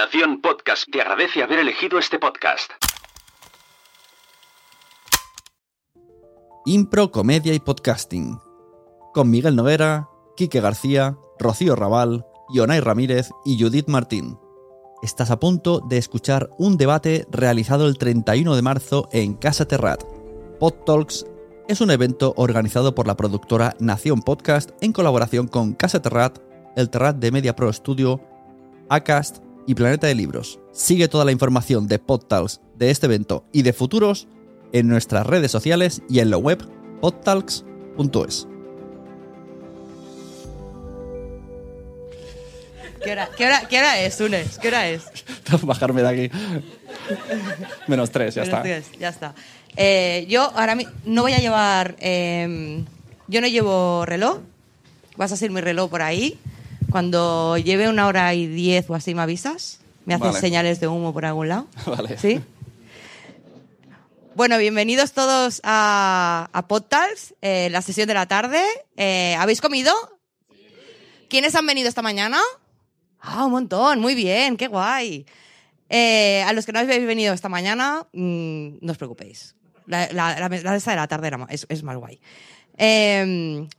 Nación Podcast te agradece haber elegido este podcast. Impro, comedia y podcasting. Con Miguel Noguera, Quique García, Rocío Raval, Yonay Ramírez y Judith Martín. Estás a punto de escuchar un debate realizado el 31 de marzo en Casa Terrat. Pod Talks es un evento organizado por la productora Nación Podcast en colaboración con Casa Terrat, el Terrat de Media Pro Studio, Acast y Planeta de Libros. Sigue toda la información de PodTalks, de este evento y de futuros en nuestras redes sociales y en la web podtalks.es. ¿Qué hora, qué hora- qué hora es, Unes? ¿Qué hora es? Bajarme de aquí. Menos tres, ya Menos está. tres, ya está. Eh, yo ahora no voy a llevar. eh, yo no llevo reloj. Vas a ser mi reloj por ahí. Cuando lleve una hora y diez o así me avisas. Me haces Vale. señales de humo por algún lado. Vale. ¿Sí? Bueno, bienvenidos todos a, a PodTalks, eh, la sesión de la tarde. Eh, ¿Habéis comido? ¿Quiénes han venido esta mañana? Ah, un montón, muy bien, qué guay. Eh, a los que no habéis venido esta mañana, mm, no os preocupéis. La, la, la mesa de la tarde era es, es más guay.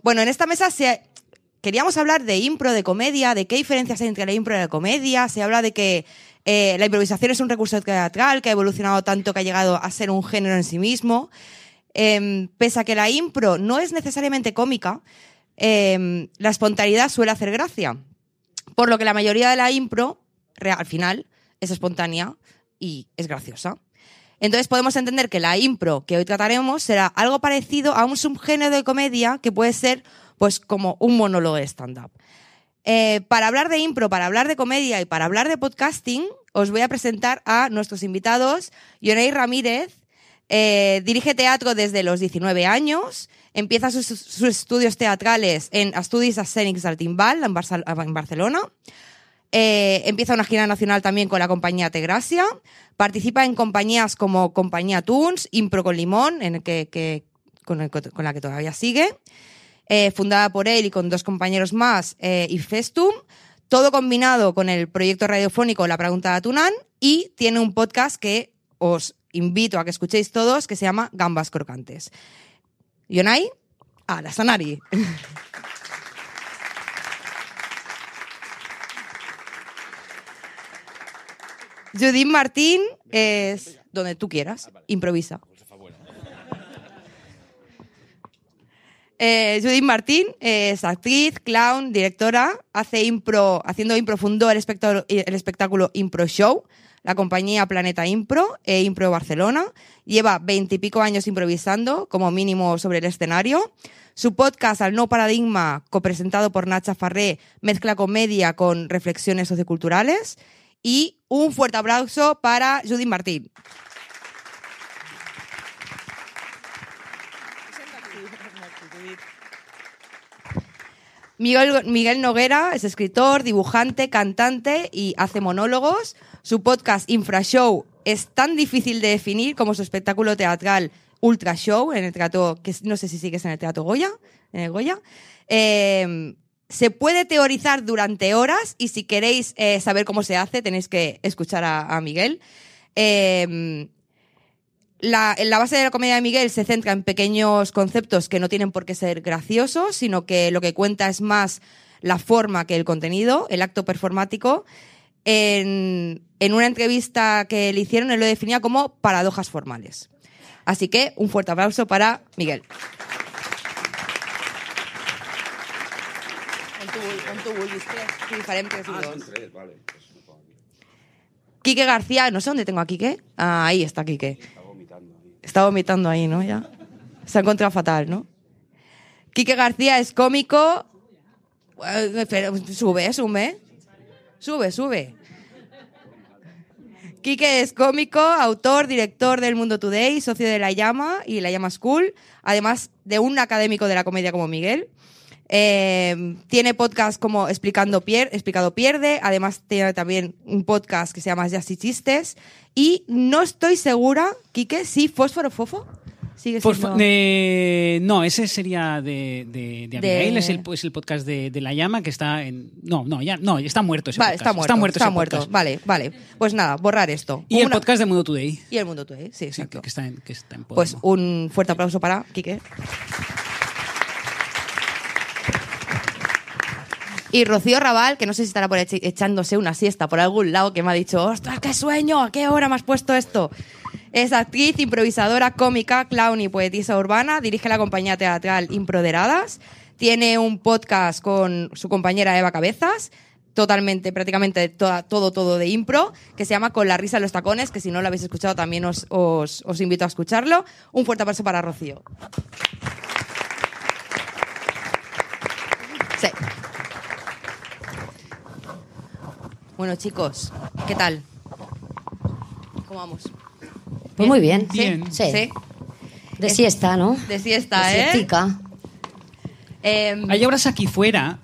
Bueno, en esta mesa se, queríamos hablar de impro, de comedia, de qué diferencias hay entre la impro y la comedia. Se habla de que eh, la improvisación es un recurso teatral que ha evolucionado tanto que ha llegado a ser un género en sí mismo. Eh, pese a que la impro no es necesariamente cómica, eh, la espontaneidad suele hacer gracia. Por lo que la mayoría de la impro, al final, es espontánea y es graciosa. Entonces podemos entender que la impro que hoy trataremos será algo parecido a un subgénero de comedia que puede ser pues como un monólogo de stand-up. Eh, para hablar de impro, para hablar de comedia y para hablar de podcasting, os voy a presentar a nuestros invitados. Yonei Ramírez eh, dirige teatro desde los 19 años, empieza sus, estudios teatrales en Estudis Escènics del Timbal, en, Barcelona. Eh, empieza una gira nacional también con la compañía Tegracia. Participa en compañías como Compañía Tunes, Impro con Limón, en que, con, con la que todavía sigue. Eh, fundada por él y con dos compañeros más, eh, y Festum. Todo combinado con el proyecto radiofónico La Pregunta de Atunán. Y tiene un podcast que os invito a que escuchéis todos, que se llama Gambas Crocantes. Yonai, a la Sanari. Judith Martín es donde tú quieras, improvisa. Eh, Judith Martín es actriz, clown, directora, hace impro, haciendo impro fundó el espectáculo, el espectáculo Impro Show, la compañía Planeta Impro e Impro Barcelona. Lleva veintipico años improvisando, como mínimo sobre el escenario. Su podcast Al No Paradigma, copresentado por Nacha Farré, mezcla comedia con reflexiones socioculturales. Y un fuerte aplauso para Judith Martín. Miguel, Miguel Noguera es escritor, dibujante, cantante y hace monólogos. Su podcast Infrashow es tan difícil de definir como su espectáculo teatral Ultra Show en el teatro, que no sé si sigues en el teatro Goya, en el Goya. Eh, se puede teorizar durante horas y si queréis eh, saber cómo se hace tenéis que escuchar a, Miguel. Eh, la, la base de la comedia de Miguel se centra en pequeños conceptos que no tienen por qué ser graciosos, sino que lo que cuenta es más la forma que el contenido, el acto performático. En, en una entrevista que le hicieron, él lo definía como paradojas formales. Así que un fuerte aplauso para Miguel. Quique García, no sé dónde tengo a Quique. Ah, ahí está Quique. Está vomitando ahí, ¿no? Ya. Se ha encontrado fatal, ¿no? Quique García es cómico. Eh, Sube, sube. Sube, sube. Quique es cómico, autor, director del Mundo Today, socio de La Llama y La Llama School, además de un académico de la comedia como Miguel. Eh, tiene podcast como Explicando Pier Explicado Pierde, además tiene también un podcast que se llama Jazz y Chistes. Y no estoy segura, Quique, si Fósforo Fofo. Sigue siendo- eh, no, ese sería de, de, de Abigail, De- es, el, es el podcast de, de La Llama que está en... No, no, ya, no, está muerto ese Vale, podcast. está muerto. Está ese muerto. podcast. Vale, vale. Pues nada, borrar esto. Y el Una- podcast de Mundo Today, Y el mundo Today, sí, sí, exacto. que, que está en, que está en Pues un fuerte aplauso para Quique. Y Rocío Raval, que no sé si estará por echándose una siesta por algún lado, que me ha dicho, ¡ostras, qué sueño! ¿A qué hora me has puesto esto? Es actriz, improvisadora, cómica, clown y poetisa urbana. Dirige la compañía teatral Improderadas. Tiene un podcast con su compañera Eva Cabezas. Totalmente, prácticamente todo, todo de impro, que se llama Con la risa en los tacones, que si no lo habéis escuchado también os, os, os invito a escucharlo. Un fuerte aplauso para Rocío. Bueno, chicos, ¿qué tal? ¿Cómo vamos? Pues muy bien. Bien. Sí. ¿Sí? De siesta, ¿no? De siesta, De ¿eh? siestica. Em, Hay obras aquí fuera.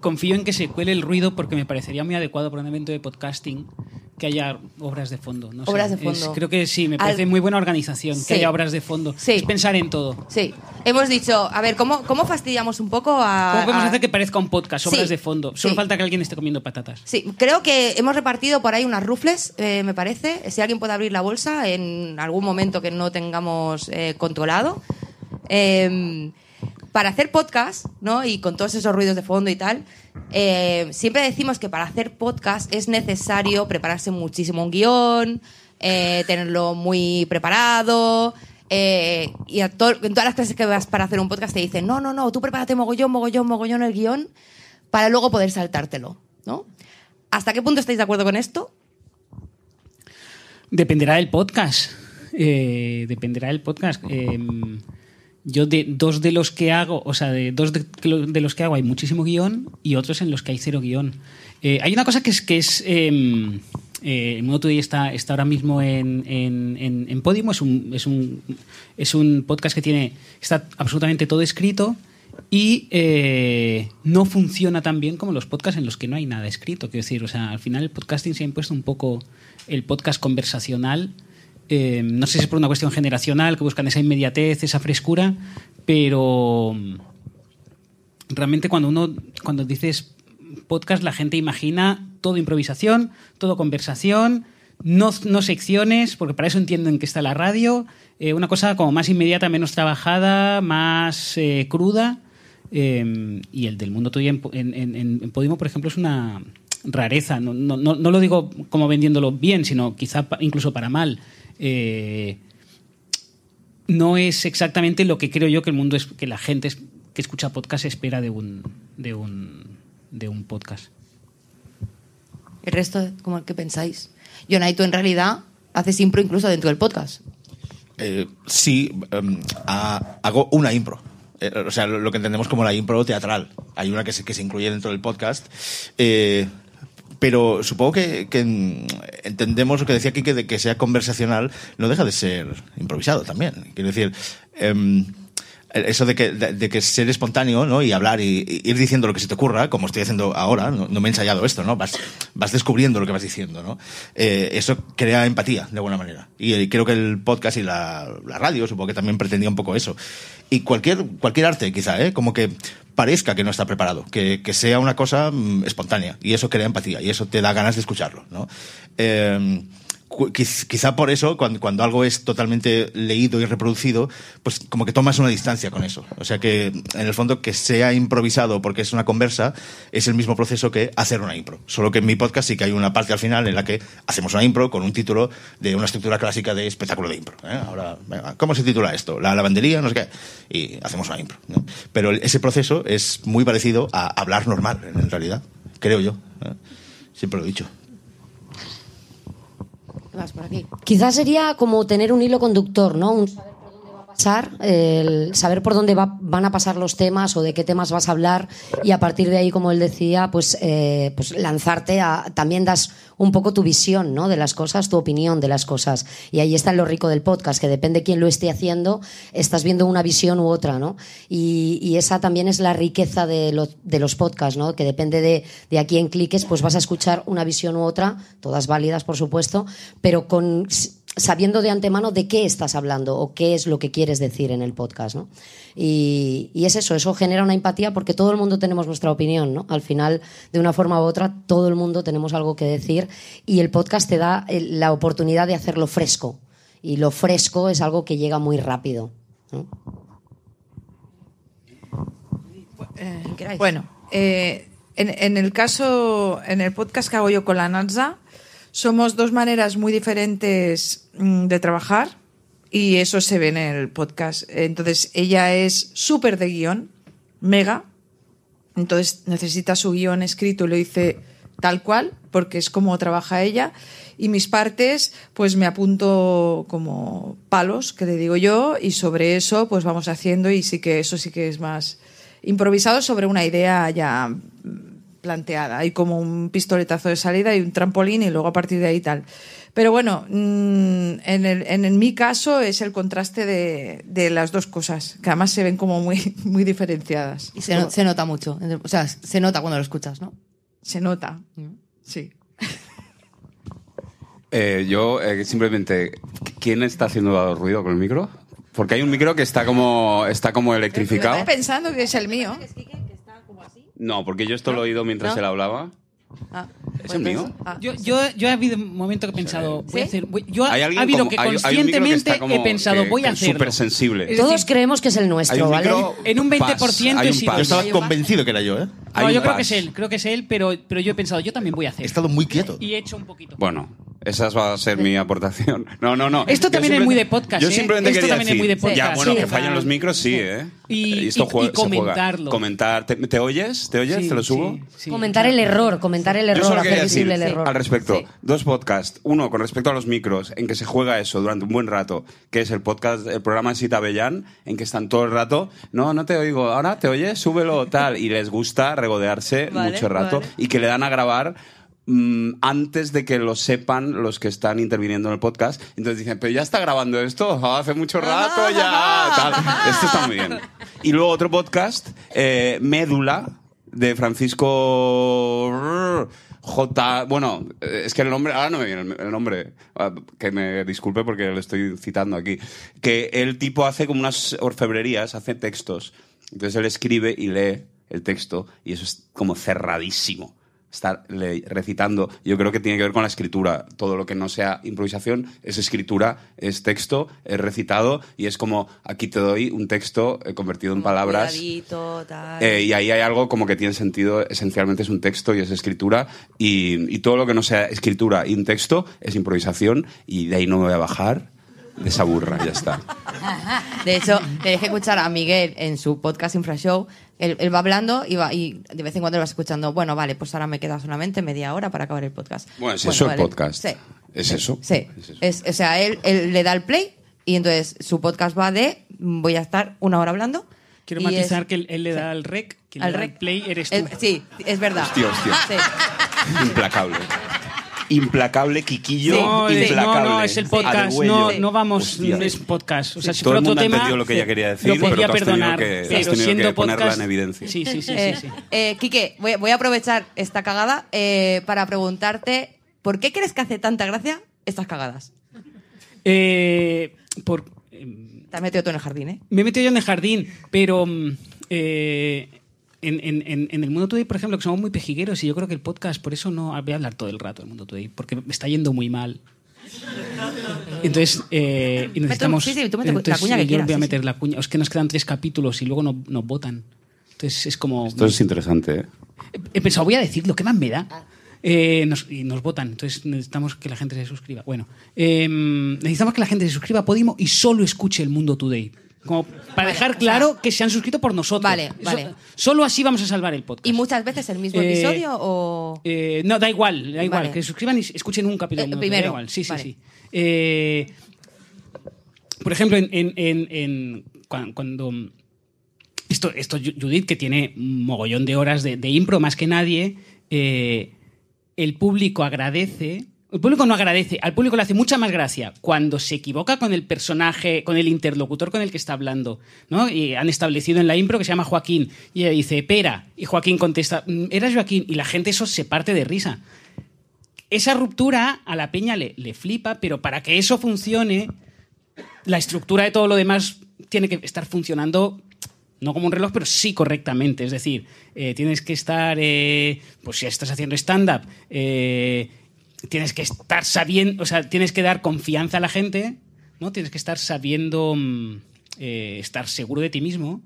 Confío en que se cuele el ruido porque me parecería muy adecuado para un evento de podcasting que haya obras de fondo. no sé. Obras de Es- fondo. creo que sí, me Al- parece muy buena organización Sí. que haya obras de fondo. Sí. Es pensar en todo. Sí, hemos dicho, a ver, ¿cómo, cómo fastidiamos un poco a... ¿Cómo podemos a- hacer que parezca un podcast, obras Sí, de fondo? Solo falta que alguien esté comiendo patatas. Sí, creo que hemos repartido por ahí unas rufles, eh, me parece. Si alguien puede abrir la bolsa en algún momento que no tengamos eh, controlado. Eh, para hacer podcast, ¿no? Y con todos esos ruidos de fondo y tal, eh, siempre decimos que para hacer podcast es necesario prepararse muchísimo un guion, eh, tenerlo muy preparado. eh, y a en todas las clases que vas para hacer un podcast te dicen, no, no, no, tú prepárate mogollón, mogollón, mogollón el guion para luego poder saltártelo, ¿no? ¿Hasta qué punto estáis de acuerdo con esto? Dependerá del podcast. Dependerá del podcast. Yo de dos de los que hago, o sea, de dos de, los que hago hay muchísimo guion y otros en los que hay cero guion. Eh, hay una cosa que es que es eh, eh, el Mundo Today está, está ahora mismo en, en, en, en Podimo, es un, es, un, es un podcast que tiene está absolutamente todo escrito y eh, no funciona tan bien como los podcasts en los que no hay nada escrito. Quiero decir, o sea, al final el podcasting se ha impuesto un poco el podcast conversacional. Eh, no sé si es por una cuestión generacional, que buscan esa inmediatez, esa frescura, pero realmente cuando uno, cuando dices podcast, la gente imagina todo improvisación, todo conversación, no, no secciones, porque para eso entienden que está la radio, eh, una cosa como más inmediata, menos trabajada, más eh, cruda. eh, y el del mundo tuyo en, en, en- Podimo, por ejemplo, es una rareza. No, no, no, lo digo como vendiéndolo bien, sino quizá incluso para mal. Eh, no es exactamente lo que creo yo que el mundo es que la gente es- que escucha podcast espera de un de un de un podcast. El resto, ¿cómo que pensáis? Jonay, tú en realidad haces impro incluso dentro del podcast. Eh, sí, em, ha- hago una impro. Eh, o sea, lo, lo que entendemos como la impro teatral. Hay una que se, que se incluye dentro del podcast. Eh, pero supongo que, entendemos lo que decía aquí, que de que sea conversacional no deja de ser improvisado también. Quiero decir, em, eso de que, de, que ser espontáneo ¿no? y hablar y, ir diciendo lo que se te ocurra, como estoy haciendo ahora, no, me he ensayado esto, ¿no? vas, vas descubriendo lo que vas diciendo. ¿no? Eh, eso crea empatía, de alguna manera. Y eh, creo que el podcast y la, radio, supongo que también pretendía un poco eso. Y cualquier, cualquier arte, quizá, ¿eh? como que parezca que no está preparado, que, que sea una cosa mm, espontánea. Y eso crea empatía y eso te da ganas de escucharlo. ¿no? Eh, quizá por eso, cuando, cuando algo es totalmente leído y reproducido, pues como que tomas una distancia con eso. O sea que, en el fondo, que sea improvisado porque es una conversa, es el mismo proceso que hacer una impro. Solo que en mi podcast sí que hay una parte al final en la que hacemos una impro con un título de una estructura clásica de espectáculo de impro. ¿eh? Ahora, ¿cómo se titula esto? La lavandería, no sé qué. Y hacemos una impro. Pero ese proceso es muy parecido a hablar normal, en realidad. Creo yo. ¿eh? Siempre lo he dicho. Quizás sería como tener un hilo conductor, ¿no? Un el saber por dónde va- van a pasar los temas o de qué temas vas a hablar y a partir de ahí, como él decía, pues, eh, pues lanzarte a... También das un poco tu visión, ¿no? De las cosas, tu opinión de las cosas. Y ahí está lo rico del podcast, que depende quién lo esté haciendo, estás viendo una visión u otra, ¿no? Y, esa también es la riqueza de, de los podcasts, ¿no? Que depende de, de a quién cliques, pues vas a escuchar una visión u otra, todas válidas, por supuesto, pero con sabiendo de antemano de qué estás hablando o qué es lo que quieres decir en el podcast, ¿no? Y, es eso, eso genera una empatía porque todo el mundo tenemos nuestra opinión, ¿no? Al final, de una forma u otra, todo el mundo tenemos algo que decir y el podcast te da eh, la oportunidad de hacerlo fresco. Y lo fresco es algo que llega muy rápido. Eh, bueno, eh, en, el caso, en el podcast que hago yo con la Nanza, somos dos maneras muy diferentes mm, de trabajar y eso se ve en el podcast. Entonces, ella es súper de guion, mega, entonces necesita su guion escrito y lo dice tal cual, porque es como trabaja ella. Y mis partes, pues me apunto como palos, que le digo yo, y sobre eso, pues vamos haciendo, y sí que eso sí que es más improvisado sobre una idea ya planteada. Hay como un pistoletazo de salida y un trampolín, y luego a partir de ahí tal. Pero bueno, mm, en, el, en, en mi caso es el contraste de, de las dos cosas, que además se ven como muy, muy diferenciadas. Y se, no- se nota mucho. O sea, se nota cuando lo escuchas, ¿no? Se nota, sí. Eh, yo eh, simplemente, ¿quién está haciendo ruido con el micro? Porque hay un micro que está como, está como electrificado. Estoy pensando que es el mío. No, porque yo esto lo he oído mientras ¿No? él hablaba. Ah, ¿Es el mío? ah. Yo, yo, yo he habido un momento que he pensado, voy a hacer. voy- yo Hay ha alguien habido como- que hay- hay un micro que conscientemente he pensado, que- voy a que hacerlo. súper sensible. Todos decir, creemos que es el nuestro, un ¿vale? En un pas, 20% hay he un sido. Yo estaba convencido que era yo, ¿eh? No, yo creo pas. que es él, creo que es él, pero, pero yo he pensado, yo también voy a hacer. He estado muy quieto. Y he hecho un poquito. Bueno, esa va a ser mi aportación. No, no, no. Esto también es muy de podcast, Yo ¿eh? simplemente Esto quería también es muy de decir, Ya, podcast. bueno, Sí. que fallen los micros, sí, ¿eh? Y- esto y- jue- y se juega. comentarlo. Comentar. ¿Te, te oyes? ¿Te oyes? Sí, ¿Te lo subo? sí, sí. Comentar el error, comentar el error, solo hacer decir visible el error. al respecto, Sí. dos podcasts. Uno con respecto a los micros, en que se juega eso durante un buen rato, que es el podcast, el programa de Sita Bellán, en que están todo el rato, no, no te oigo, ahora te oyes, súbelo, tal, y les gusta regodearse Vale, mucho rato vale. y que le dan a grabar antes de que lo sepan los que están interviniendo en el podcast. Entonces dicen, pero ya está grabando esto, Ah, hace mucho rato ya, tal. Esto está muy bien. Y luego otro podcast, eh, Médula, de Francisco J. Bueno, eh, es que el nombre, ahora no me viene el, el nombre, Ah, que me disculpe porque lo estoy citando aquí. Que el tipo hace como unas orfebrerías, hace textos. Entonces él escribe y lee el texto y eso es como cerradísimo. Estar recitando, yo creo que tiene que ver con la escritura. Todo lo que no sea improvisación es escritura, es texto, es recitado y es como aquí te doy un texto eh, convertido en Como palabras. cuidadito, tal. Eh, y ahí hay algo como que tiene sentido, esencialmente es un texto y es escritura, y, y todo lo que no sea escritura y un texto es improvisación, y de ahí no me voy a bajar de esa burra, ya está. De hecho, tenéis que escuchar a Miguel en su podcast Infra Show. Él, él va hablando y, va, y de vez en cuando lo vas escuchando. Bueno, vale, pues ahora me queda solamente media hora para acabar el podcast. Bueno, es eso el podcast. Sí. Es eso. Sí. Es eso. Es- o sea, él, él le da el play y entonces su podcast va de voy a estar una hora hablando. Quiero y matizar es- que él, él le da al rec, que le al da rec. play eres tú. El- sí, es verdad. Hostia, hostia. Sí. Implacable. Implacable, Quiquillo. No, es- implacable. no, no, es el podcast. No, no vamos, Hostia. es podcast. O sea, si Todo fuera el otro mundo ha tema, entendido lo que ella quería decir, lo podría pero tú has tenido perdonar. que- has pero tenido siendo que ponerla podcast, en evidencia. Sí, sí, sí, sí, Eh, sí. eh, Quique, voy, voy a aprovechar esta cagada eh, para preguntarte ¿por qué crees que hace tanta gracia estas cagadas? Eh, por, Te has metido tú en el jardín, ¿eh? me he metido yo en el jardín, pero mm, eh, en, en- en- en el Mundo Today, por ejemplo, que somos muy pejigueros y yo creo que el podcast, por eso no voy a hablar todo el rato del Mundo Today, porque me está yendo muy mal. Entonces, eh, y necesitamos. sí, sí, tú mete la entonces, cuña que yo quieras, voy a sí, meter la cuña. Es que nos quedan tres capítulos y luego no- nos votan. Entonces es como. Esto es interesante, ¿eh? He pensado, voy a decir lo que más me da. Eh, nos, y nos votan, entonces necesitamos que la gente se suscriba. Bueno, eh, necesitamos que la gente se suscriba a Podimo y solo escuche el Mundo Today. Como para dejar claro que se han suscrito por nosotros. Vale, vale. Solo así vamos a salvar el podcast. ¿Y muchas veces el mismo Eh, episodio o...? Eh, no, da igual, da igual. Vale. Que se suscriban y escuchen un capítulo. Eh, primero, da igual. Sí, sí, sí. Eh, por ejemplo, en, en- en- en- cuan- cuando, esto, esto Judith, que tiene un mogollón de horas de, de impro más que nadie, eh, el público agradece. El público no agradece, al público le hace mucha más gracia cuando se equivoca con el personaje, con el interlocutor con el que está hablando. ¿no? Y han establecido en la impro que se llama Joaquín. Y ella dice, Pera. Y Joaquín contesta, "Mm, eras Joaquín. Y la gente eso se parte de risa esa ruptura a la peña le, le flipa, pero para que eso funcione, la estructura de todo lo demás tiene que estar funcionando no como un reloj, pero sí correctamente. Es decir, eh, tienes que estar, eh, pues si estás haciendo stand-up, eh, tienes que estar sabiendo, o sea, tienes que dar confianza a la gente, ¿no? Tienes que estar sabiendo mm, eh, estar seguro de ti mismo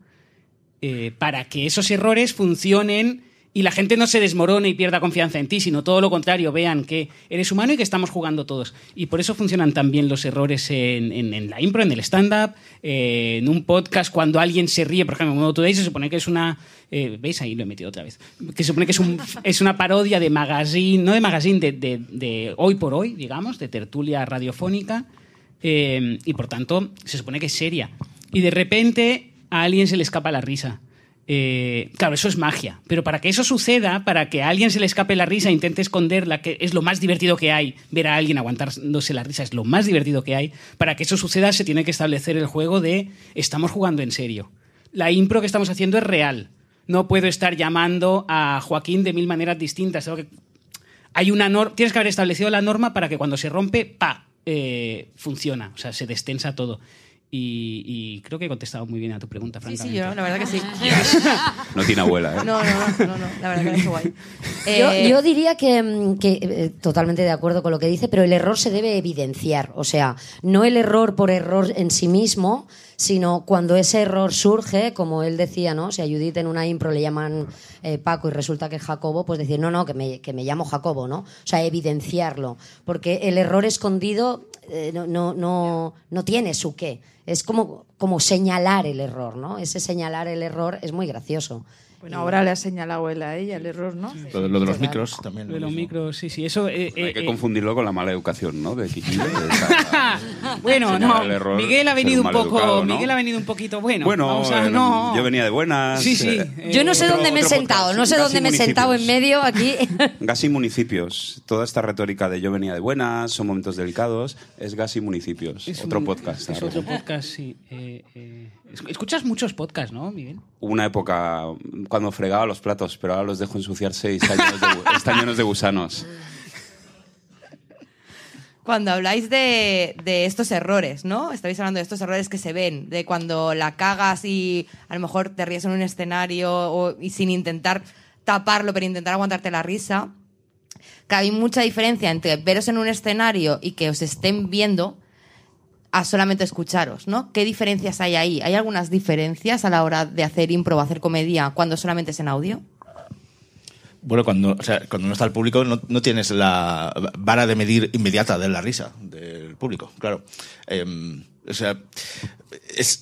eh, para que esos errores funcionen y la gente no se desmorone y pierda confianza en ti, sino todo lo contrario, vean que eres humano y que estamos jugando todos. Y por eso funcionan también los errores en, en- en la impro, en el stand-up, eh, en un podcast, cuando alguien se ríe, por ejemplo, en Today se supone que es una... eh, ¿Veis? Ahí lo he metido otra vez. Que se supone que es, un- es una parodia de magazine, no de magazine, de, de- de hoy por hoy, digamos, de tertulia radiofónica, eh, y por tanto se supone que es seria. Y de repente a alguien se le escapa la risa. Eh, claro, eso es magia. Pero para que eso suceda, para que a alguien se le escape la risa e intente esconderla, que es lo más divertido que hay, ver a alguien aguantándose la risa es lo más divertido que hay, para que eso suceda se tiene que establecer el juego de estamos jugando en serio. La impro que estamos haciendo es real. No puedo estar llamando a Joaquín de mil maneras distintas. Hay una norma, tienes que haber establecido la norma para que cuando se rompe, pa, eh, funciona, o sea, se destensa todo. Y, y creo que he contestado muy bien a tu pregunta, Sí, sí, francamente. yo, la verdad que sí. No tiene abuela, ¿eh? No, no, no, no, no, la verdad que hecho guay. Yo, Eh, yo diría que, mm, que, eh, totalmente de acuerdo con lo que dice, pero el error se debe evidenciar. O sea, no el error por error en sí mismo, sino cuando ese error surge, como él decía, ¿no? Si a Judith en una impro le llaman eh, Paco y resulta que es Jacobo, pues decir, no, no, que me, que me llamo Jacobo, ¿no? O sea, evidenciarlo. Porque el error escondido eh, no, no, no, no tiene su qué. Es como, como señalar el error, ¿no? Ese señalar el error es muy gracioso. Bueno, ahora le ha señalado él a ella el error, ¿no? Lo, de- lo de los micros también. Lo de lo los micros, sí, sí, eso... eh, Hay eh, que eh, confundirlo con la mala educación, ¿no? De Kikile. Esa- Bueno, no, error, Miguel ha venido un poco, educado, ¿no? Miguel ha venido un poquito, bueno, Bueno, vamos a- eh, no. yo venía de buenas. Sí, sí. eh, eh, Yo no sé otro- dónde me he sentado, podcast, no sé dónde me he sentado en medio aquí. Gas y municipios. Toda esta retórica de yo venía de buenas, son momentos delicados, es gas y municipios. es otro un- podcast. Es otro podcast, sí. Es- escuchas muchos podcasts, ¿no, Miguel? Hubo una época cuando fregaba los platos, pero ahora los dejo ensuciarse y están llenos de, gu- están llenos de gusanos. Cuando habláis de, de estos errores, ¿no? Estáis hablando de estos errores que se ven, de cuando la cagas y a lo mejor te ríes en un escenario o- y sin intentar taparlo, pero intentar aguantarte la risa. Que hay mucha diferencia entre veros en un escenario y que os estén viendo a solamente escucharos, ¿no? ¿Qué diferencias hay ahí? ¿Hay algunas diferencias a la hora de hacer impro o hacer comedia cuando solamente es en audio? Bueno, cuando, cuando no está el público no, no tienes la vara de medir inmediata de la risa del público, claro. Em, o sea,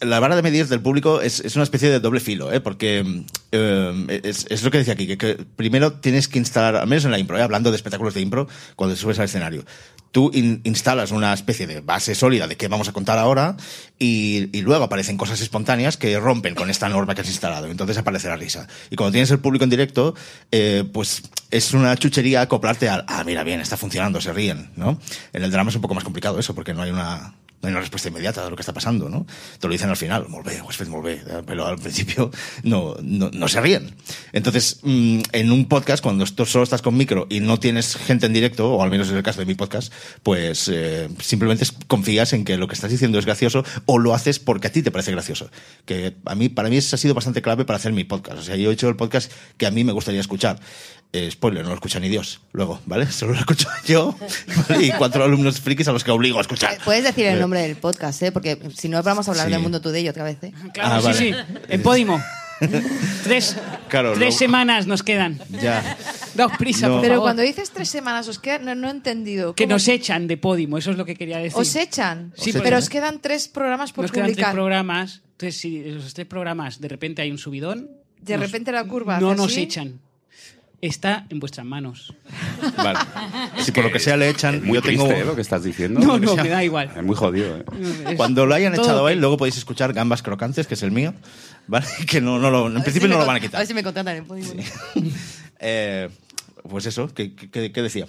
la vara de medir del público es, es una especie de doble filo, ¿eh? porque em, es, es lo que decía aquí, que, que primero tienes que instalar, al menos en la impro, ¿eh? hablando de espectáculos de impro, cuando subes al escenario, tú in- instalas una especie de base sólida de qué vamos a contar ahora y, y luego aparecen cosas espontáneas que rompen con esta norma que has instalado. Entonces aparece la risa. Y cuando tienes el público en directo, eh, pues es una chuchería acoplarte al, ah, mira bien, está funcionando, se ríen, ¿no? En el drama es un poco más complicado eso, porque no hay una, no hay una respuesta inmediata de lo que está pasando, ¿no? Te lo dicen al final, molt bé, ho pero al principio no, no, no se ríen. Entonces, mm, en un podcast, cuando solo estás con micro y no tienes gente en directo, o al menos es el caso de mi podcast, pues eh, simplemente confías en que lo que estás diciendo es gracioso o lo haces porque a ti te parece gracioso. Que a mí, para mí eso ha sido bastante clave para hacer mi podcast. O sea, yo he hecho el podcast que a mí me gustaría escuchar. Eh, spoiler, no lo escucha ni Dios, luego, ¿vale? Solo lo escucho yo ¿vale? y cuatro alumnos frikis a los que obligo a escuchar. Puedes decir el nombre del podcast, ¿eh? Porque si no vamos a hablar Sí. del mundo today otra vez, ¿eh? Claro, Ah, sí, vale. sí. En Podimo. tres Claro, tres semanas nos quedan. Ya. Daos prisa, No. por Pero favor. cuando dices tres semanas, os queda, no, no he entendido. Que nos echan de Podimo, eso es lo que quería decir. Os echan. Sí, pero os quedan tres programas por Nos quedan tres publicar. programas. Entonces, si esos tres programas de repente hay un subidón. De nos- repente la curva No nos así. echan. Está en vuestras manos. Vale. Si por lo que sea le echan, Es muy yo tengo... triste, ¿eh? lo que estás diciendo. No, no, me da igual. Es muy jodido, ¿eh? Es Cuando lo hayan todo echado a él, luego podéis escuchar Gambas Crocantes, que es el mío, ¿vale? Que no, no lo, en principio no lo van a A quitar. ver si me contratan en Podimo. Eh, pues eso, ¿qué, qué, qué decía?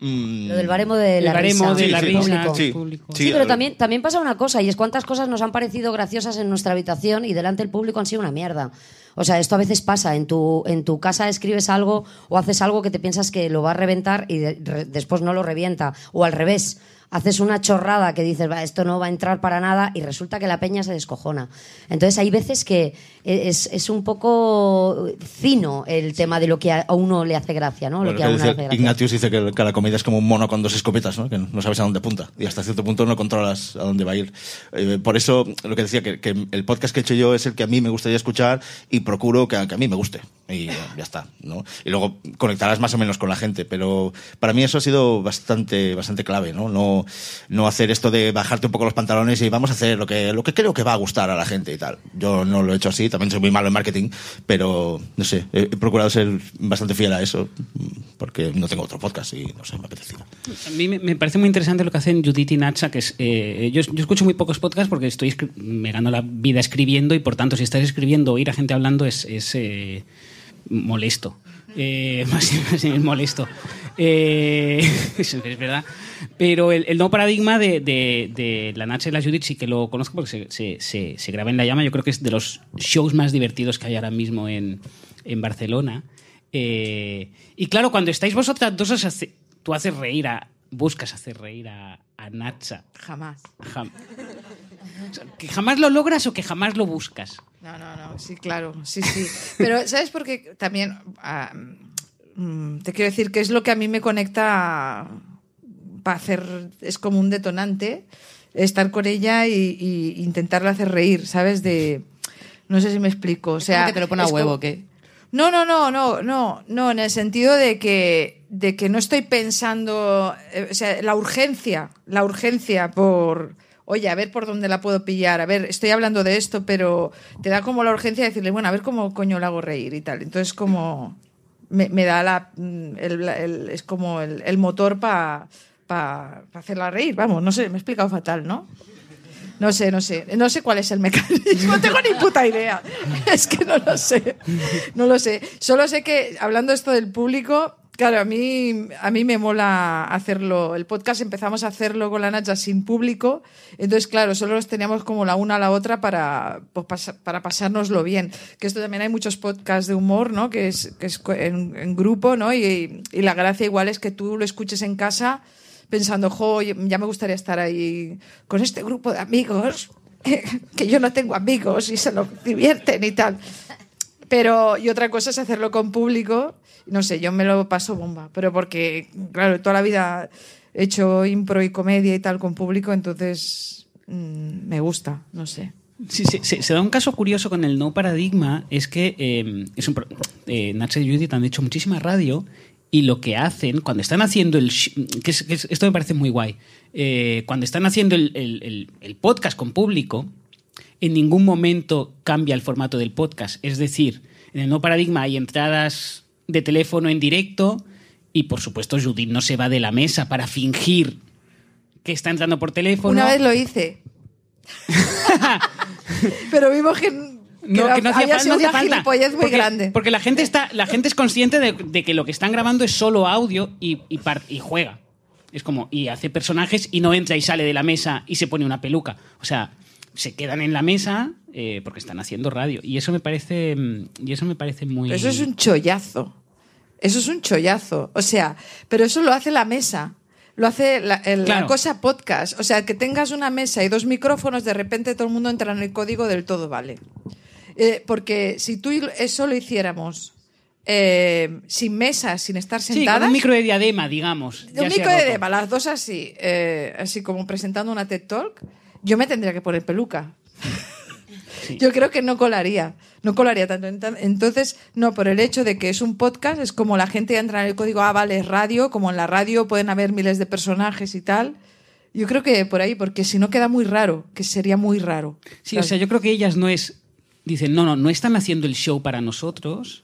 Mm, Lo del baremo de El la baremo risa. de Sí, la sí. risa. Público. Sí. público. Sí. Sí, pero a- también, también pasa una cosa, y es cuántas cosas nos han parecido graciosas en nuestra habitación y delante del público han sido una mierda. O sea, esto a veces pasa. En tu, en tu casa escribes algo o haces algo que te piensas que lo va a reventar y después no lo revienta. O al revés. Haces una chorrada que dices, va, esto no va a entrar para nada y resulta que la peña se descojona. Entonces hay veces que es, es un poco fino el tema de lo que a uno le hace gracia, ¿no? Bueno, lo que a uno le hace gracia. Ignatius dice que, que la comedia es como un mono con dos escopetas, ¿no? que no sabes a dónde apunta y hasta cierto punto no controlas a dónde va a ir. Eh, por eso, lo que decía, que, que el podcast que he hecho yo es el que a mí me gustaría escuchar y procuro que, a- que a mí me guste. Y eh, ya está. ¿no? Y luego conectarás más o menos con la gente. Pero para mí eso ha sido bastante, bastante clave. ¿no? No, no hacer esto de bajarte un poco los pantalones y vamos a hacer lo que, lo que creo que va a gustar a la gente y tal. Yo no lo he hecho así, también soy muy malo en marketing, pero no sé, he, procurado ser bastante fiel a eso porque no tengo otro podcast y no sé, me apetecía. A mí me, parece muy interesante lo que hacen Judith y Nacha, que es, eh, yo, yo escucho muy pocos podcasts porque estoy me gano la vida escribiendo y por tanto si estás escribiendo oír a gente hablando es, es, eh, molesto. Eh, más, más molesto. Eh, es, verdad. Pero el, el nuevo paradigma de, de- de la Nacha y la Judith sí que lo conozco porque se, se- se- se graba en La Llama. Yo creo que es de los shows más divertidos que hay ahora mismo en, en Barcelona. Eh, y claro, cuando estáis vosotras dos, os hace- tú haces reír a. Buscas hacer reír a, a Nacha. Jamás. Jam- o sea, ¿Que jamás lo logras o que jamás lo buscas? No, no, no, sí, claro, sí, sí. Pero, ¿sabes por qué? También ah, te quiero decir que es lo que a mí me conecta para hacer, es como un detonante, estar con ella y, y intentarla hacer reír, ¿sabes? De, no sé si me explico. O sea, Como que te lo pone a es huevo, como- ¿o ¿qué? No, no, no, no, no, no, en el sentido de que, de que no estoy pensando, eh, o sea, la urgencia, la urgencia por, oye, a ver por dónde la puedo pillar, a ver, estoy hablando de esto, pero te da como la urgencia de decirle, bueno, a ver cómo coño la hago reír y tal. Entonces, como, me, me da la, mm, el- el- es como el, el motor para hacerla reír, vamos, no sé, me he explicado fatal, ¿no? No sé, no sé. No sé cuál es el mecanismo. No tengo ni puta idea. Es que no lo sé. No lo sé. Solo sé que, hablando esto del público, claro, a mí, a mí me mola hacerlo. El podcast empezamos a hacerlo con la Nacha sin público. Entonces, claro, solo los teníamos como la una a la otra para, pues, para pasárnoslo bien. Que esto también hay muchos podcasts de humor, ¿no? Que es, que es en grupo, ¿no? Y, y la gracia igual es que tú lo escuches en casa pensando, jo, ya me gustaría estar ahí con este grupo de amigos, que yo no tengo amigos y se lo divierten y tal. Pero, y otra cosa es hacerlo con público, no sé, yo me lo paso bomba, pero porque, claro, toda la vida he hecho impro y comedia y tal con público, entonces mm, me gusta, no sé. Sí, sí, se, se da un caso curioso con el no paradigma, es que eh, es un, eh, Nacha y Judith han hecho muchísima radio y lo que hacen cuando están haciendo el... Que es- que es- esto me parece muy guay. eh, cuando están haciendo el- el- el podcast con público, en ningún momento cambia el formato del podcast. Es decir, en el no paradigma hay entradas de teléfono en directo y, por supuesto, Judith no se va de la mesa para fingir que está entrando por teléfono. Una vez lo hice. pero vimos que, que No, era- que no hacía, había fal- sido no hacía falta. muy porque, grande. Porque la gente está, la gente es consciente de, de que lo que están grabando es solo audio y, y, par- y juega. Es como, y hace personajes y no entra y sale de la mesa y se pone una peluca. O sea, se quedan en la mesa eh, porque están haciendo radio. Y eso me parece, mm, y eso me parece muy. Pero eso es un chollazo. Eso es un chollazo. O sea, pero eso lo hace la mesa. Lo hace la, el- la Claro. cosa podcast. O sea, que tengas una mesa y dos micrófonos, de repente todo el mundo entra en el código del todo vale. Eh, porque si tú eso lo hiciéramos eh, sin mesa, sin estar Sí, sentadas. con un micro de diadema, digamos. un micro de diadema, las dos así, eh, así como presentando una TED Talk, yo me tendría que poner peluca. Sí. Yo creo que no colaría, no colaría tanto. Ent- Entonces, no, por el hecho de que es un podcast, es como la gente entra en el código, ah, vale, es radio, como en la radio pueden haber miles de personajes y tal. Yo creo que por ahí, porque si no queda muy raro, que sería muy raro. Sí, o sea, yo creo que ellas no es. Dicen, no, no, no están haciendo el show para nosotros,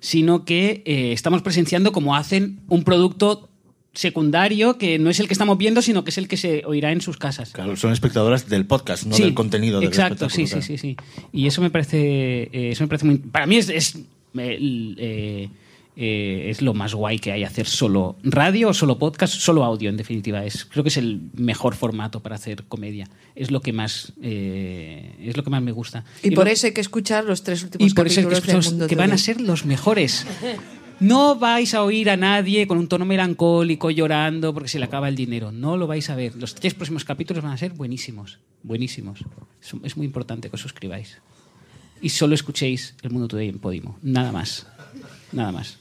sino que eh, estamos presenciando como hacen un producto secundario que no es el que estamos viendo, sino que es el que se oirá en sus casas. Claro, son espectadoras del podcast, no Sí, del contenido del Exacto, sí, sí, sí, sí. Y eso me parece, eh, eso me parece muy. Para mí es, es, eh, eh, eh, es lo más guay que hay hacer solo radio o solo podcast, solo audio en definitiva. Es, creo que es el mejor formato para hacer comedia. Es lo que más, eh, es lo que más me gusta. Y, por lo- eso hay que escuchar los tres últimos y por eso es que, del Mundo que van a ser los mejores. No vais a oír a nadie con un tono melancólico llorando porque se le acaba el dinero. No lo vais a ver. Los tres próximos capítulos van a ser buenísimos. Buenísimos. Es, muy importante que os suscribáis. Y solo escuchéis El Mundo Today en Podimo. Nada más. Nada más.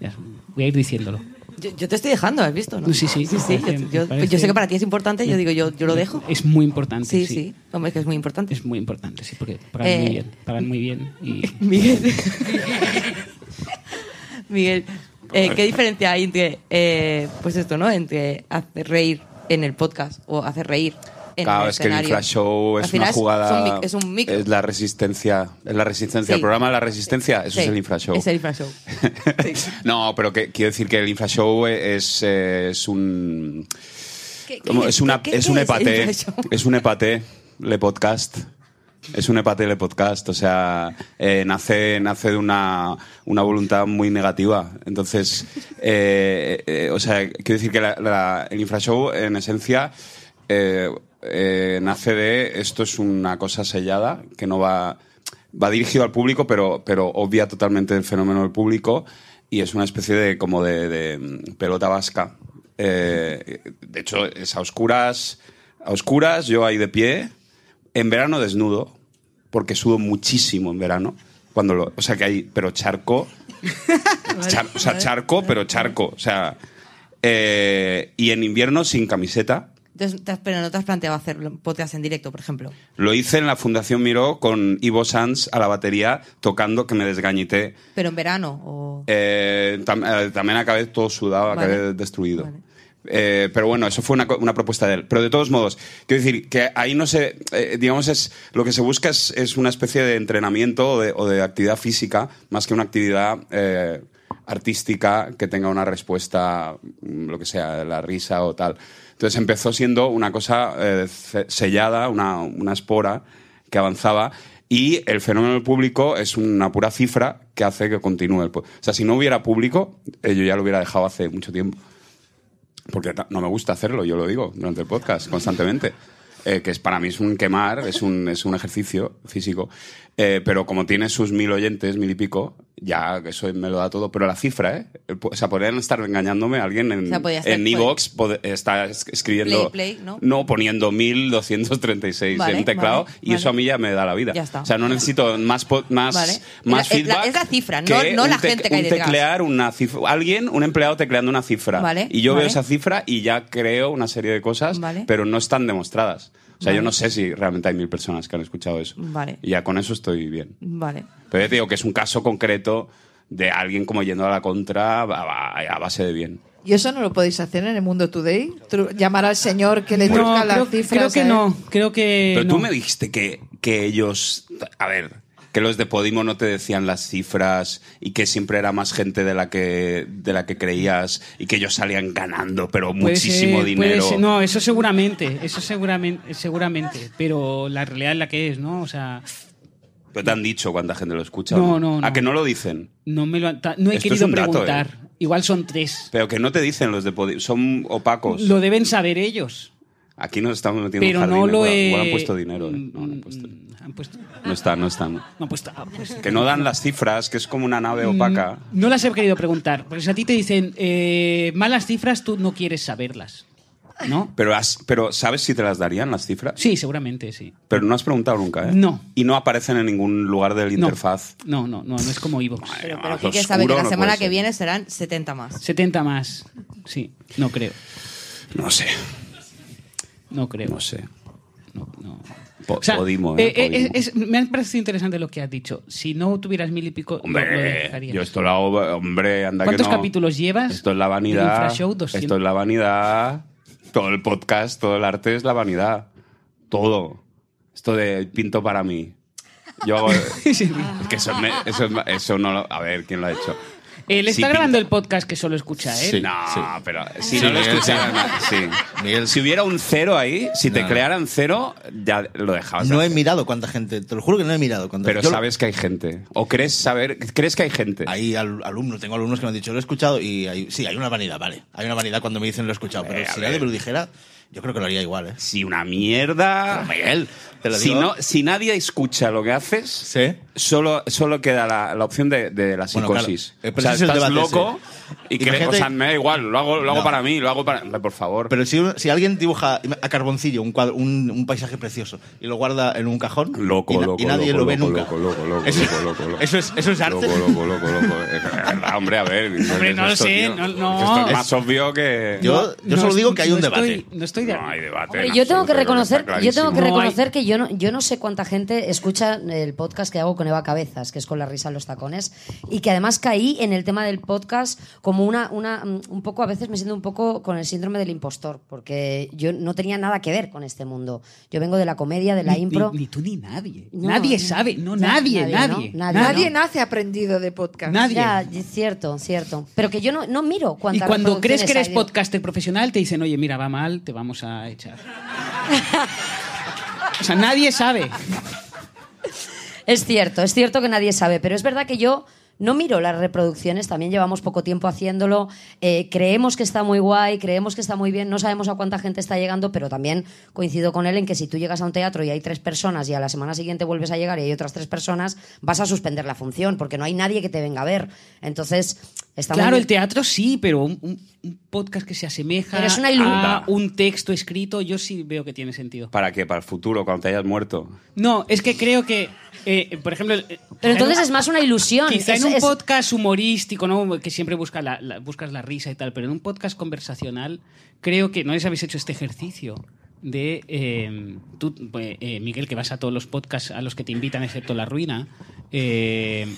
Ya, voy a ir diciéndolo. Yo, yo te estoy dejando, ¿has visto? ¿no? Sí, sí, sí, parece- yo, sé que para ti es importante, yo digo, yo, yo lo dejo. Es muy importante. Sí, sí. sí. Hombre, es que es muy importante. Es muy importante, sí, porque pagan Eh, muy bien. Pagan muy bien. Y Miguel. Miguel, eh, ¿qué diferencia hay entre, eh, pues esto, ¿no? Entre hacer reír en el podcast o hacer reír en Claro, el es que el Show Al es una jugada. Es un, mic- es un micro. Es la resistencia. Es la resistencia. Sí. El programa de la resistencia, eso Sí, es el Infra Show. Es el Infra Show. no, pero que, quiero decir que el Infra Show es, es un. ¿Qué- es, una, qué- es un Show? Es un epate, le podcast. Es un epate le podcast, o sea, eh, nace, nace de una, una voluntad muy negativa. Entonces, eh, eh, o sea, quiero decir que la- la- el infrashow, en esencia, nace de esto es una cosa sellada que no va, va dirigido al público, pero, pero obvia totalmente el fenómeno del público y es una especie de como de, mm, pelota vasca. De hecho, es oscuras, a oscuras, yo ahí de pie, en verano desnudo, porque sudo muchísimo en verano. Cuando lo, o sea que hay, pero charco, char- o sea, charco, pero charco, o sea, eh, y en invierno sin camiseta. Entonces, pero no te has planteado hacer podcast en directo, por ejemplo. Lo hice en la Fundación Miró con Ivo Sanz a la batería tocando que me desgañité. Pero en verano o... Eh, tam- eh, también acabé todo sudado, Vale. acabé destruido. Vale. Eh, pero bueno, eso fue una, una propuesta de él. Pero de todos modos, quiero decir que ahí no se, eh, digamos, es lo que se busca es, es una especie de entrenamiento o de, o de actividad física más que una actividad eh, artística que tenga una respuesta, mm, lo que sea, la risa o tal. Entonces empezó siendo una cosa eh, sellada, una, una espora que avanzaba. Y el fenómeno del público es una pura cifra que hace que continúe. el O sea, si no hubiera público, eh, yo ya lo hubiera dejado hace mucho tiempo porque no me gusta hacerlo, yo lo digo durante el podcast constantemente. Eh, que es para mí es un quemar, es un, es un ejercicio físico. Eh, pero como tiene sus mil oyentes, mil y pico, ya eso me lo da todo. Pero la cifra, ¿eh? O sea, podrían estar engañándome a alguien en, O sea, podía estar- en Evox, está es- escribiendo. Play, play, ¿no? poniendo 1236 Vale, en teclado vale, y eso a mí ya me da la vida. Ya está. O sea, no necesito más, más, más La- es la- feedback. es la cifra, no- no la gente que hay un teclear una cifra. Alguien, un empleado tecleando una cifra. Vale, y yo veo esa cifra y ya creo una serie de cosas, pero no están demostradas. O sea, Vale. yo no sé si realmente hay mil personas que han escuchado eso. Vale. Y ya con eso estoy bien. Vale. Pero ya te digo que es un caso concreto de alguien como yendo a la contra a, base de bien. ¿Y eso no lo podéis hacer en el Mundo Today? Llamar al señor que le No, truzca las creo, cifras. creo que no. Creo que. Pero no. tú me dijiste que, que ellos. A ver, que los de Podimo no te decían las cifras y que siempre era más gente de la que, de la que creías y que ellos salían ganando, pero Puede muchísimo ser, dinero. ser. No, eso seguramente, eso seguramente, seguramente, pero la realidad es la que es, ¿no? O sea, Pero te han dicho cuánta gente lo escucha. No, ¿o no, ¿A no. que no lo dicen? no me lo han- no he Esto querido dato, preguntar. ¿eh? Igual son tres. Pero que no te dicen los de Podimo. Son opacos. Lo deben saber ellos. Aquí nos estamos metiendo Pero en no lo Igual- he. igual han puesto dinero. ¿eh? No, no han puesto. Mm, han puesto- No está, no está. no. no han puesto- ah, pues- Que no dan las cifras, que es como una nave opaca. No las he querido preguntar. Porque si a ti te dicen eh, malas cifras, tú no quieres saberlas. ¿No? Pero, has- pero ¿sabes si te las darían las cifras? Sí, seguramente sí. Pero no has preguntado nunca, ¿eh? No. Y no aparecen en ningún lugar del No. interfaz. No, no, no, no es como Evox. Pero, pero Quique sabe que la no semana que viene serán 70 más. 70 más. Sí, no creo. No sé, No creo. no sé. No, no. Po- O sea, Podimo, ¿eh? eh, eh, Podimo. es- me ha parecido interesante lo que has dicho. Si no tuvieras mil y pico, lo- lo Hombre, dejarías. yo esto lo hago, hombre, anda que ¿Cuántos no. capítulos llevas? Esto es la vanidad. 200. Esto es la vanidad. Todo el podcast, todo el arte es la vanidad. Todo. Esto de pinto para mí. Yo hago... Es que eso, me- eso, es eso no lo... A ver, ¿quién lo ha hecho? Él está Sí, grabando pinta. el podcast que solo escucha él. Sí. No, pero si Sí, no lo Miguel, sí. Miguel, Si hubiera un cero ahí, si te No. crearan cero, ya lo dejabas. de No he hacer. mirado cuánta gente, te lo juro que no he mirado. cuánta- Pero yo- sabes que hay gente. O crees saber, crees que hay gente. Hay al- alumnos, tengo alumnos que me han dicho, lo he escuchado y hay, sí, hay una vanidad, vale. Hay una vanidad cuando me dicen lo he escuchado, pero Eh, a si ver. nadie me lo dijera, yo creo que lo haría igual, ¿eh? Si una mierda. Miguel, te lo si, digo. no, si nadie escucha lo que haces, Sí. solo, solo queda la, la opción de, de la Bueno, claro. psicosis. Eh, o sea, es estás loco y crees, o sea, me da igual, lo hago, lo hago No. para mí, lo hago para. Por favor. Pero si, si alguien dibuja a carboncillo un, cuadro- un, un paisaje precioso y lo guarda en un cajón Loco, y, na- loco, y nadie loco, lo ve loco, nunca. loco, loco, loco, eso, loco, loco, loco. eso es, eso es arte. Loco, loco, loco, loco. Es verdad, Hombre, a ver. Hombre, no lo sé, no- no. Esto es más obvio que. Yo- yo solo digo que hay un debate. No estoy de No hay debate. Yo tengo que yo tengo reconocer que yo no, yo no sé cuánta gente escucha el podcast que hago con Eva Cabezas, que es con la risa en los tacones, y que además caí en el tema del podcast como una, una, mm, un poco, a veces me siento un poco con el síndrome del impostor, porque yo no tenía nada que ver con este mundo. Yo vengo de la comedia, de la Ni- impro. Ni, ni tú ni nadie. No, nadie no. sabe. No, Ya, nadie, nadie, nadie. ¿no? Nadie. Nadie nace aprendido de podcast. Nadie. Ya, cierto, cierto. Pero que yo no, no miro Y cuántas cuando crees que eres hay, podcaster profesional, te dicen, oye, mira, va mal, te vamos a echar. sea, nadie sabe. Es cierto, es cierto que nadie sabe, pero es verdad que yo no miro las reproducciones, también llevamos poco tiempo haciéndolo, eh, creemos que está muy guay, creemos que está muy bien, no sabemos a cuánta gente está llegando, pero también coincido con él en que si tú llegas a un teatro y hay tres personas y a la semana siguiente vuelves a llegar y hay otras tres personas, vas a suspender la función porque no hay nadie que te venga a ver. Entonces, está Claro, el teatro sí, pero un, un- un podcast que se asemeja Pero es una ilu- a un texto escrito, yo sí veo que tiene sentido. ¿Para qué? ¿Para el futuro, cuando te hayas muerto? No, es que creo que, eh, por ejemplo... eh, Pero entonces en un- es más una ilusión. Quizá es- en un es- podcast humorístico, ¿no? que siempre busca la, la- buscas la risa y tal, pero en un podcast conversacional, creo que no si habéis hecho este ejercicio de eh, tú, eh, Miguel, que vas a todos los podcasts a los que te invitan, excepto La Ruina. eh,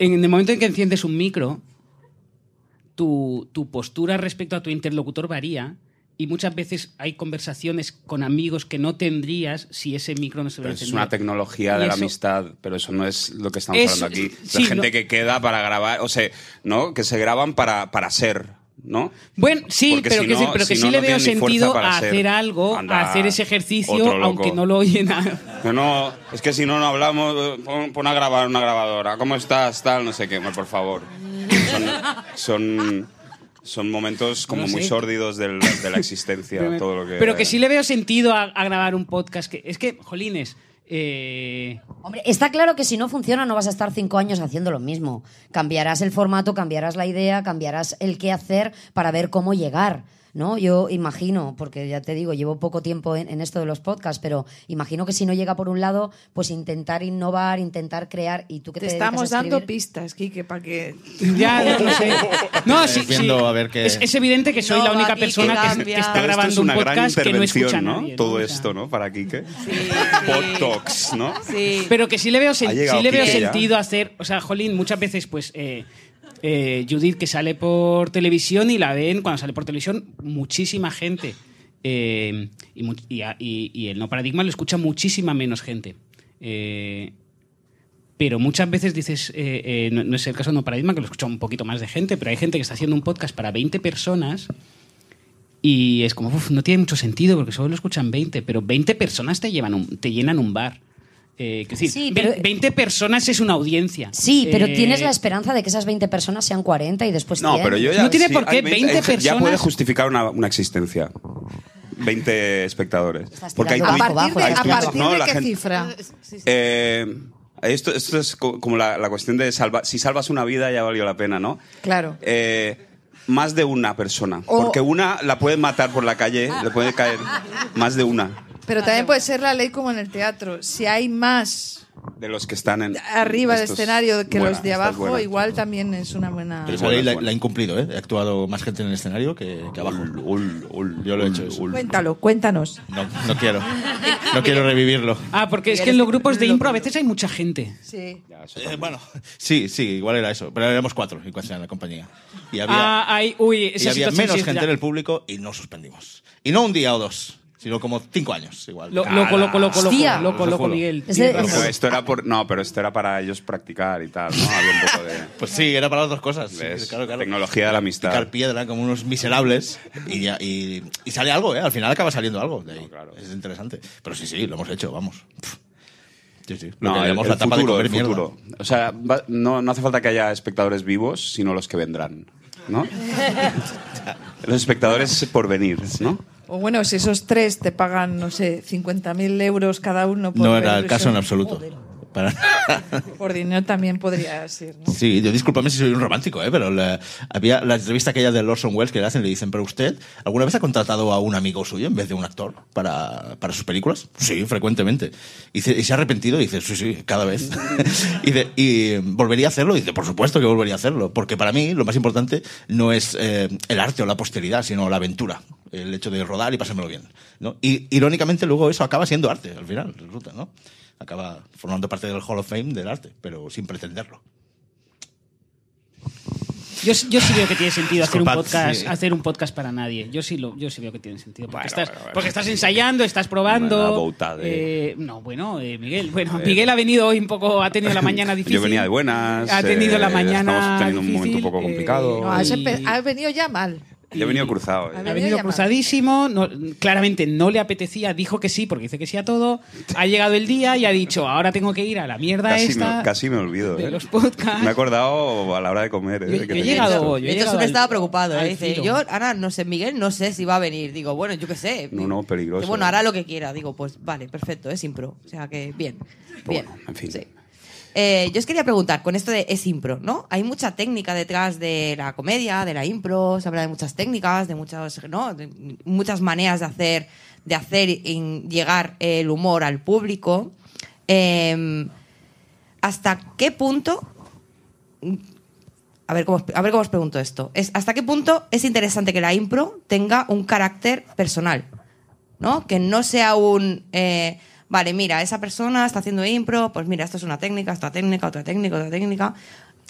en el momento en que enciendes un micro, tu, tu postura respecto a tu interlocutor varía. Y muchas veces hay conversaciones con amigos que no tendrías si ese micro no se Pero hubiera es una tecnología de la amistad, pero eso no es lo que estamos Eso- hablando aquí. sí, la gente no- que queda para grabar, o sea, ¿no? Que se graban para, para ser, ¿no? Bueno, sí, Porque pero, si que, sí, no- pero que si sí no, le veo sentido a ser. hacer algo, Anda, a hacer ese ejercicio, aunque no lo oyen. a- Que no, es que si no, no hablamos, eh, pon, pon a grabar una grabadora. ¿Cómo estás? Tal, no sé qué, hombre, por favor. Son, son, son momentos como No sé. muy sórdidos del- de la existencia, Pero, todo lo que... pero que sí le veo sentido a, a grabar un podcast. Que, es que, jolines, eh, Hombre, está claro que si no funciona no vas a estar cinco años haciendo lo mismo. Cambiarás el formato, cambiarás la idea, cambiarás el qué hacer para ver cómo llegar. ¿No? Yo imagino, porque ya te digo, llevo poco tiempo en, en esto de los podcasts, pero imagino que si no llega por un lado, pues intentar innovar, intentar crear. Y tú que te, Te dedicas a estamos dando pistas, Quique, para que... ya, ya no sé. No, sí, sí. a ver qué- es, es evidente que soy No, la única que persona que, que está esto grabando es un una gran podcast que no intervención, escucha ¿no? nadie. Todo esto, ¿no? Para Kike. Sí, Pod sí. Talks, ¿no? Sí. Pero que sí le veo, sen- sí le veo Quique sentido hacer. O sea, Jolín, muchas veces, pues. eh, eh, Judith que sale por televisión y la ven cuando sale por televisión muchísima gente. Eh, y, el no paradigma lo escucha muchísima menos gente. Eh, pero muchas veces dices, no, es el caso de no paradigma, que lo escucha un poquito más de gente, pero hay gente que está haciendo un podcast para 20 personas y es como, "Uf, no tiene mucho sentido porque solo lo escuchan 20, pero 20 personas te, llevan te llenan un bar. Eh, decir, Sí, pero- 20 personas es una audiencia. Sí, pero Eh, tienes la esperanza de que esas 20 personas sean 40 y después No, 100. pero yo ya... No tiene sí, por qué, hay 20 hay- Ya personas- puede justificar una, una existencia. 20 espectadores. Porque hay ¿A bajo, partir de, bajo, hay a partir ¿no? de La qué gente- cifra? Eh, esto, esto es co- como la, la cuestión de salva, si salvas una vida ya valió la pena, ¿no? Claro. Eh, más de una persona. O- Porque una la pueden matar por la calle, le puede caer más de una Pero también puede ser la ley como en el teatro. Si hay más de los que están en arriba del escenario que buena, los de abajo, buena. igual también es una buena... Pero esa ley la, la he incumplido, ¿eh? He actuado más gente en el escenario que, que abajo. Yo lo he hecho eso. Cuéntalo, cuéntanos. No, no quiero. No quiero revivirlo. Ah, porque es que en los grupos de impro a veces hay mucha gente. Sí. Eh, bueno, sí, sí, igual era eso. Pero éramos cuatro en cuanto a la compañía. Y había, Ah, hay, uy, y había menos gente en el público y no suspendimos. Y no un día o dos, sino como cinco años igual. Lo- Loco, loco, loco, loco, loco, loco. Miguel. De- razón. esto era por, no, pero esto era para ellos practicar y tal, ¿no? Había un poco de Pues sí, era para las dos cosas. sí, claro, claro. tecnología de la amistad. Picar piedra como unos miserables y, y, y sale algo, ¿eh? Al final acaba saliendo algo de ahí. claro. Es interesante. Pero sí, sí, lo hemos hecho, vamos. Sí, sí. Lo No, el, la etapa de futuro, comer el mierda. futuro. O sea, va- no, no hace falta que haya espectadores vivos, sino los que vendrán, ¿no? los espectadores por venir, ¿no? O bueno, si esos tres te pagan, no sé, 50.000 euros cada uno por No era el caso en absoluto. Para- Por dinero también podría ser, ¿no? Sí, yo discúlpame si soy un romántico, ¿eh? pero la- había la entrevista aquella de Orson Welles que le hacen, le dicen, pero usted, ¿alguna vez ha contratado a un amigo suyo en vez de un actor para, para sus películas? Sí, frecuentemente. Y, dice- y se ha arrepentido y dice, sí, sí, cada vez. y, dice, ¿y volvería a hacerlo? Y dice, por supuesto que volvería a hacerlo, porque para mí lo más importante no es eh, el arte o la posteridad, sino la aventura, el hecho de rodar y pasármelo bien. ¿no? Y irónicamente luego eso acaba siendo arte, al final, resulta, ¿no? Acaba formando parte del Hall of Fame del arte, pero sin pretenderlo. Yo, yo sí veo que tiene sentido hacer un podcast, hacer un podcast para nadie. Yo sí lo, yo sí veo que tiene sentido. Porque, Bueno, estás, bueno, bueno. porque estás ensayando, estás probando. Eh, no, bueno, eh, Miguel. Bueno, Miguel ha venido hoy un poco, ha tenido la mañana difícil. Yo venía de buenas. Ha tenido la eh, mañana. Estamos teniendo un momento un poco eh, complicado. No, has, y- empe- has venido ya mal. Yo he venido cruzado. eh. Ha venido cruzadísimo, no- claramente no le apetecía, dijo que sí, porque dice que sí a todo. Ha llegado el día y ha dicho, ahora tengo que ir a la mierda Casi esta. me, casi me olvido. de eh. los podcasts. Me he acordado a la hora de comer. eh, Yo- yo he llegado. Yo he llegado siempre al- estaba preocupado, al ¿eh? Dice, yo ahora no sé, Miguel, no sé si va a venir. Digo, bueno, yo qué sé. No, no, peligroso. Bueno, hará lo que quiera. Digo, pues vale, perfecto, es impro. O sea que bien. bien. Bueno, en fin. Sí. Eh, yo os quería preguntar, con esto de es impro, ¿no? Hay mucha técnica detrás de la comedia, de la impro, se habla de muchas técnicas, de muchas, ¿no? Muchas maneras de hacer, de hacer llegar el humor al público. Eh, ¿Hasta qué punto a ver, cómo, a ver cómo os pregunto esto. Es, ¿Hasta qué punto es interesante que la impro tenga un carácter personal? ¿No? Que no sea un... eh, vale, mira, esa persona está haciendo impro, pues mira, esto es una técnica, esta técnica, otra técnica, otra técnica.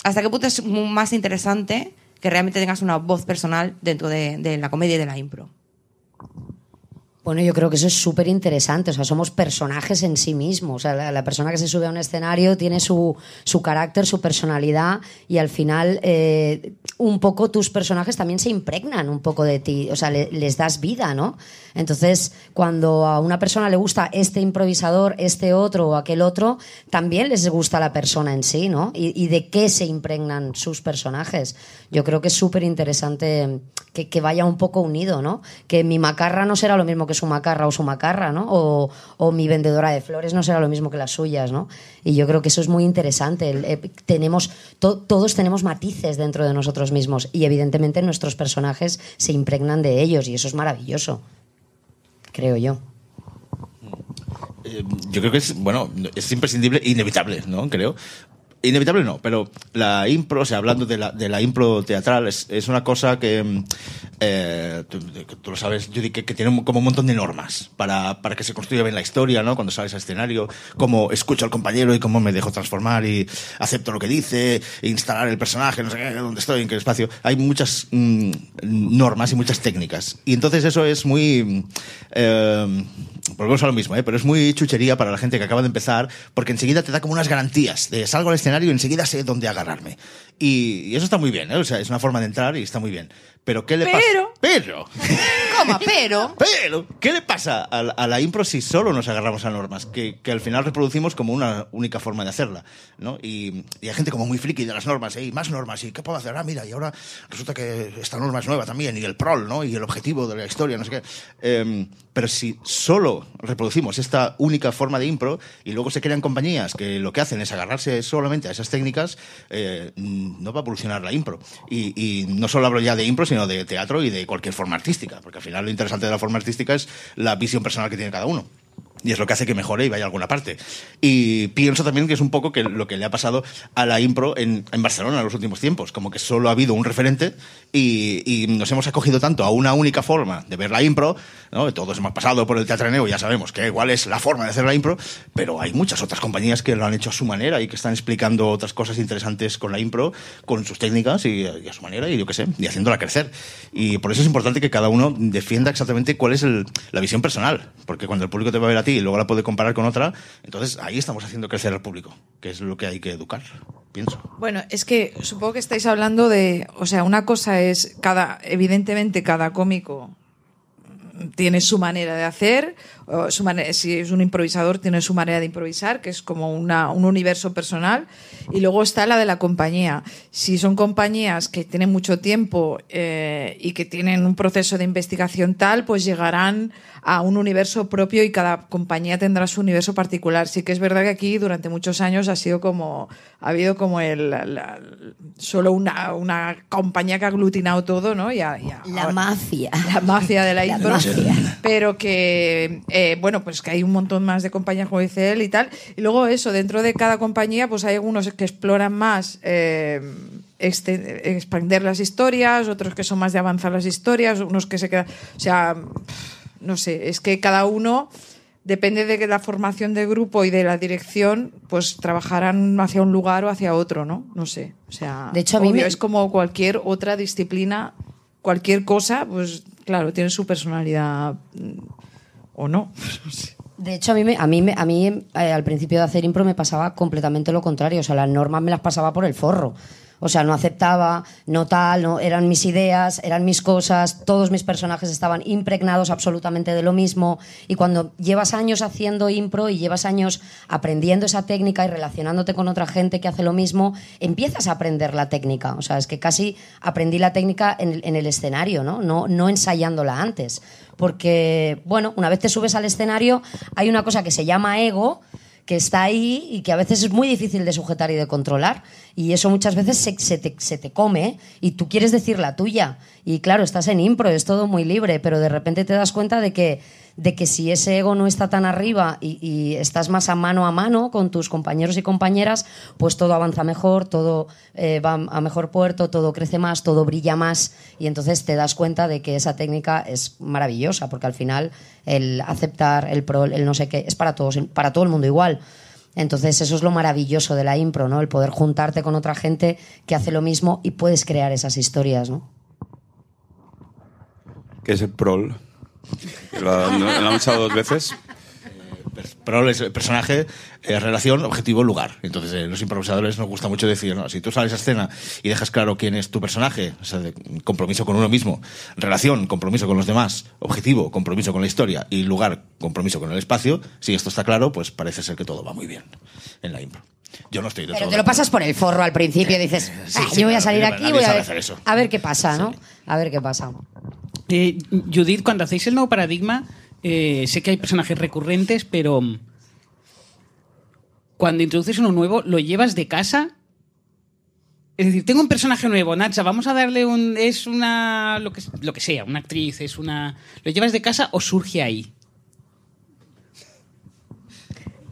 ¿Hasta qué punto es más interesante que realmente tengas una voz personal dentro de, de la comedia y de la impro? Bueno, yo creo que eso es súper interesante. O sea, somos personajes en sí mismos. O sea, la, la persona que se sube a un escenario tiene su, su carácter, su personalidad y al final eh, un poco tus personajes también se impregnan un poco de ti. O sea, le- les das vida, ¿no? Entonces, cuando a una persona le gusta este improvisador, este otro o aquel otro, también les gusta la persona en sí, ¿no? Y, y de qué se impregnan sus personajes. Yo creo que es súper interesante que, que vaya un poco unido, ¿no? Que mi macarra no será lo mismo que su macarra o su macarra, ¿no? O, mi vendedora de flores no será lo mismo que las suyas, ¿no? Y yo creo que eso es muy interesante. Eh, tenemos, to- todos tenemos matices dentro de nosotros mismos y evidentemente nuestros personajes se impregnan de ellos y eso es maravilloso, creo yo. Eh, yo creo que es, bueno, es imprescindible, inevitable, ¿no? Creo. Inevitable no, pero la impro, o sea, hablando de la, de la impro teatral, es, es una cosa que, eh, tú, tú lo sabes, Judy, que, que tiene como un montón de normas para, para que se construya bien la historia, ¿no? Cuando sales al escenario, cómo escucho al compañero y cómo me dejo transformar y acepto lo que dice, instalar el personaje, no sé qué, dónde estoy, en qué espacio. Hay muchas mm, normas y muchas técnicas. Y entonces eso es muy... eh, volvemos a lo mismo, ¿eh? pero es muy chuchería para la gente que acaba de empezar, porque enseguida te da como unas garantías de salgo al escenario y enseguida sé dónde agarrarme. Y, y eso está muy bien, ¿eh? o sea, es una forma de entrar y está muy bien. Pero ¿qué le pasa? Pero- Pero... Coma, pero... Pero, ¿qué le pasa a, la- a la impro si solo nos agarramos a normas? Que, que al final reproducimos como una única forma de hacerla, ¿no? Y, y hay gente como muy friki de las normas, ¿eh? Y más normas, ¿y qué puedo hacer? Ah, mira, y ahora resulta que esta norma es nueva también, y el prol, ¿no? Y el objetivo de la historia, no sé qué. Em, pero si solo reproducimos esta única forma de impro y luego se crean compañías que lo que hacen es agarrarse solamente a esas técnicas, eh, no va a evolucionar la impro. Y, y no solo hablo ya de impro, sino de teatro y de cualquier forma artística, porque al final lo interesante de la forma artística es la visión personal que tiene cada uno. Y es lo que hace que mejore y vaya a alguna parte. Y pienso también que es un poco que lo que le ha pasado a la impro en, en Barcelona en los últimos tiempos. Como que solo ha habido un referente y, y nos hemos acogido tanto a una única forma de ver la impro. ¿no? Todos hemos pasado por el teatraneo, ya sabemos que igual es la forma de hacer la impro, pero hay muchas otras compañías que lo han hecho a su manera y que están explicando otras cosas interesantes con la impro, con sus técnicas y, y a su manera, y yo qué sé, y haciéndola crecer. Y por eso es importante que cada uno defienda exactamente cuál es el- la visión personal, porque cuando el público te va a ver a ti y luego la puede comparar con otra, entonces ahí estamos haciendo crecer al público, que es lo que hay que educar, pienso. Bueno, es que supongo que estáis hablando de, o sea, una cosa es cada, evidentemente cada cómico tiene su manera de hacer, o su mane- si es un improvisador tiene su manera de improvisar, que es como una, un universo personal, y luego está la de la compañía. Si son compañías que tienen mucho tiempo eh, y que tienen un proceso de investigación tal, pues llegarán a un universo propio y cada compañía tendrá su universo particular. Sí que es verdad que aquí durante muchos años ha sido como, ha habido como el, la- la- solo una, una compañía que ha aglutinado todo, ¿no? Y a- y a- La mafia. la mafia de la La impro, mafia. pero que eh, bueno pues que hay un montón más de compañías como dice él y tal. Y luego eso dentro de cada compañía pues hay algunos que exploran más eh, este- expander las historias otros que son más de avanzar las historias unos que se quedan o sea no sé es que cada uno depende de la formación del grupo y de la dirección pues trabajarán hacia un lugar o hacia otro no no sé o sea De hecho, a mí obvio, me- es como cualquier otra disciplina cualquier cosa, pues claro, tiene su personalidad mm, o no. De hecho, a mí, a mí, a mí eh, al principio de hacer impro me pasaba completamente lo contrario. O sea, las normas me las pasaba por el forro. O sea, no aceptaba, no tal, no, eran mis ideas, eran mis cosas, todos mis personajes estaban impregnados absolutamente de lo mismo. Y cuando llevas años haciendo impro y llevas años aprendiendo esa técnica y relacionándote con otra gente que hace lo mismo, empiezas a aprender la técnica. O sea, es que casi aprendí la técnica en en el escenario, ¿no? ¿no? No ensayándola antes. Porque, bueno, una vez te subes al escenario, hay una cosa que se llama ego, que está ahí y que a veces es muy difícil de sujetar y de controlar. Y eso muchas veces se, se te, se te come y tú quieres decir la tuya. Y claro, estás en impro, es todo muy libre, pero de repente te das cuenta de que, de que si ese ego no está tan arriba y, estás más a mano a mano con tus compañeros y compañeras, pues todo avanza mejor, todo eh, va a mejor puerto, todo crece más, todo brilla más. Y entonces te das cuenta de que esa técnica es maravillosa, porque al final el aceptar, el pro, el no sé qué, es para todos, para todo el mundo igual. Entonces, eso es lo maravilloso de la impro, ¿no? El poder juntarte con otra gente que hace lo mismo y puedes crear esas historias, ¿no? que es el prol. Lo, ha- lo han usado dos veces. Pero personaje, eh, relación, objetivo, lugar. Entonces, eh, los improvisadores nos gusta mucho decir, ¿no? si tú sales a escena y dejas claro quién es tu personaje, o sea, de compromiso con uno mismo, relación, compromiso con los demás, objetivo, compromiso con la historia y lugar, compromiso con el espacio, si esto está claro, pues parece ser que todo va muy bien en la impro. Yo no estoy de Pero todo te lo pasas por el forro al principio y dices, sí, "Ah, sí, yo voy a claro, salir nadie aquí, voy a ver, hacer eso. a ver qué pasa, ¿no? A ver qué pasa. Eh, Judith, cuando hacéis el nuevo paradigma, eh, sé que hay personajes recurrentes, pero mm, cuando introduces uno nuevo, ¿lo llevas de casa? Es decir, tengo un personaje nuevo, Nacha, vamos a darle un... Es una... Lo que, lo que sea, una actriz, es una... ¿Lo llevas de casa o surge ahí?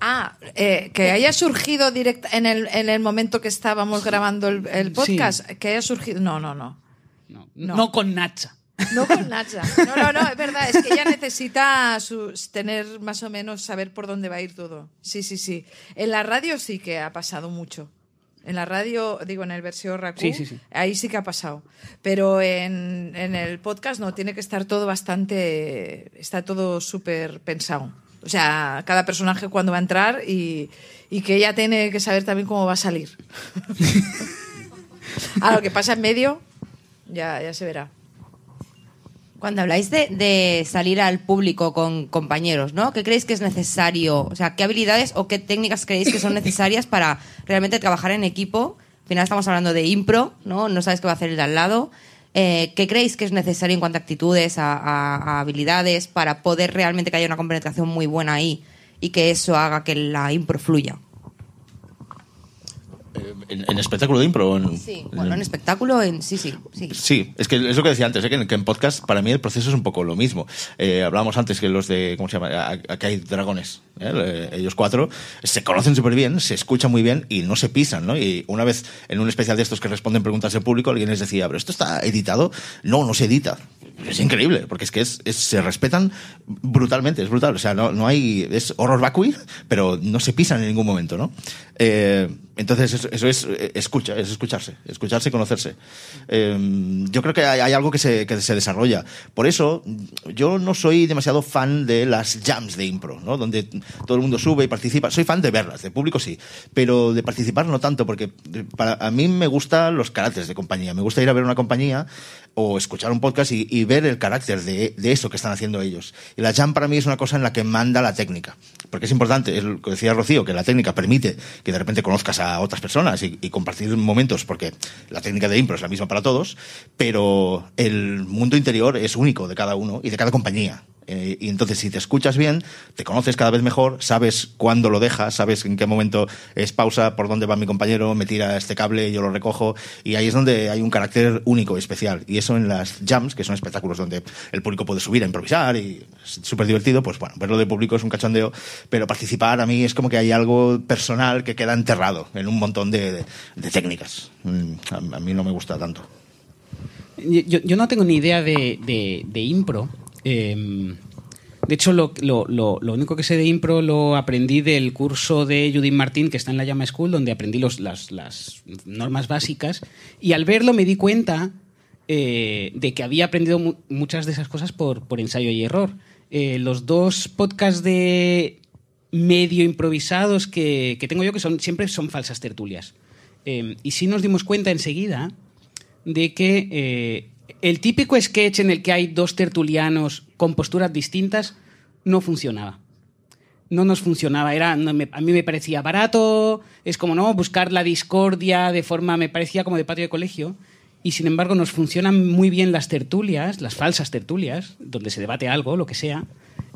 Ah, eh, que haya surgido directa en el, en el momento que estábamos grabando el, el podcast, que haya surgido. No, no, no. No, No. no con Nacha. No con Nacha. No, no, no, es verdad, es que ella necesita su- tener más o menos saber por dónde va a ir todo. Sí, sí, sí. En la radio sí que ha pasado mucho. En la radio, digo, en el versión Raku, Sí, sí, sí. ahí sí que ha pasado. Pero en, en el podcast no, tiene que estar todo bastante. Está todo súper pensado. O sea, cada personaje cuando va a entrar y, y que ella tiene que saber también cómo va a salir. a lo que pasa en medio, ya, ya se verá. Cuando habláis de, de salir al público con compañeros, ¿no? ¿Qué creéis que es necesario? O sea, ¿qué habilidades o qué técnicas creéis que son necesarias para realmente trabajar en equipo? Al final estamos hablando de impro, ¿no? No sabes qué va a hacer el de al lado. Eh, ¿Qué creéis que es necesario en cuanto a actitudes, a, a- a habilidades, para poder realmente que haya una compenetración muy buena ahí y que eso haga que la impro fluya? En, en espectáculo de impro. en- Sí, bueno, en espectáculo, en sí, sí, sí. Sí, es que es lo que decía antes, ¿eh? que, en, que en podcast para mí el proceso es un poco lo mismo. Eh, hablábamos antes que los de, ¿cómo se llama? Aquí hay dragones, ¿eh? Eh, ellos cuatro, se conocen súper bien, se escuchan muy bien y no se pisan, ¿no? Y una vez en un especial de estos que responden preguntas del público, alguien les decía, ¿pero esto está editado? No, no se edita. Es increíble, porque es que es, es- se respetan brutalmente, es brutal. O sea, no, no hay. Es horror vacui, pero no se pisan en ningún momento, ¿no? Eh, entonces, eso, eso es eh, escucha, es escucharse, escucharse y conocerse. Eh, yo creo que hay, hay algo que se, que se desarrolla. Por eso, yo no soy demasiado fan de las jams de impro, ¿no? Donde todo el mundo sube y participa. Soy fan de verlas, de público sí, pero de participar no tanto, porque para, a mí me gustan los caracteres de compañía. Me gusta ir a ver una compañía o escuchar un podcast y, ver el carácter de, de eso que están haciendo ellos. Y la jam para mí es una cosa en la que manda la técnica. Porque es importante, es lo que decía Rocío, que la técnica permite que de repente conozcas a otras personas y, y compartir momentos, porque la técnica de impro es la misma para todos, pero el mundo interior es único de cada uno y de cada compañía. Eh, y entonces, si te escuchas bien, te conoces cada vez mejor, sabes cuándo lo dejas, sabes en qué momento es pausa, por dónde va mi compañero, me tira este cable, yo lo recojo, y ahí es donde hay un carácter único y especial. Y eso en las jams, que son espectáculos donde el público puede subir a improvisar y es súper divertido, pues bueno, verlo de público es un cachondeo, pero participar a mí es como que hay algo personal que queda enterrado en un montón de, técnicas. Mm, A, a mí no me gusta tanto. Yo, yo no tengo ni idea de, de- de impro. Eh, de hecho, lo, único que sé de impro lo aprendí del curso de Judith Martín, que está en la Llama School, donde aprendí las, normas básicas. Y al verlo me di cuenta eh, de que había aprendido mu- muchas de esas cosas por, ensayo y error. Eh, los dos podcasts de medio improvisados que, tengo yo, que son, siempre son falsas tertulias. Eh, y sí nos dimos cuenta enseguida de que eh, el típico sketch en el que hay dos tertulianos con posturas distintas no funcionaba. No nos funcionaba, era, a mí me parecía barato, es como no buscar la discordia de forma, me parecía como de patio de colegio, y sin embargo nos funcionan muy bien las tertulias, las falsas tertulias, donde se debate algo, lo que sea,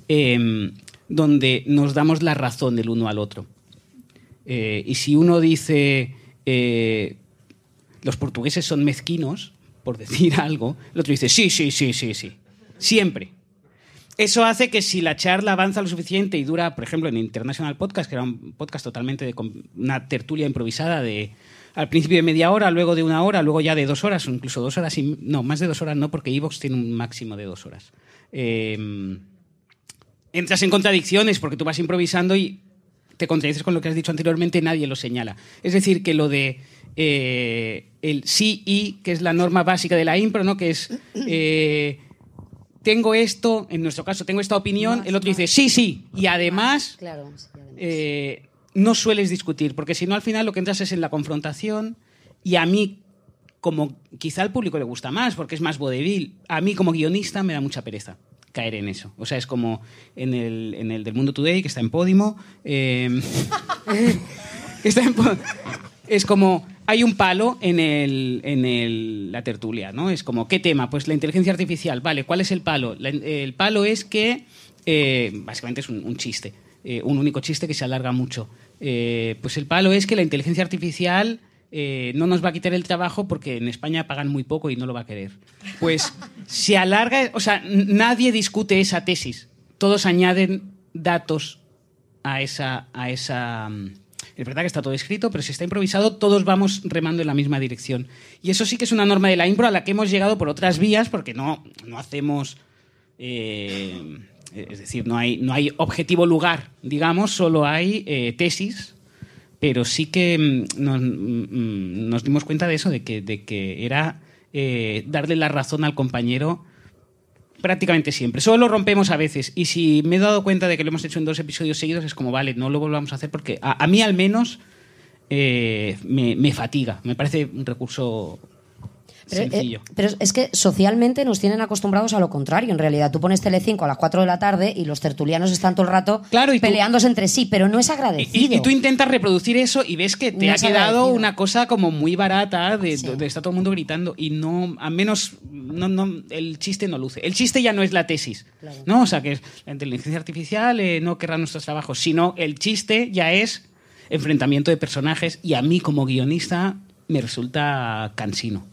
em, donde nos damos la razón del uno al otro. Eh, y si uno dice, eh, los portugueses son mezquinos, por decir algo, el otro dice, sí, sí, sí, sí, sí. Siempre. Eso hace que si la charla avanza lo suficiente y dura, por ejemplo, en International Podcast, que era un podcast totalmente de una tertulia improvisada de al principio de media hora, luego de una hora, luego ya de dos horas, o incluso dos horas y no, más de dos horas no, porque Evox tiene un máximo de dos horas. Eh, entras en contradicciones porque tú vas improvisando y te contradices con lo que has dicho anteriormente, nadie lo señala. Es decir, que lo de eh, el sí y, que es la norma básica de la impro, ¿no? que es eh, tengo esto, en nuestro caso tengo esta opinión, el otro dice sí, sí, y además Claro. sí, además. eh, no sueles discutir, porque si no al final lo que entras es en la confrontación y a mí, como quizá al público le gusta más, porque es más vodevil, a mí como guionista me da mucha pereza caer en eso. O sea, es como en el, en el del Mundo Today, que está en Podimo. eh, está en es como hay un palo en, el, en el- la tertulia, ¿no? Es como, ¿qué tema? Pues la inteligencia artificial. Vale, ¿cuál es el palo? La- el palo es que, eh, básicamente es un, un chiste, eh, un único chiste que se alarga mucho. Eh, pues el palo es que la inteligencia artificial no nos va a quitar el trabajo porque en España pagan muy poco y no lo va a querer. Pues se alarga, o sea, nadie discute esa tesis. Todos añaden datos a esa, a esa. Mm, Es verdad que está todo escrito, pero si está improvisado, todos vamos remando en la misma dirección. Y eso sí que es una norma de la impro a la que hemos llegado por otras vías, porque no, no hacemos. eh, es decir, no hay, no hay objetivo lugar, digamos, solo hay eh, tesis. Pero sí que mm, nos, mm, nos dimos cuenta de eso, de que, de que era eh, darle la razón al compañero prácticamente siempre. Solo lo rompemos a veces. Y si me he dado cuenta de que lo hemos hecho en dos episodios seguidos, es como, vale, no lo volvamos a hacer porque a, mí al menos eh, me, me fatiga. Me parece un recurso Pero, eh, pero es que socialmente nos tienen acostumbrados a lo contrario. En realidad, tú pones Telecinco a las 4 de la tarde y los tertulianos están todo el rato Claro, y tú- peleándose entre sí, pero no es agradecido. y- y tú intentas reproducir eso y ves que te No ha quedado agradecido. una cosa como muy barata, de, Sí. de- está todo el mundo gritando y no, al menos no, no, el chiste no luce. El chiste ya no es la tesis, Claro. ¿no? O sea, que la inteligencia artificial eh, no querrá nuestros trabajos, sino el chiste ya es enfrentamiento de personajes y a mí como guionista me resulta cansino.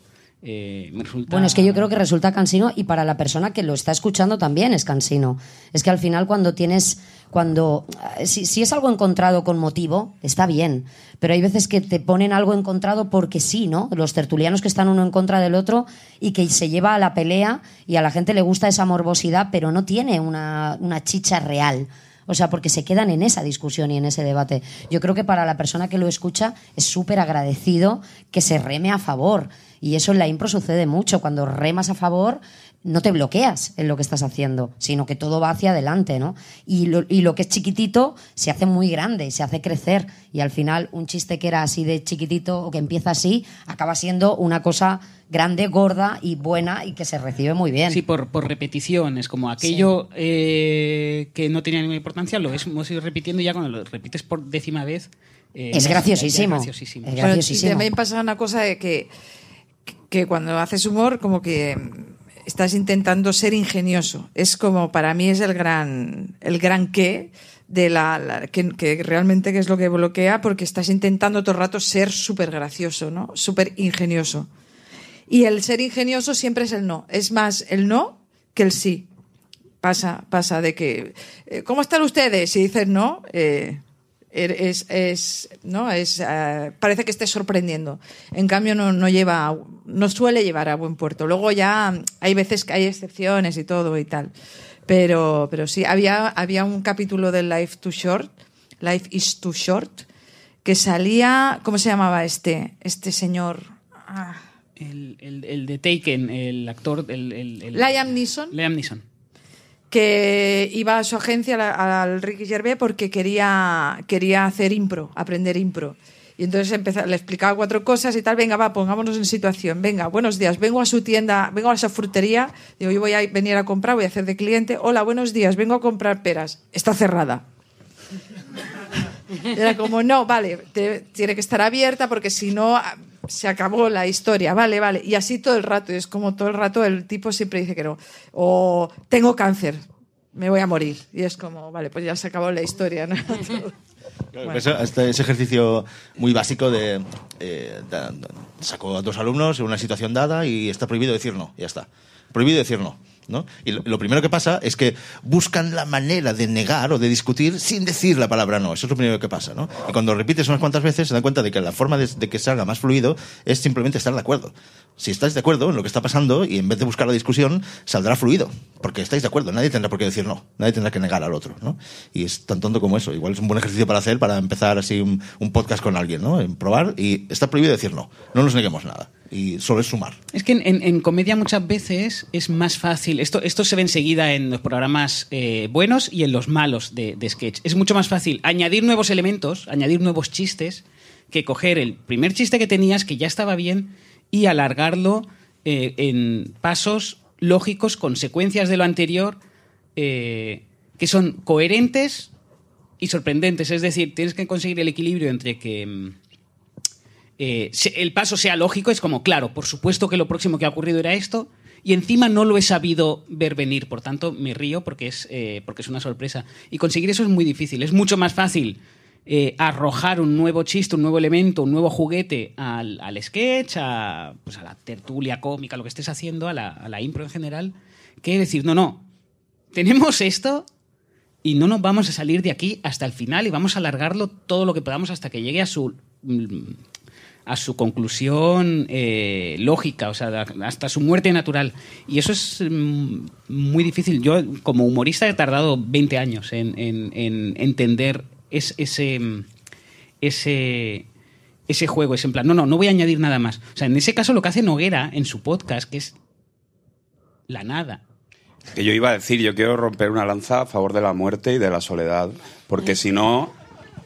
Eh, me resulta- Bueno, es que yo creo que resulta cansino y para la persona que lo está escuchando también es cansino. Es que al final cuando tienes, cuando, eh, si, si es algo encontrado con motivo, está bien, pero hay veces que te ponen algo encontrado porque sí, ¿no? Los tertulianos que están uno en contra del otro y que se lleva a la pelea y a la gente le gusta esa morbosidad, pero no tiene una, una chicha real. O sea, porque se quedan en esa discusión y en ese debate. Yo creo que para la persona que lo escucha es súper agradecido que se reme a favor. Y eso en la impro sucede mucho. Cuando remas a favor, no te bloqueas en lo que estás haciendo, sino que todo va hacia adelante, ¿no? Y lo, y lo que es chiquitito se hace muy grande, se hace crecer. Y al final, un chiste que era así de chiquitito o que empieza así, acaba siendo una cosa grande, gorda y buena y que se recibe muy bien. Sí, por, por repetición. Es como aquello eh, que no tenía ninguna importancia, lo hemos ido repitiendo y ya cuando lo repites por décima vez. eh, Es graciosísimo. es graciosísimo. Es Bueno, graciosísimo. y también pasa una cosa de que, que cuando haces humor, como que estás intentando ser ingenioso. Es como, para mí es el gran, el gran qué de la, que, realmente es lo que bloquea, porque estás intentando todo el rato ser súper gracioso, ¿no? Súper ingenioso. Y el ser ingenioso siempre es el no. Es más el no que el sí. Pasa, pasa de que, eh, ¿cómo están ustedes? Si dices no, eh, es, es, no, es, eh, parece que estés sorprendiendo. En cambio, no, no lleva, no suele llevar a buen puerto. Luego ya hay veces que hay excepciones y todo y tal. Pero, pero sí, había, había un capítulo de Life Too Short, Life is Too Short, que salía, ¿cómo se llamaba este? Este señor. Ah, El, el- el de Taken, el actor. El, el- el- Liam Neeson. Liam Neeson. Que iba a su agencia al Ricky Gervais porque quería, quería hacer impro, aprender impro. Y entonces empezó, le explicaba cuatro cosas y tal, venga, va, pongámonos en situación. Venga, buenos días, vengo a su tienda, vengo a esa frutería, digo, yo voy a venir a comprar, voy a hacer de cliente. Hola, buenos días, vengo a comprar peras. Está cerrada. Era como, no, vale, tiene que estar abierta porque si no se acabó la historia, vale, vale. Y así todo el rato, y es como todo el rato el tipo siempre dice que no. O tengo cáncer, me voy a morir. Y es como, vale, pues ya se acabó la historia, ¿no? Claro, eso- este- ese ejercicio muy básico de, eh, da- sacó a dos alumnos en una situación dada y está prohibido decir no, ya está. Prohibido decir no. ¿No? Y lo, primero que pasa es que buscan la manera de negar o de discutir sin decir la palabra no. Eso es lo primero que pasa. ¿no? Y cuando repites unas cuantas veces se dan cuenta de que la forma de, de que salga más fluido es simplemente estar de acuerdo. Si estáis de acuerdo en lo que está pasando y en vez de buscar la discusión, saldrá fluido. Porque estáis de acuerdo. Nadie tendrá por qué decir no. Nadie tendrá que negar al otro. ¿no? Y es tan tonto como eso. Igual es un buen ejercicio para hacer para empezar así un, un podcast con alguien. ¿no? En probar y está prohibido decir no. No nos neguemos nada. Y solo es sumar. Es que en, en- en comedia muchas veces es más fácil. Esto, esto se ve enseguida en los programas eh, buenos y en los malos de, de sketch. Es mucho más fácil añadir nuevos elementos, añadir nuevos chistes, que coger el primer chiste que tenías, que ya estaba bien, y alargarlo eh, en pasos lógicos, consecuencias de lo anterior, eh, que son coherentes y sorprendentes. Es decir, tienes que conseguir el equilibrio entre que. Eh, el paso sea lógico, es como, claro, por supuesto que lo próximo que ha ocurrido era esto, y encima no lo he sabido ver venir, por tanto me río porque es, eh, porque es una sorpresa. Y conseguir eso es muy difícil, es mucho más fácil eh, arrojar un nuevo chiste, un nuevo elemento, un nuevo juguete al, al sketch, a, pues a la tertulia cómica, lo que estés haciendo, a la, a la impro en general, que decir, no, no, tenemos esto y no nos vamos a salir de aquí hasta el final y vamos a alargarlo todo lo que podamos hasta que llegue a su mm, a su conclusión eh, lógica, o sea, hasta su muerte natural. Y eso es mm, muy difícil. Yo, como humorista, he tardado 20 años en, en- en entender es- ese, ese, ese juego, ese en plan, no, no, no voy a añadir nada más. O sea, en ese caso lo que hace Noguera en su podcast, que es la nada. Que yo iba a decir, yo quiero romper una lanza a favor de la muerte y de la soledad, porque si no,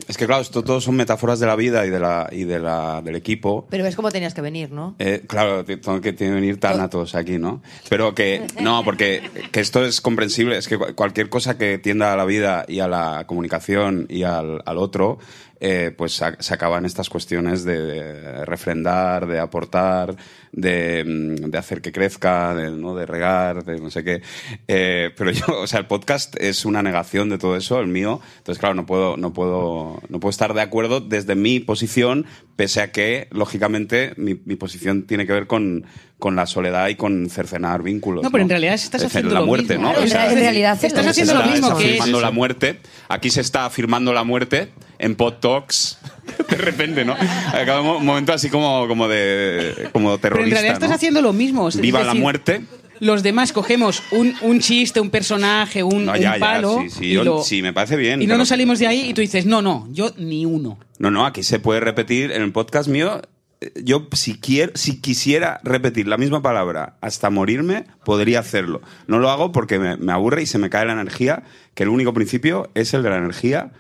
es que claro, esto todo son metáforas de la vida y de la y de la del equipo. Pero ves cómo tenías que venir, ¿no? Eh, claro, tengo que tienen que venir tánatos aquí, ¿no? Pero que, no, porque que esto es comprensible, es que cu- cualquier cosa que tienda a la vida y a la comunicación y al, al otro eh, pues se acaban estas cuestiones de refrendar, de aportar, de, mm, de hacer que crezca, de, ¿no? de regar, de no sé qué. Eh, pero yo, o sea, el podcast es una negación de todo eso, el mío. Entonces, claro, no puedo, no puedo, no puedo estar de acuerdo desde mi posición, pese a que, lógicamente, mi, mi posición tiene que ver con, con la soledad y con cercenar vínculos. No, pero en realidad estás haciendo la lo muerte, mismo. ¿no? Claro, O sea, en realidad estás es- haciendo se lo está- mismo que afirmando la muerte. Aquí se está afirmando la muerte en Pod Talks. De repente, ¿no? Acaba un momento así como, como de como terrorista. Pero en realidad estás ¿no? haciendo lo mismo. es Viva la muerte. Los demás cogemos un, un chiste, un personaje, un, No, un ya, ya, palo. sí, sí, y, yo- lo- sí, me parece bien. y no pero- nos salimos de ahí y tú dices, no, no, yo ni uno. No, no, aquí se puede repetir en el podcast mío. eh, Yo, si, quiero, si quisiera repetir la misma palabra hasta morirme, podría hacerlo. No lo hago porque me, me aburre y se me cae la energía, que el único principio es el de la energía.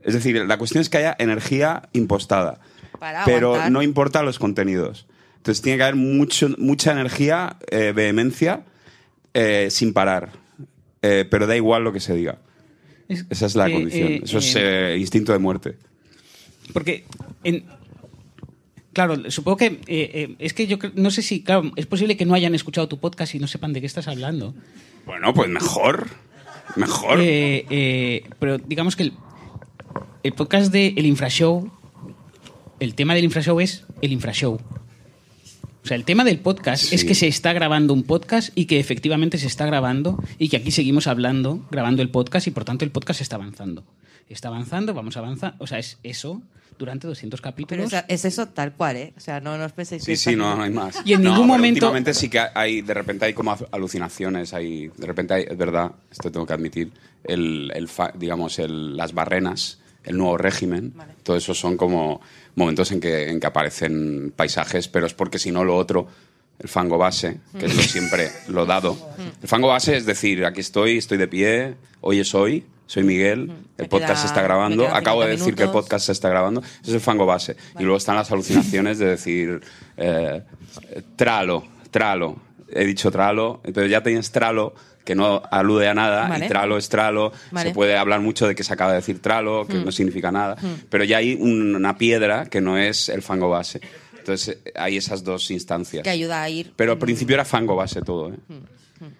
Es decir, la cuestión es que haya energía impostada. Para pero aguantar. no importa los contenidos. Entonces tiene que haber mucho, mucha energía, eh, vehemencia, eh, sin parar. Eh, pero da igual lo que se diga. Es- Esa es la condición. Eso es instinto de muerte. Porque, en- claro, supongo que eh, eh, es que yo no sé si, claro, es posible que no hayan escuchado tu podcast y no sepan de qué estás hablando. Bueno, pues mejor. Mejor. Eh, pero digamos que el, el podcast de El Infrashow, el tema del Infrashow es el Infrashow. O sea, el tema del podcast Sí. es que se está grabando un podcast y que efectivamente se está grabando y que aquí seguimos hablando, grabando el podcast y por tanto el podcast está avanzando. Está avanzando, vamos a avanzar. O sea, es eso durante 200 Pero capítulos. es, es eso tal cual, ¿eh? O sea, no, no os penséis Sí, sí, no, no hay más. Y en No, ningún pero momento- Últimamente sí que hay, de repente hay como alucinaciones, hay, de repente hay, es verdad, esto tengo que admitir, el, el fa- digamos, el- las barrenas, el nuevo régimen, todo eso son como momentos en que, en que aparecen paisajes, pero es porque si no lo otro, el fango base, que es lo siempre lo dado. El fango base es decir, aquí estoy, estoy de pie, hoy es hoy, soy Miguel, el podcast queda- se está grabando, acabo de 50 decir que el podcast se está grabando, ese es el fango base. Y luego están las alucinaciones de decir, eh, tralo, tralo, he dicho tralo, pero ya tienes tralo que no alude a nada, Vale. y tralo es tralo, Vale. se puede hablar mucho de que se acaba de decir tralo, que no significa nada, pero ya hay un- una piedra que no es el fango base. Entonces eh, hay esas dos instancias. Que ayuda a ir. Pero al principio era fango base todo, ¿eh?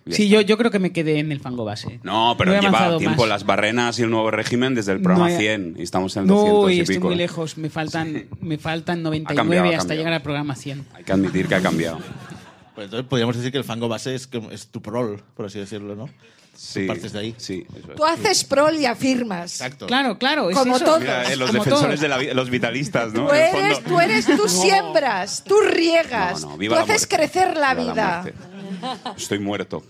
Ya Sí, está. yo, yo creo que me quedé en el fango base. No, pero he lleva tiempo más. las barrenas y el nuevo régimen desde el programa No he- 100 y estamos en el No, 200 y estoy pico. muy ¿eh? lejos. Me faltan, me faltan 99 cambiado, ha hasta llegar al programa 100. Hay que admitir que ha cambiado. Pues entonces podríamos decir que el fango base es, es tu prol, por así decirlo, ¿no? Sí, partes de ahí. Sí, eso es. Tú haces prol y afirmas. Exacto. Claro, claro. Es Como eso. todos. Mira, eh, los Como defensores todos. de la los vitalistas, ¿no? Tú eres, tú eres, tú siembras, tú riegas, No, no, viva tú haces muerte. crecer la Viva vida. Estoy muerto.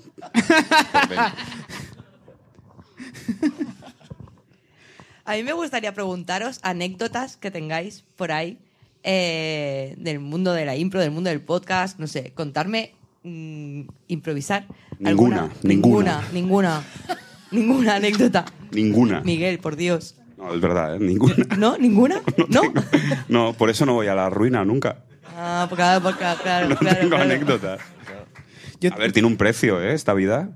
A mí me gustaría preguntaros anécdotas que tengáis por ahí eh, del mundo de la impro, del mundo del podcast, no sé, contarme, mm, improvisar. Ninguna, alguna, ninguna. ninguna, ninguna, ninguna anécdota. Ninguna. Miguel, por Dios. No, es verdad, ¿eh? Ninguna. ¿No? ¿Ninguna? ¿No? No, por eso no voy a la ruina nunca. Ah, porque, porque claro, No claro, tengo claro. anécdotas. Yo- A ver, tiene un precio, ¿eh? Esta vida.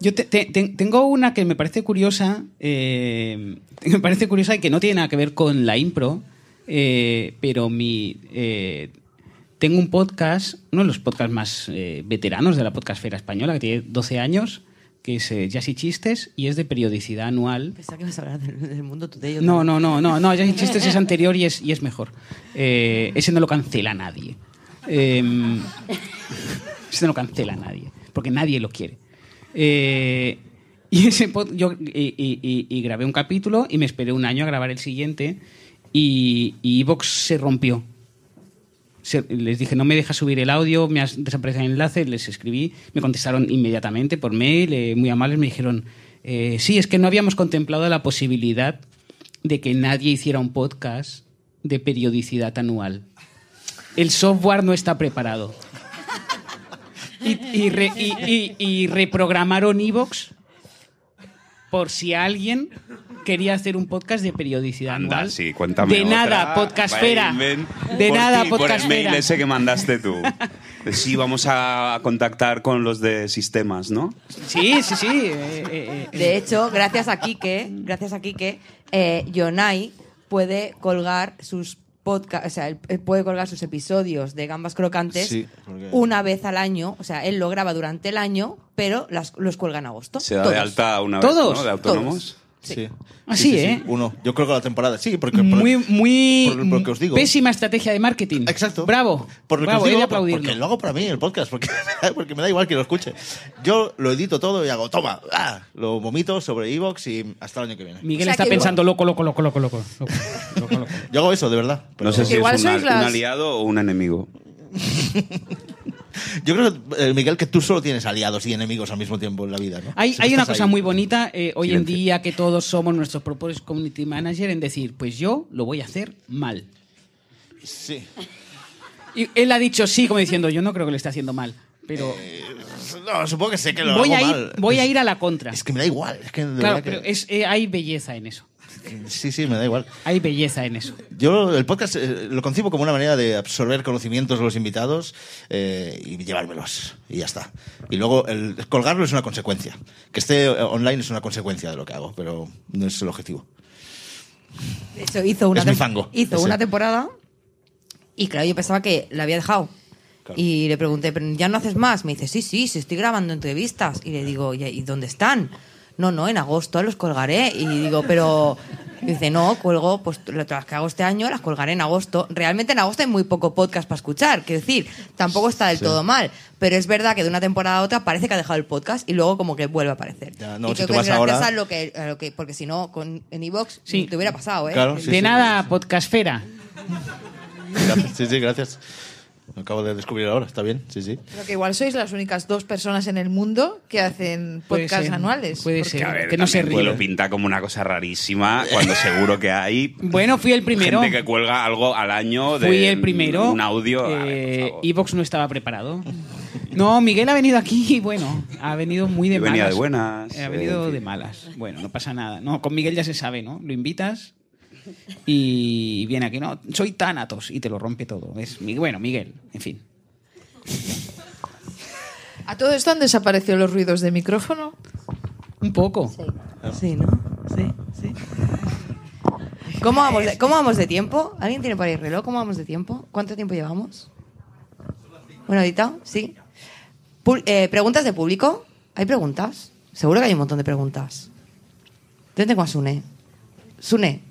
Yo te- te- te- tengo una que me parece curiosa, eh, me parece curiosa y que no tiene nada que ver con la impro, eh, pero mi eh, tengo un podcast, uno de los podcasts más eh, veteranos de la podcastfera española, que tiene 12 años, que es eh, Jazz y Chistes y es de periodicidad anual. Pensaba que ibas a hablar del, del mundo tuyo. No, no, no, no, no, Jazz y Chistes es anterior y es, y es mejor. Eh, ese no lo cancela nadie. Eh, ese no lo cancela nadie, porque nadie lo quiere. Y ese pod- yo y- y grabé un capítulo y me esperé un año a grabar el siguiente y y Evox se rompió. Les dije, no me deja subir el audio, me has desaparecido el enlace, les escribí, me contestaron inmediatamente por mail, eh, muy amables, me dijeron, eh, sí, es que no habíamos contemplado la posibilidad de que nadie hiciera un podcast de periodicidad anual. El software no está preparado. Y, y re- y- y- y reprogramaron Evox por si alguien quería hacer un podcast de periodicidad Anda, anual. sí, cuéntame De otra. nada, podcastfera. De Por nada, ti, Por el podcastfera. mail ese que mandaste tú. Sí, vamos a contactar con los de sistemas, ¿no? Sí, sí, sí. eh, eh, eh, De hecho, gracias a Quique, gracias a Quique, eh, Yonai puede colgar sus podcast, o sea, él puede colgar sus episodios de Gambas Crocantes Sí, porque- una vez al año. O sea, él lo graba durante el año, pero las- los cuelga en agosto. Se da Todos. de alta una vez, ¿Todos? ¿no? De autónomos. Sí. Así, ¿eh? Uno. Yo creo que la temporada. Sí, porque. por- Muy, muy por lo que os digo. pésima estrategia de marketing. Exacto. Bravo. Por lo que Bravo, os he de digo, aplaudirlo. porque lo hago para mí el podcast, porque, porque me da igual que lo escuche. Yo lo edito todo y hago, toma, ah, lo vomito sobre Evox y hasta el año que viene. Miguel O sea está que- pensando loco, loco, loco, loco, loco, loco, loco, loco. Yo hago eso, de verdad. pero- No sé si Igual es una- las- un aliado o un enemigo. Yo creo, eh, Miguel, que tú solo tienes aliados y enemigos al mismo tiempo en la vida, ¿no? Hay, hay una cosa ahí. muy bonita eh, hoy en día que todos somos nuestros propios community manager en decir, pues yo lo voy a hacer mal. Sí. Y él ha dicho sí, como diciendo, yo no creo que lo esté haciendo mal, pero No, supongo que sé que lo voy, hago a ir, mal. voy a ir a la contra. Es que me da igual. Es que de Claro, que- pero es, eh, hay belleza en eso. Sí, sí, me da igual. Hay belleza en eso. Yo el podcast eh, lo concibo como una manera de absorber conocimientos de los invitados eh, y llevármelos. Y ya está. Y luego el colgarlo es una consecuencia. Que esté eh, online es una consecuencia de lo que hago, pero no es el objetivo. De hecho, hizo una, Es mi tem- fango, hizo ese. una temporada y claro, yo pensaba que la había dejado. Claro. Y le pregunté, ¿pero ya no haces más? Me dice, sí, sí, sí, estoy grabando entrevistas. Y le digo, ¿y y dónde están? No, no, en agosto los colgaré. Y digo, pero... y dice, no, cuelgo, pues las que hago este año las colgaré en agosto. Realmente en agosto hay muy poco podcast para escuchar. Quiero decir, tampoco está del todo mal. Pero es verdad que de una temporada a otra parece que ha dejado el podcast y luego como que vuelve a aparecer. Ya, no, y si creo tú que vas es gracias ahora- a lo que, a lo que... Porque si no, con, en iVox Sí. te hubiera pasado, ¿eh? Claro, sí, de sí. nada, podcastfera. Sí, sí, gracias. Lo acabo de descubrir ahora, está bien, sí, sí. Pero que igual sois las únicas dos personas en el mundo que hacen Puede podcasts ser, anuales. puede Porque- ser. Que, a ver, Que no se ríe. Lo pinta como una cosa rarísima cuando seguro que hay Bueno, fui el primero. gente que cuelga algo al año de Fui el primero. un audio. A ver, Eh, por favor. Evox no estaba preparado. No, Miguel ha venido aquí y bueno, ha venido muy de Yo malas. venía de buenas, Ha eh, venido fin. de malas. Bueno, no pasa nada. No, con Miguel ya se sabe, ¿no? Lo invitas y viene aquí, no, soy Thanatos y te lo rompe todo. Es, Mi- bueno, Miguel, en fin. ¿A todo esto han desaparecido los ruidos de micrófono? Un poco. Sí, ¿no? Sí, sí. ¿Cómo vamos, de, ¿Cómo vamos de tiempo? ¿Alguien tiene por ahí reloj? ¿Cómo vamos de tiempo? ¿Cuánto tiempo llevamos? Bueno, editado, sí. Eh, ¿Preguntas de público? ¿Hay preguntas? Seguro que hay un montón de preguntas. Yo tengo a Sune. Sune,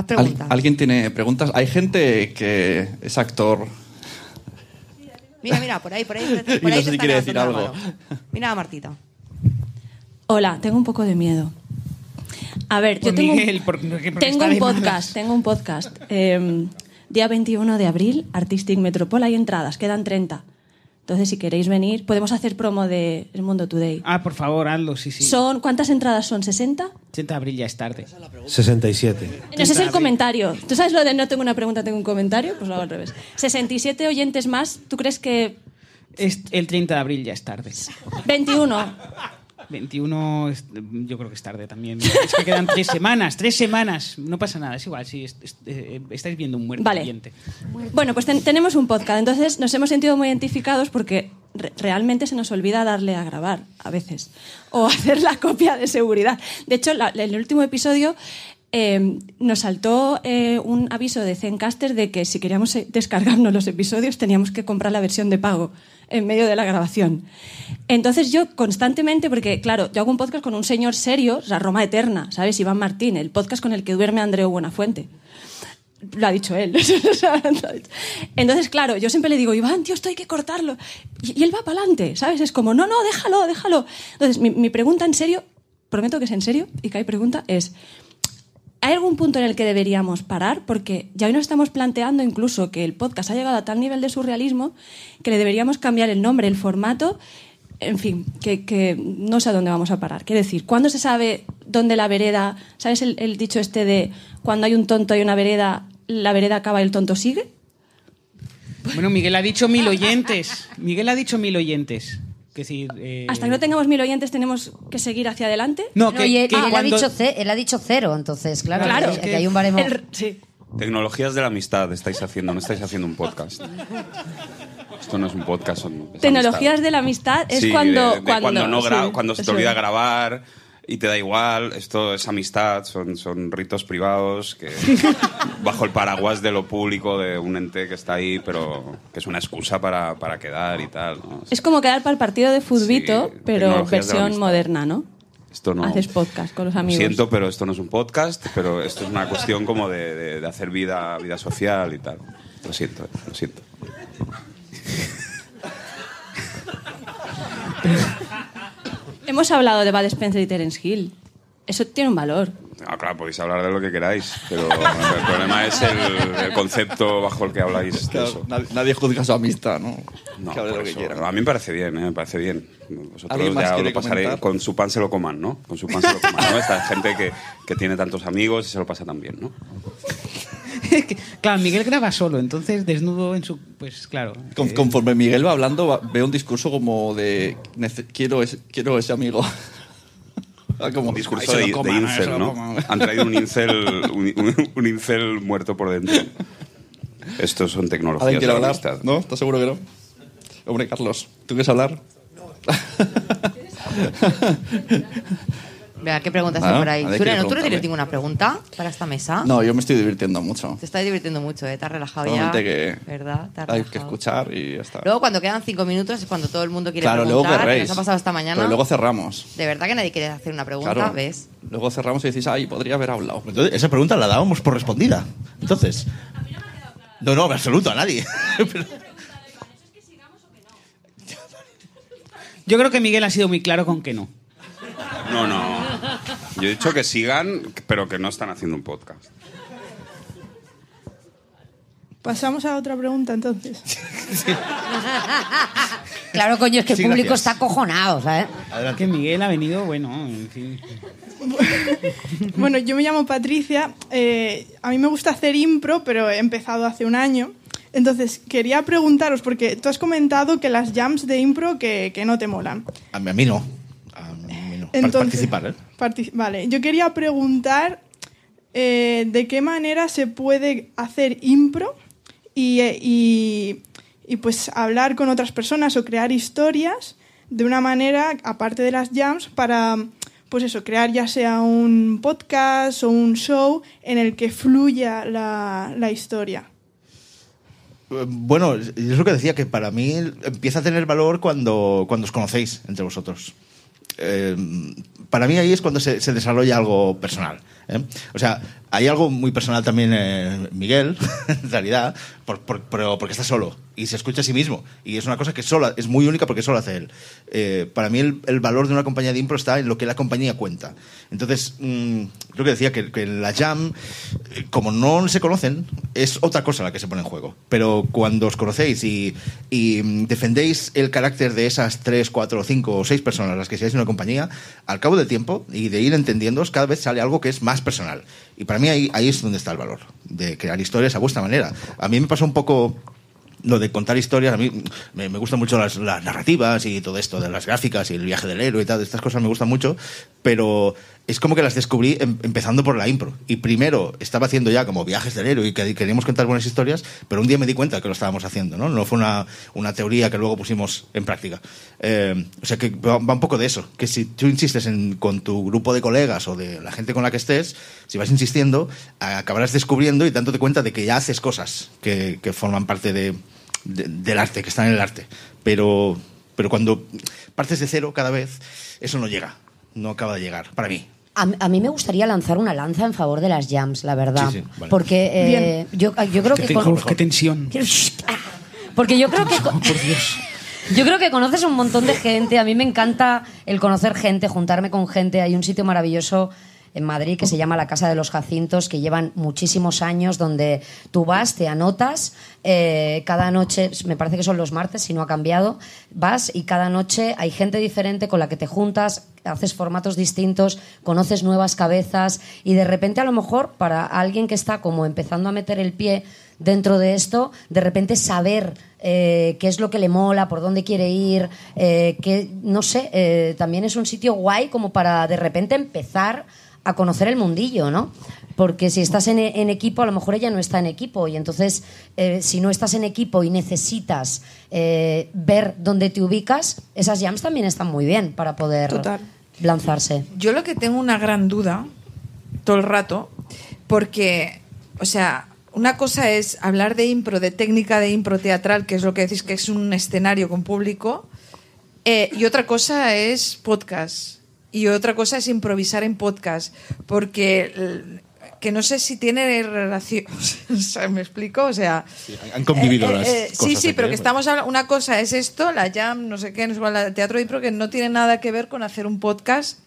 haz ¿Al- preguntas. ¿Alguien tiene preguntas? Hay gente que es actor. Mira, mira, por ahí, por ahí. Por Y no ahí sé si quiere decir algo. Mira a Martita. Hola, tengo un poco de miedo. A ver, Pues yo tengo, Miguel, un, porque- porque tengo un podcast, tengo un podcast. Eh, día 21 de abril, Artistic Metropol, hay entradas, quedan 30. Entonces, si queréis venir, podemos hacer promo de El Mundo Today. Ah, por favor, hazlo, sí, sí. Son, ¿Cuántas entradas son? ¿60? 80 de abril ya es tarde. 67. No, ese es el comentario. ¿Tú sabes lo de no tengo una pregunta, tengo un comentario? Pues lo hago al revés. 67 oyentes más, ¿tú crees que Es, el 30 de abril ya es tarde. 21? 21, es- yo creo que es tarde también. Es que quedan tres semanas, tres semanas. No pasa nada, es igual, es- es- eh, estáis viendo un muerto Vale. viviente. Bueno, pues ten- tenemos un podcast, entonces nos hemos sentido muy identificados porque re- realmente se nos olvida darle a grabar a veces o hacer la copia de seguridad. De hecho, la- en el último episodio eh, nos saltó eh, un aviso de Zencaster de que si queríamos eh, descargarnos los episodios teníamos que comprar la versión de pago en medio de la grabación. Entonces yo constantemente, porque claro, yo hago un podcast con un señor serio, la Roma Eterna, ¿sabes? Iván Martín, el podcast con el que duerme Andreu Buenafuente. Lo ha dicho él. Entonces, claro, yo siempre le digo, Iván, tío, esto hay que cortarlo. Y él va para adelante, ¿sabes? Es como, no, no, déjalo, déjalo. Entonces, mi, mi pregunta en serio, prometo que es en serio, y que hay pregunta, es, ¿hay algún punto en el que deberíamos parar? Porque ya hoy nos estamos planteando incluso que el podcast ha llegado a tal nivel de surrealismo que le deberíamos cambiar el nombre, el formato, en fin, que, no sé a dónde vamos a parar. Quiero decir, ¿cuándo se sabe dónde la vereda, ¿sabes el, el dicho este de cuando hay un tonto y una vereda, la vereda acaba y el tonto sigue? Bueno, Miguel ha dicho mil oyentes. Miguel ha dicho mil oyentes. Es eh, Hasta que no tengamos mil oyentes tenemos que seguir hacia adelante. No, No, que, y él, que él cuando- ha dicho ce- él ha dicho cero, entonces, claro, Claro, que, que hay un baremo. El- sí. Tecnologías de la amistad estáis haciendo, no estáis haciendo un podcast. Esto no es un podcast, son es Tecnologías amistad. de la amistad es Sí, cuando, de- de cuando, no sí, cuando se te olvida es. grabar y te da igual, esto es amistad, son, son ritos privados que bajo el paraguas de lo público de un ente que está ahí, pero que es una excusa para, para quedar y tal. ¿no? Es como quedar para el partido de futbito, Sí, pero versión moderna, ¿no? Esto no. Haces podcast con los Lo amigos. siento, pero esto no es un podcast, pero esto es una cuestión como de, de- de hacer vida, vida social y tal. Lo siento, lo siento. Hemos hablado de Bud Spencer y Terence Hill. Eso tiene un valor. Ah, claro, podéis hablar de lo que queráis, pero el problema es el, el concepto bajo el que habláis de eso. nadie, nadie juzga su amistad, ¿no? No, que hable lo que quiera. A mí me parece bien, ¿eh? me parece bien. Vosotros ¿Alguien más ya lo pasaré, con su pan se lo coman, ¿no? Con su pan se lo coman, ¿no? Esta gente que, que tiene tantos amigos y se lo pasa tan bien, ¿no? Claro, Miguel graba solo, entonces desnudo en su. Pues claro. Con- eh, conforme Miguel va hablando, va- veo un discurso como de nece- quiero, ese, quiero ese amigo. Como Un discurso "Ay, se de, de incel, ¿no? coman". Han traído un incel, un, un- un incel muerto por dentro. Estos son tecnologías ¿Alguien quiere la hablar? amistad. ¿No? ¿Estás seguro que no? Hombre, Carlos, ¿tú quieres hablar? Vea, ¿qué preguntas Ah, hay por ahí? ¿no tú no tienes ninguna pregunta para esta mesa? No, yo me estoy divirtiendo mucho. Te estás divirtiendo mucho, ¿eh? Te has relajado ya. Solamente que ¿Verdad? Te has hay que escuchar y ya está. Luego, cuando quedan cinco minutos, es cuando todo el mundo quiere claro, luego preguntar. que querréis. Nos ha pasado esta mañana. Pero luego cerramos. De verdad que nadie quiere hacer una pregunta, Claro. ¿ves? Luego cerramos y decís, ay, podría haber hablado. Entonces, esa pregunta la dábamos por respondida. Entonces. No, no, en absoluto, a nadie. Pero- Yo creo que Miguel ha sido muy claro con que no. No, no. Yo he dicho que sigan, pero que no están haciendo un podcast. Pasamos a otra pregunta entonces. Claro, coño, es que el Sí, público gracias. está acojonado, ¿sabes? Que Miguel ha venido, bueno, en fin. Bueno, yo me llamo Patricia. eh, a mí me gusta hacer impro, pero he empezado hace un año. Entonces, quería preguntaros, porque tú has comentado que las jams de impro que, que no te molan. A mí, a mí no. A mí no. Para Entonces- participar, ¿eh? Partic- vale, yo quería preguntar eh, de qué manera se puede hacer impro y, eh, y- y, pues hablar con otras personas o crear historias de una manera, aparte de las jams, para pues eso, crear ya sea un podcast o un show en el que fluya la, la historia. Eh, Bueno, es lo que decía, que para mí empieza a tener valor cuando, cuando os conocéis entre vosotros. Eh, para mí ahí es cuando se, desarrolla algo personal. ¿eh? O sea, hay algo muy personal también en Miguel, en realidad, por- por- pero porque está solo y se escucha a sí mismo. Y es una cosa que es muy única porque solo hace él. Eh, para mí el, el valor de una compañía de impro está en lo que la compañía cuenta. Entonces, mm, lo que decía, que, que la jam, eh, como no se conocen, es otra cosa la que se pone en juego. Pero cuando os conocéis y, y, mm, defendéis el carácter de esas tres, cuatro, cinco o seis personas las que seáis en una compañía, al cabo del tiempo y de ir entendiéndoos, cada vez sale algo que es más personal. Y para mí ahí, es donde está el valor, de crear historias a vuestra manera. A mí me pasó un poco lo de contar historias, a mí me, me gustan mucho las, las narrativas y todo esto de las gráficas y el viaje del héroe y tal, estas cosas me gustan mucho, pero es como que las descubrí em- empezando por la impro. Y primero estaba haciendo ya como viajes del héroe y que queríamos contar buenas historias, pero un día me di cuenta que lo estábamos haciendo, ¿no? No fue una, una teoría que luego pusimos en práctica. Eh, o sea que va, va un poco de eso, que si tú insistes en, con tu grupo de colegas o de la gente con la que estés, si vas insistiendo, acabarás descubriendo y dándote cuenta de que ya haces cosas que, que forman parte de, de- del arte, que están en el arte. Pero, pero cuando partes de cero cada vez, eso no llega, no acaba de llegar, para mí. A, a mí me gustaría lanzar una lanza en favor de las jams, la verdad. Sí, sí, vale. Porque eh, yo, yo creo que... te- con- uf, qué tensión. Porque yo creo que... Yo creo que conoces un montón de gente. A mí me encanta el conocer gente, juntarme con gente. Hay un sitio maravilloso en Madrid que se llama la Casa de los Jacintos, que llevan muchísimos años, donde tú vas, te anotas, eh, cada noche, me parece que son los martes, si no ha cambiado, vas y cada noche hay gente diferente con la que te juntas, haces formatos distintos, conoces nuevas cabezas y de repente a lo mejor para alguien que está como empezando a meter el pie dentro de esto, de repente saber eh, qué es lo que le mola, por dónde quiere ir, eh, que no sé, también es un sitio guay como para de repente empezar a conocer el mundillo, ¿no? Porque si estás en, en equipo, a lo mejor ella no está en equipo y entonces eh, si no estás en equipo y necesitas eh, ver dónde te ubicas, esas jams también están muy bien para poder Total. lanzarse. Yo lo que tengo una gran duda todo el rato, porque, o sea, una cosa es hablar de impro, de técnica de impro teatral, que es lo que decís que es un escenario con público, eh, y otra cosa es podcast. Y otra cosa es improvisar en podcast, porque l- que no sé si tiene relación, ¿me explico? O sea, Han convivido eh, las eh, cosas. sí, sí, pero ¿eh? que estamos hablando, una cosa es esto, la jam, no sé qué, no sé cuál, el teatro de impro, que no tiene nada que ver con hacer un podcast,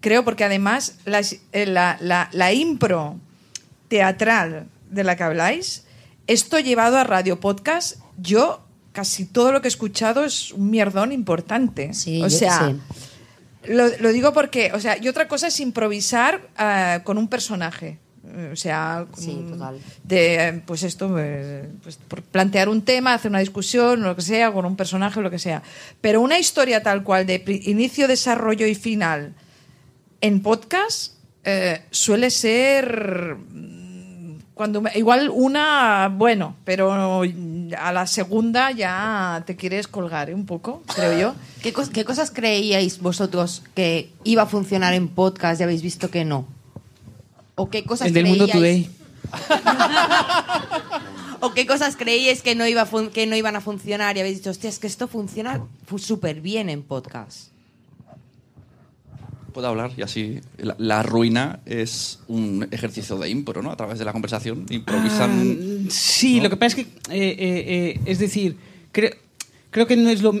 creo, porque además las- eh, la, la- la impro teatral de la que habláis, esto llevado a radio podcast, yo casi todo lo que he escuchado es un mierdón importante. Sí, o yo- sea, sí. Lo, lo digo porque, o sea, y otra cosa es improvisar ah, con un personaje. Eh, O sea, Sí, total. de, pues esto, eh, pues por plantear un tema, hacer una discusión, lo que sea, con un personaje, lo que sea. Pero una historia tal cual de inicio, desarrollo y final en podcast eh, suele ser cuando me- igual una bueno pero a la segunda ya te quieres colgar ¿eh? un poco creo yo ¿Qué, cos- qué cosas creíais vosotros que iba a funcionar en podcast y habéis visto que no? ¿O qué cosas El del Mundo creíais- Today. ¿O qué cosas creíais que no, iba que no iban a funcionar y habéis dicho, hostia, es que esto funciona fu- súper bien en podcast? Puedo hablar y así. La, la ruina es un ejercicio de impro, ¿no? A través de la conversación improvisan. Ah, sí, lo que pasa es que, eh, eh, eh, es decir, creo, creo que no es lo...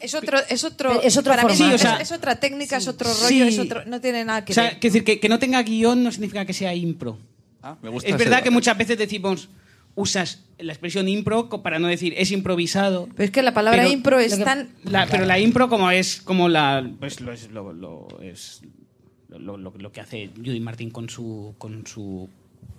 es otro es otro Es otro para mí formato. es, Sí, o sea, es otra técnica es otro sí. rollo es otro no tiene nada que O sea, ver que decir, que, que no tenga guion no significa que sea impro. Ah, me gusta Es ese verdad que muchas veces decimos, usas la expresión impro para no decir es improvisado. pero es que la palabra Pero impro es que- tan la- pero la impro como es como la pues lo es lo, lo- es lo, lo- lo que hace Judy Martin con su con su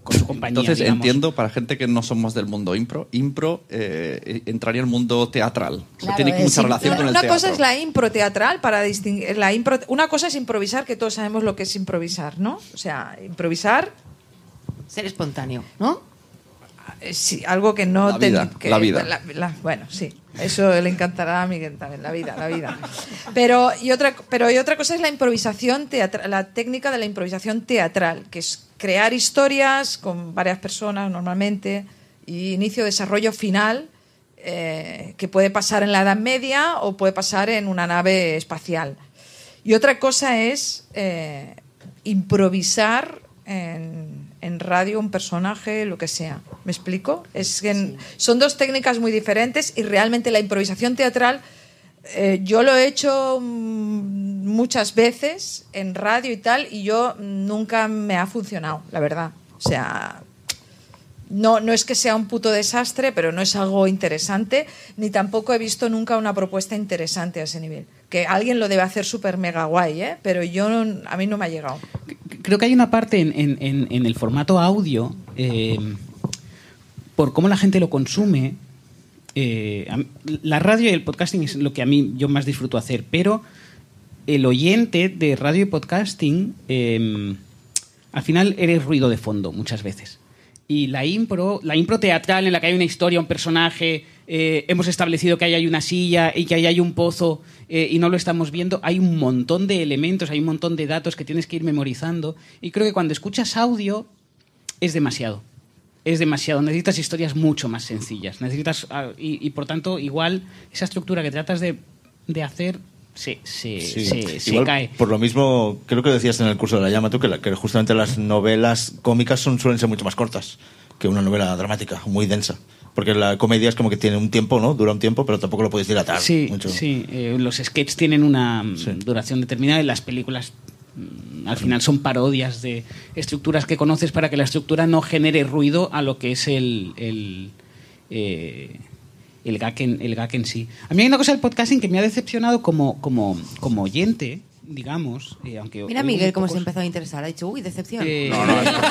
con su compañía. Entonces digamos. entiendo, para gente que no somos del mundo impro, impro eh, entraría en el mundo teatral. Claro, tiene es mucha relación con el una teatro. cosa es la impro teatral para distinguir la impro una cosa es improvisar que todos sabemos lo que es improvisar no o sea improvisar Ser espontáneo, ¿no? Eh, Sí, algo que no... La vida, que- la vida. la- bueno, sí, eso le encantará a Miguel también, la vida, la vida. Pero y otra, pero y otra cosa es la improvisación teatral, la técnica de la improvisación teatral, que es crear historias con varias personas normalmente, y inicio, desarrollo final, eh, que puede pasar en la Edad Media o puede pasar en una nave espacial. Y otra cosa es eh, improvisar en, en radio un personaje, lo que sea. ¿Me explico? Es que en- son dos técnicas muy diferentes y realmente la improvisación teatral eh, yo lo he hecho mm, muchas veces en radio y tal y yo nunca me ha funcionado, la verdad. O sea, no, no es que sea un puto desastre, pero no es algo interesante, ni tampoco he visto nunca una propuesta interesante a ese nivel. Que alguien lo debe hacer súper mega guay, ¿eh? pero yo no- a mí no me ha llegado. Creo que hay una parte en, el formato audio, eh, por cómo la gente lo consume. eh, la radio y el podcasting es lo que a mí yo más disfruto hacer, pero el oyente de radio y podcasting, eh, al final eres ruido de fondo muchas veces. Y la impro, la impro teatral en la que hay una historia, un personaje, eh, hemos establecido que ahí hay una silla y que ahí hay un pozo eh, y no lo estamos viendo, hay un montón de elementos, hay un montón de datos que tienes que ir memorizando. Y creo que cuando escuchas audio es demasiado. Es demasiado. Necesitas historias mucho más sencillas. Necesitas, ah, y, y, por tanto, igual esa estructura que tratas de, de hacer se, Sí. se- se Igual, cae. Por lo mismo, creo que decías en el curso de la llama tú que, la- que justamente las novelas cómicas son, suelen ser mucho más cortas que una novela dramática, muy densa. Porque la comedia es como que tiene un tiempo, ¿no? Dura un tiempo, pero tampoco lo puedes dilatar Sí, mucho. sí. eh, los sketches tienen una mm, duración determinada y las películas mm, al final son parodias de estructuras que conoces para que la estructura no genere ruido a lo que es el, el, eh, el, gag, en, el gag en sí. A mí hay una cosa del podcasting que me ha decepcionado como, como, como oyente, digamos, eh, aunque Mira Miguel cómo se empezó a interesar. Ha dicho, uy, decepción. Eh, No, no, es porque,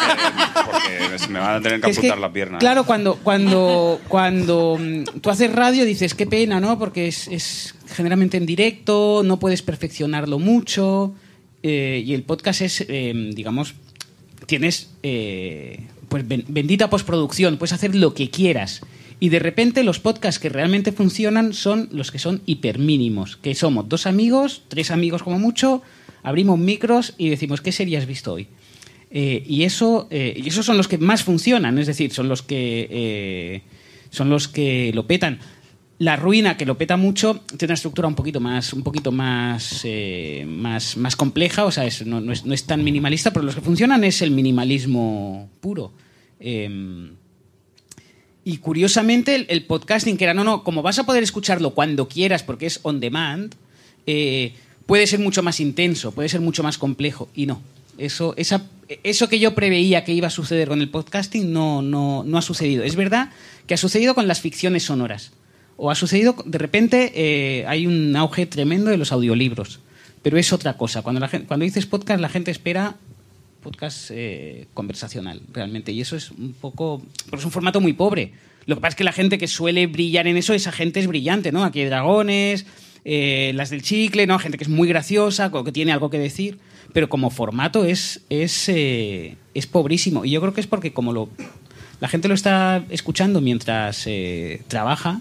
porque se me van a tener que Es que, la pierna. Claro, cuando, cuando, cuando mm, tú haces radio dices, qué pena, ¿no? Porque es, es generalmente en directo, no puedes perfeccionarlo mucho. eh, y el podcast es, eh, digamos, tienes eh, pues ben- bendita postproducción, puedes hacer lo que quieras. Y de repente los podcasts que realmente funcionan son los que son hipermínimos, que somos dos amigos, tres amigos como mucho, abrimos micros y decimos, ¿qué serie has visto hoy? Eh, y, eso, eh, y esos son los que más funcionan, es decir, son los que, eh, son los que lo petan. La ruina, que lo peta mucho, tiene una estructura un poquito más, un poquito más, más, más compleja, o sea, no, no es, no es tan minimalista, pero los que funcionan es el minimalismo puro. Y curiosamente, el, el podcasting, que era, no, no, como vas a poder escucharlo cuando quieras porque es on demand, eh, puede ser mucho más intenso, puede ser mucho más complejo. Y no. Eso, esa, eso que yo preveía que iba a suceder con el podcasting no, no, no ha sucedido. Es verdad que ha sucedido con las ficciones sonoras. O ha sucedido, de repente, eh, hay un auge tremendo de los audiolibros. Pero es otra cosa. Cuando, la gente, cuando dices podcast, la gente espera podcast eh, conversacional, realmente. Y eso es un poco. Porque es un formato muy pobre. Lo que pasa es que la gente que suele brillar en eso, esa gente es brillante, ¿no? Aquí hay dragones, eh, las del chicle, ¿no? Gente que es muy graciosa, que tiene algo que decir. Pero como formato es, es, eh, es pobrísimo. Y yo creo que es porque como lo, la gente lo está escuchando mientras eh, trabaja,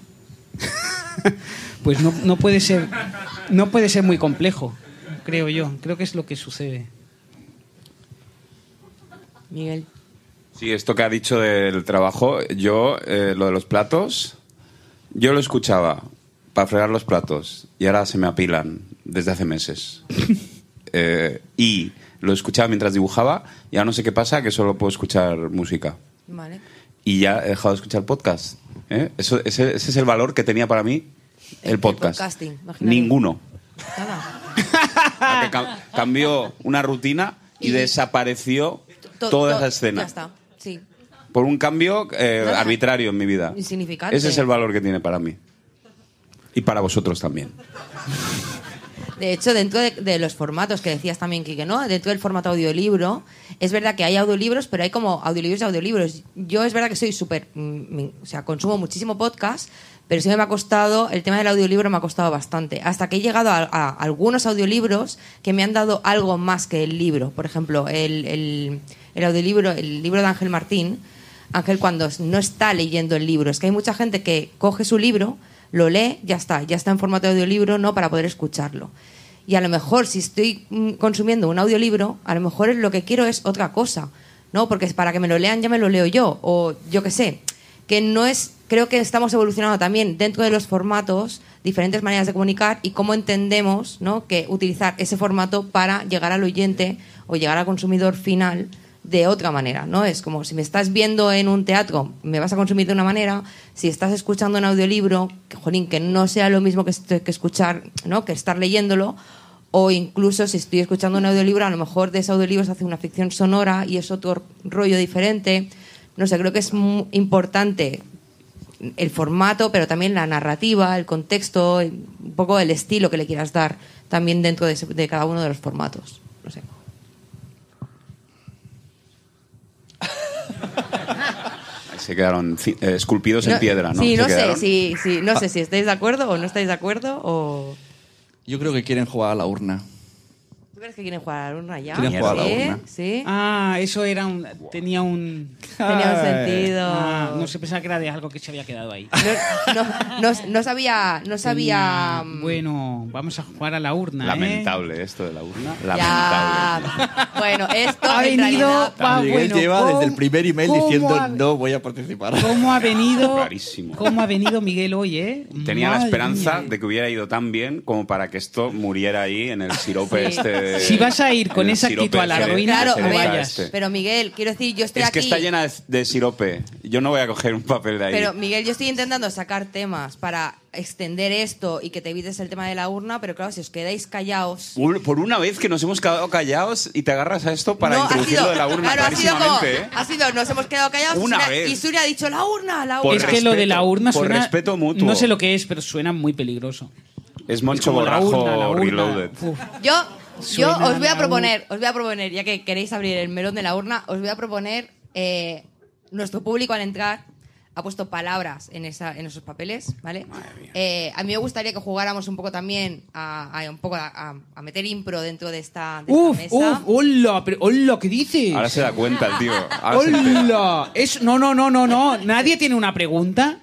pues no, no puede ser no puede ser muy complejo, creo yo. Creo que es lo que sucede. Miguel. Sí, esto que ha dicho del trabajo, yo, eh, lo de los platos, yo lo escuchaba para fregar los platos y ahora se me apilan desde hace meses. Eh, y lo escuchaba mientras dibujaba y ahora no sé qué pasa, que solo puedo escuchar música. Vale. Y ya he dejado de escuchar podcast. ¿eh? Eso, ese, ese es el valor que tenía para mí el, podcast. Ninguno. Nada. Cambió una rutina Y- desapareció To- toda to- esa escena. Ya está. Sí. Por un cambio eh, arbitrario en mi vida. Insignificante. Ese es el valor que tiene para mí. Y para vosotros también. De hecho, dentro de, de los formatos que decías también, Kike, ¿no? Dentro del formato audiolibro, es verdad que hay audiolibros, pero hay como audiolibros y audiolibros. Yo es verdad que soy súper, mm, o sea, consumo muchísimo podcast, pero sí me ha costado, el tema del audiolibro me ha costado bastante. Hasta que he llegado a, a algunos audiolibros que me han dado algo más que el libro. Por ejemplo, el, el, el audiolibro, el libro de Ángel Martín, Ángel cuando no está leyendo el libro. Es que hay mucha gente que coge su libro, lo lee, ya está, ya está en formato de audiolibro, no para poder escucharlo. Y a lo mejor si estoy mm, consumiendo un audiolibro, a lo mejor lo que quiero es otra cosa, ¿no? Porque para que me lo lean ya me lo leo yo, o yo qué sé, que no es, creo que estamos evolucionando también dentro de los formatos, diferentes maneras de comunicar y cómo entendemos, ¿no? Que utilizar ese formato para llegar al oyente o llegar al consumidor final de otra manera, ¿no? Es como si me estás viendo en un teatro, me vas a consumir de una manera, si estás escuchando un audiolibro, que, jolín, que no sea lo mismo que, que escuchar, ¿no? Que estar leyéndolo, o incluso si estoy escuchando un audiolibro, a lo mejor de ese audiolibro se hace una ficción sonora y es otro rollo diferente. No sé, creo que es importante el formato, pero también la narrativa, el contexto, un poco el estilo que le quieras dar también dentro de, ese- de cada uno de los formatos. No sé. Se quedaron eh, esculpidos en piedra, ¿no? Sí, no sé, si, si- no sé si estáis de acuerdo o no estáis de acuerdo o... Yo creo que quieren jugar a la urna. ¿Tú crees que quieren jugar a la urna ya? Quieren jugar a la ¿Sí? urna. ¿Sí? Ah, eso era un, tenía un... Tenía un sentido. Ah, no sé, pensaba que era de algo que se había quedado ahí. No, no, no sabía... No sabía... Tenía- Bueno, vamos a jugar a la urna, ¿eh? Lamentable esto de la urna. Ya. Lamentable. Bueno, esto Ha en venido... realidad- va, Miguel bueno, lleva ¿cómo- desde el primer email diciendo ha- no voy a participar. ¿Cómo ha venido... Rarísimo. ¿Cómo ha venido Miguel hoy, eh? Tenía la esperanza mía. de que hubiera ido tan bien como para que esto muriera ahí en el sirope Sí. este. de- Si vas a ir con esa actitud a la ruina, Claro, ver, cereza este. pero Miguel, quiero decir, yo estoy Es aquí... que está llena de, sirope. Yo no voy a coger un papel de ahí. Pero Miguel, yo estoy intentando sacar temas para extender esto y que te evites el tema de la urna, pero claro, si os quedáis callados... Por una vez que nos hemos quedado callados y te agarras a esto para No, ha introducir sido- lo de la urna claro, ha sido como, ¿eh? ha sido, nos hemos quedado callados Una vez. y Suria ha dicho la urna, la Por urna. Es que lo de la respeto, urna por suena... respeto mutuo. No sé lo que es, pero suena muy peligroso. Es Es Moncho como la Borrajo urna, la urna. Reloaded. Uf. Yo, yo os voy a proponer, os voy a proponer, ya que queréis abrir el melón de la urna, os voy a proponer eh, nuestro público al entrar ha puesto palabras en, esa, en esos papeles, ¿vale? Eh, a mí me gustaría que jugáramos un poco también a, a- un poco a, meter impro dentro de esta, de esta Uf, mesa. uf, hola, pero hola, ¿qué dices? Ahora se da cuenta el tío. Hola, es, no, no, no, no, no, nadie tiene una pregunta.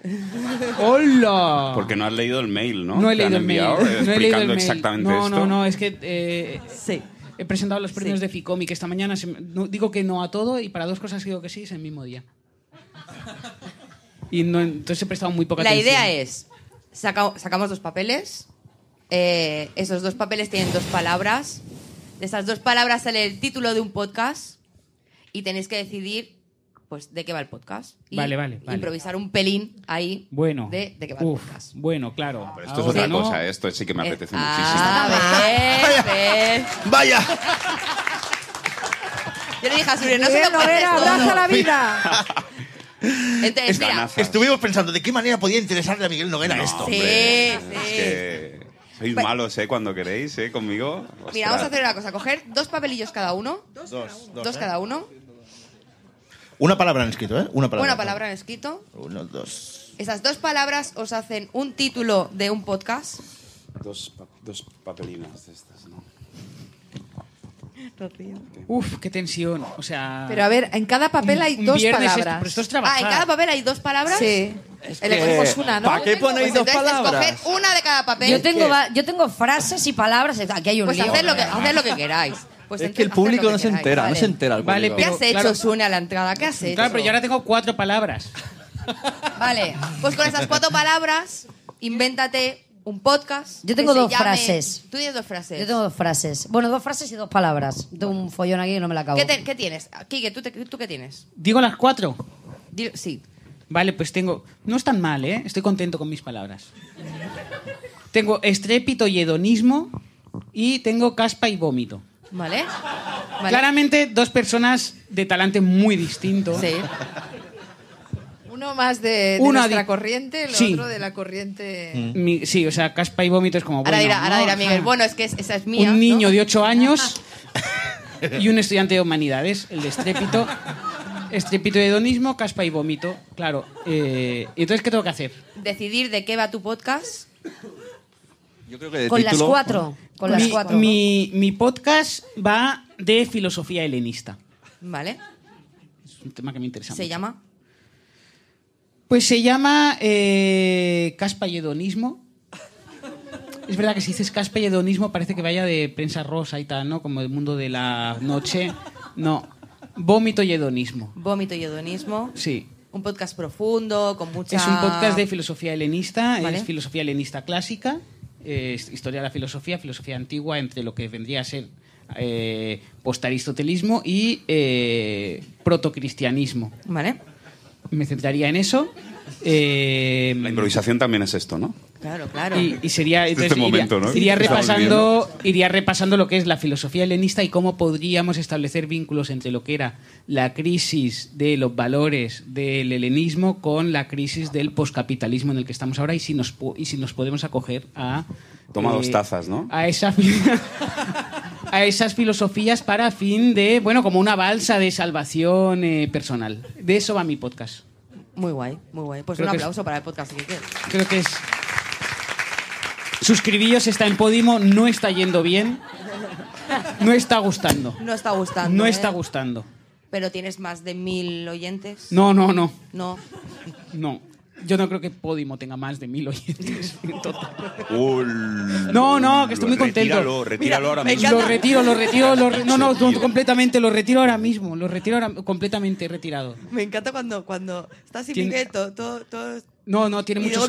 Hola. Porque no has leído el mail, ¿no? No he leído el mail. enviado, No he leído el mail. exactamente no, esto. No, no, es que eh, Sí. he presentado los premios Sí. de Ficomi que esta mañana se me- no- digo que no a todo y para dos cosas digo que sí es el mismo día. Y no, entonces he prestado muy poca La atención. idea es, saca- sacamos dos papeles, eh, esos dos papeles tienen dos palabras, de esas dos palabras sale el título de un podcast y tenéis que decidir pues de qué va el podcast. Y Vale, vale, vale. improvisar un pelín ahí Bueno. de, de qué va Uf, el podcast. Bueno, claro. Pero esto es Ahora otra no. cosa, esto sí que me Eh, apetece ah, ves, ves. ¡Vaya! Yo le dije a Suri, no se lo todo. abraza la vida. Entonces, mira, Ganazas. Estuvimos pensando de qué manera podía interesarle a Miguel Noguera No, esto. Sí, hombre, sí. Es que sois Pues- malos, ¿eh? Cuando queréis, ¿eh? Conmigo. mira, vamos a hacer una cosa, coger dos papelillos cada uno, Dos, dos, dos ¿eh? cada uno, Una palabra en escrito, ¿eh? Una palabra. una palabra en escrito. Uno, dos. Esas dos palabras os hacen un título de un podcast. Dos, pa- dos papelinas de estas, ¿no? Uf, qué tensión. O sea. Pero a ver, en cada papel hay un dos viernes esto- palabras. pero esto es Ah, en cada papel hay dos palabras. Sí. Elegimos una, ¿no? ¿Para qué ponéis Pues dos palabras? escoger una de cada papel. Yo tengo, va- yo tengo frases y palabras. Aquí hay un Pues lío. haced lo que, haced lo que queráis. Pues es que el público que no se entera, no se entera. el Vale. ¿Qué has hecho, claro- Sune, a la entrada? ¿Qué has hecho? Claro, pero yo ahora tengo cuatro palabras. Vale, pues con esas cuatro palabras, invéntate un podcast. Yo tengo que se dos llame- frases. Tú tienes dos frases. Yo tengo dos frases. Bueno, dos frases y dos palabras. Tengo un follón aquí y no me la acabo. ¿Qué, te- qué tienes? Kike, ¿tú, te- ¿tú qué tienes? Digo las cuatro. Sí. Vale, pues tengo. No es tan mal, ¿eh? Estoy contento con mis palabras. Tengo estrépito y hedonismo. Y tengo caspa y vómito. ¿Vale? ¿Vale? Claramente, dos personas de talante muy distinto. Sí. Uno más de, de Una nuestra di- corriente, el Sí. otro de la corriente... Mi- sí, o sea, caspa y vómito es como. Ahora bueno, dirá, ahora dirá Miguel, bueno, es que es- esa es mía. un niño ¿no? de 8 años y un estudiante de humanidades, el de estrépito. Estrépito y hedonismo, caspa y vómito. Claro. eh, ¿y entonces qué tengo que hacer? Decidir de qué va tu podcast. Yo creo que de Con las cuatro. Con las mi, cuatro. mi- mi podcast va de filosofía helenista. ¿Vale? Es un tema que me interesa Se mucho. llama. Pues se llama eh, caspa y hedonismo. Es verdad que si dices caspa y hedonismo parece que vaya de prensa rosa y tal, ¿no? Como el mundo de la noche. No. Vómito y hedonismo. Vómito y hedonismo. Sí. Un podcast profundo, con mucha. Es un podcast de filosofía helenista, Vale. es filosofía helenista clásica, historia de la filosofía, filosofía antigua, entre lo que vendría a ser eh, postaristotelismo y eh, protocristianismo. Vale. Me centraría en eso. Eh, La improvisación también es esto, ¿no? Claro, claro. y, y sería Este entonces, iría- momento, ¿no? iría, repasando iría repasando lo que es la filosofía helenista y cómo podríamos establecer vínculos entre lo que era la crisis de los valores del helenismo con la crisis del poscapitalismo en el que estamos ahora y si nos y si nos podemos acoger a Toma eh, dos tazas, ¿no? a esa a esas filosofías para fin de bueno como una balsa de salvación eh, personal de eso va mi podcast Muy guay, muy guay. Pues Creo un es- aplauso para el podcast. Kike. Creo que es. Suscribíos está en Podimo, no está yendo bien. No está gustando. No está gustando. No ¿eh? está gustando. Pero tienes más de mil oyentes. No, no, no. No. No. Yo no creo que Podimo tenga más de mil oyentes en total. Ul- No, no, que estoy muy contento. Retíralo, retíralo ahora mismo. Lo retiro, lo retiro, lo re- no, no, completamente, lo retiro ahora mismo, lo retiro ahora completamente retirado. Me encanta cuando, cuando estás sin Tiene- Miguel, todo, todo, todo- No, no, tiene mucho.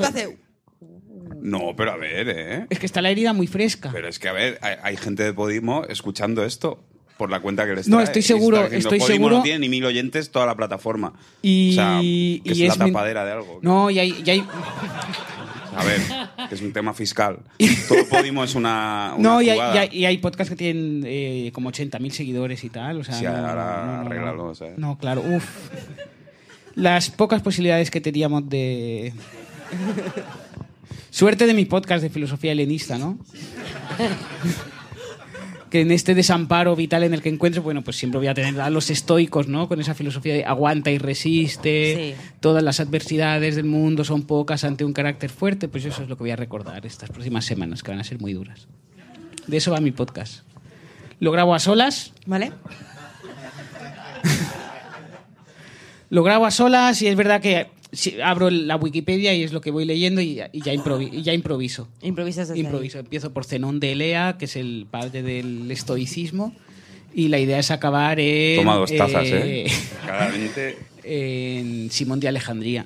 No, pero a ver, ¿eh? Es que está la herida muy fresca. Pero es que, a ver, hay, hay gente de Podimo escuchando esto por la cuenta que les No, trae. estoy Y seguro, estoy Podimo seguro- no tiene ni mil oyentes toda la plataforma. Y, o sea, que y es, la es men- tapadera de algo. No, y hay, y hay, A ver, que es un tema fiscal. Todo Podimo es una, una no, y hay, jugada. y hay- y hay podcasts que tienen eh, como 80.000 seguidores y tal. O sea, Sí, no, ahora no, no, no. No, claro, uff. Las pocas posibilidades que teníamos de. Suerte de mi podcast de filosofía helenista, ¿no? que en este desamparo vital en el que encuentro, bueno, pues siempre voy a tener a los estoicos, ¿no? Con esa filosofía de aguanta y resiste, Sí. todas las adversidades del mundo son pocas ante un carácter fuerte, pues eso es lo que voy a recordar estas próximas semanas, que van a ser muy duras. De eso va mi podcast. Lo grabo a solas, ¿Vale? lo grabo a solas y es verdad que abro la Wikipedia y es lo que voy leyendo y, y ya, improvi- y ya improviso. Improvisas ahí. Improviso. Empiezo por Zenón de Elea, que es el padre del estoicismo, y la idea es acabar en... Toma dos tazas, eh, ¿eh? Claramente. en Simón de Alejandría.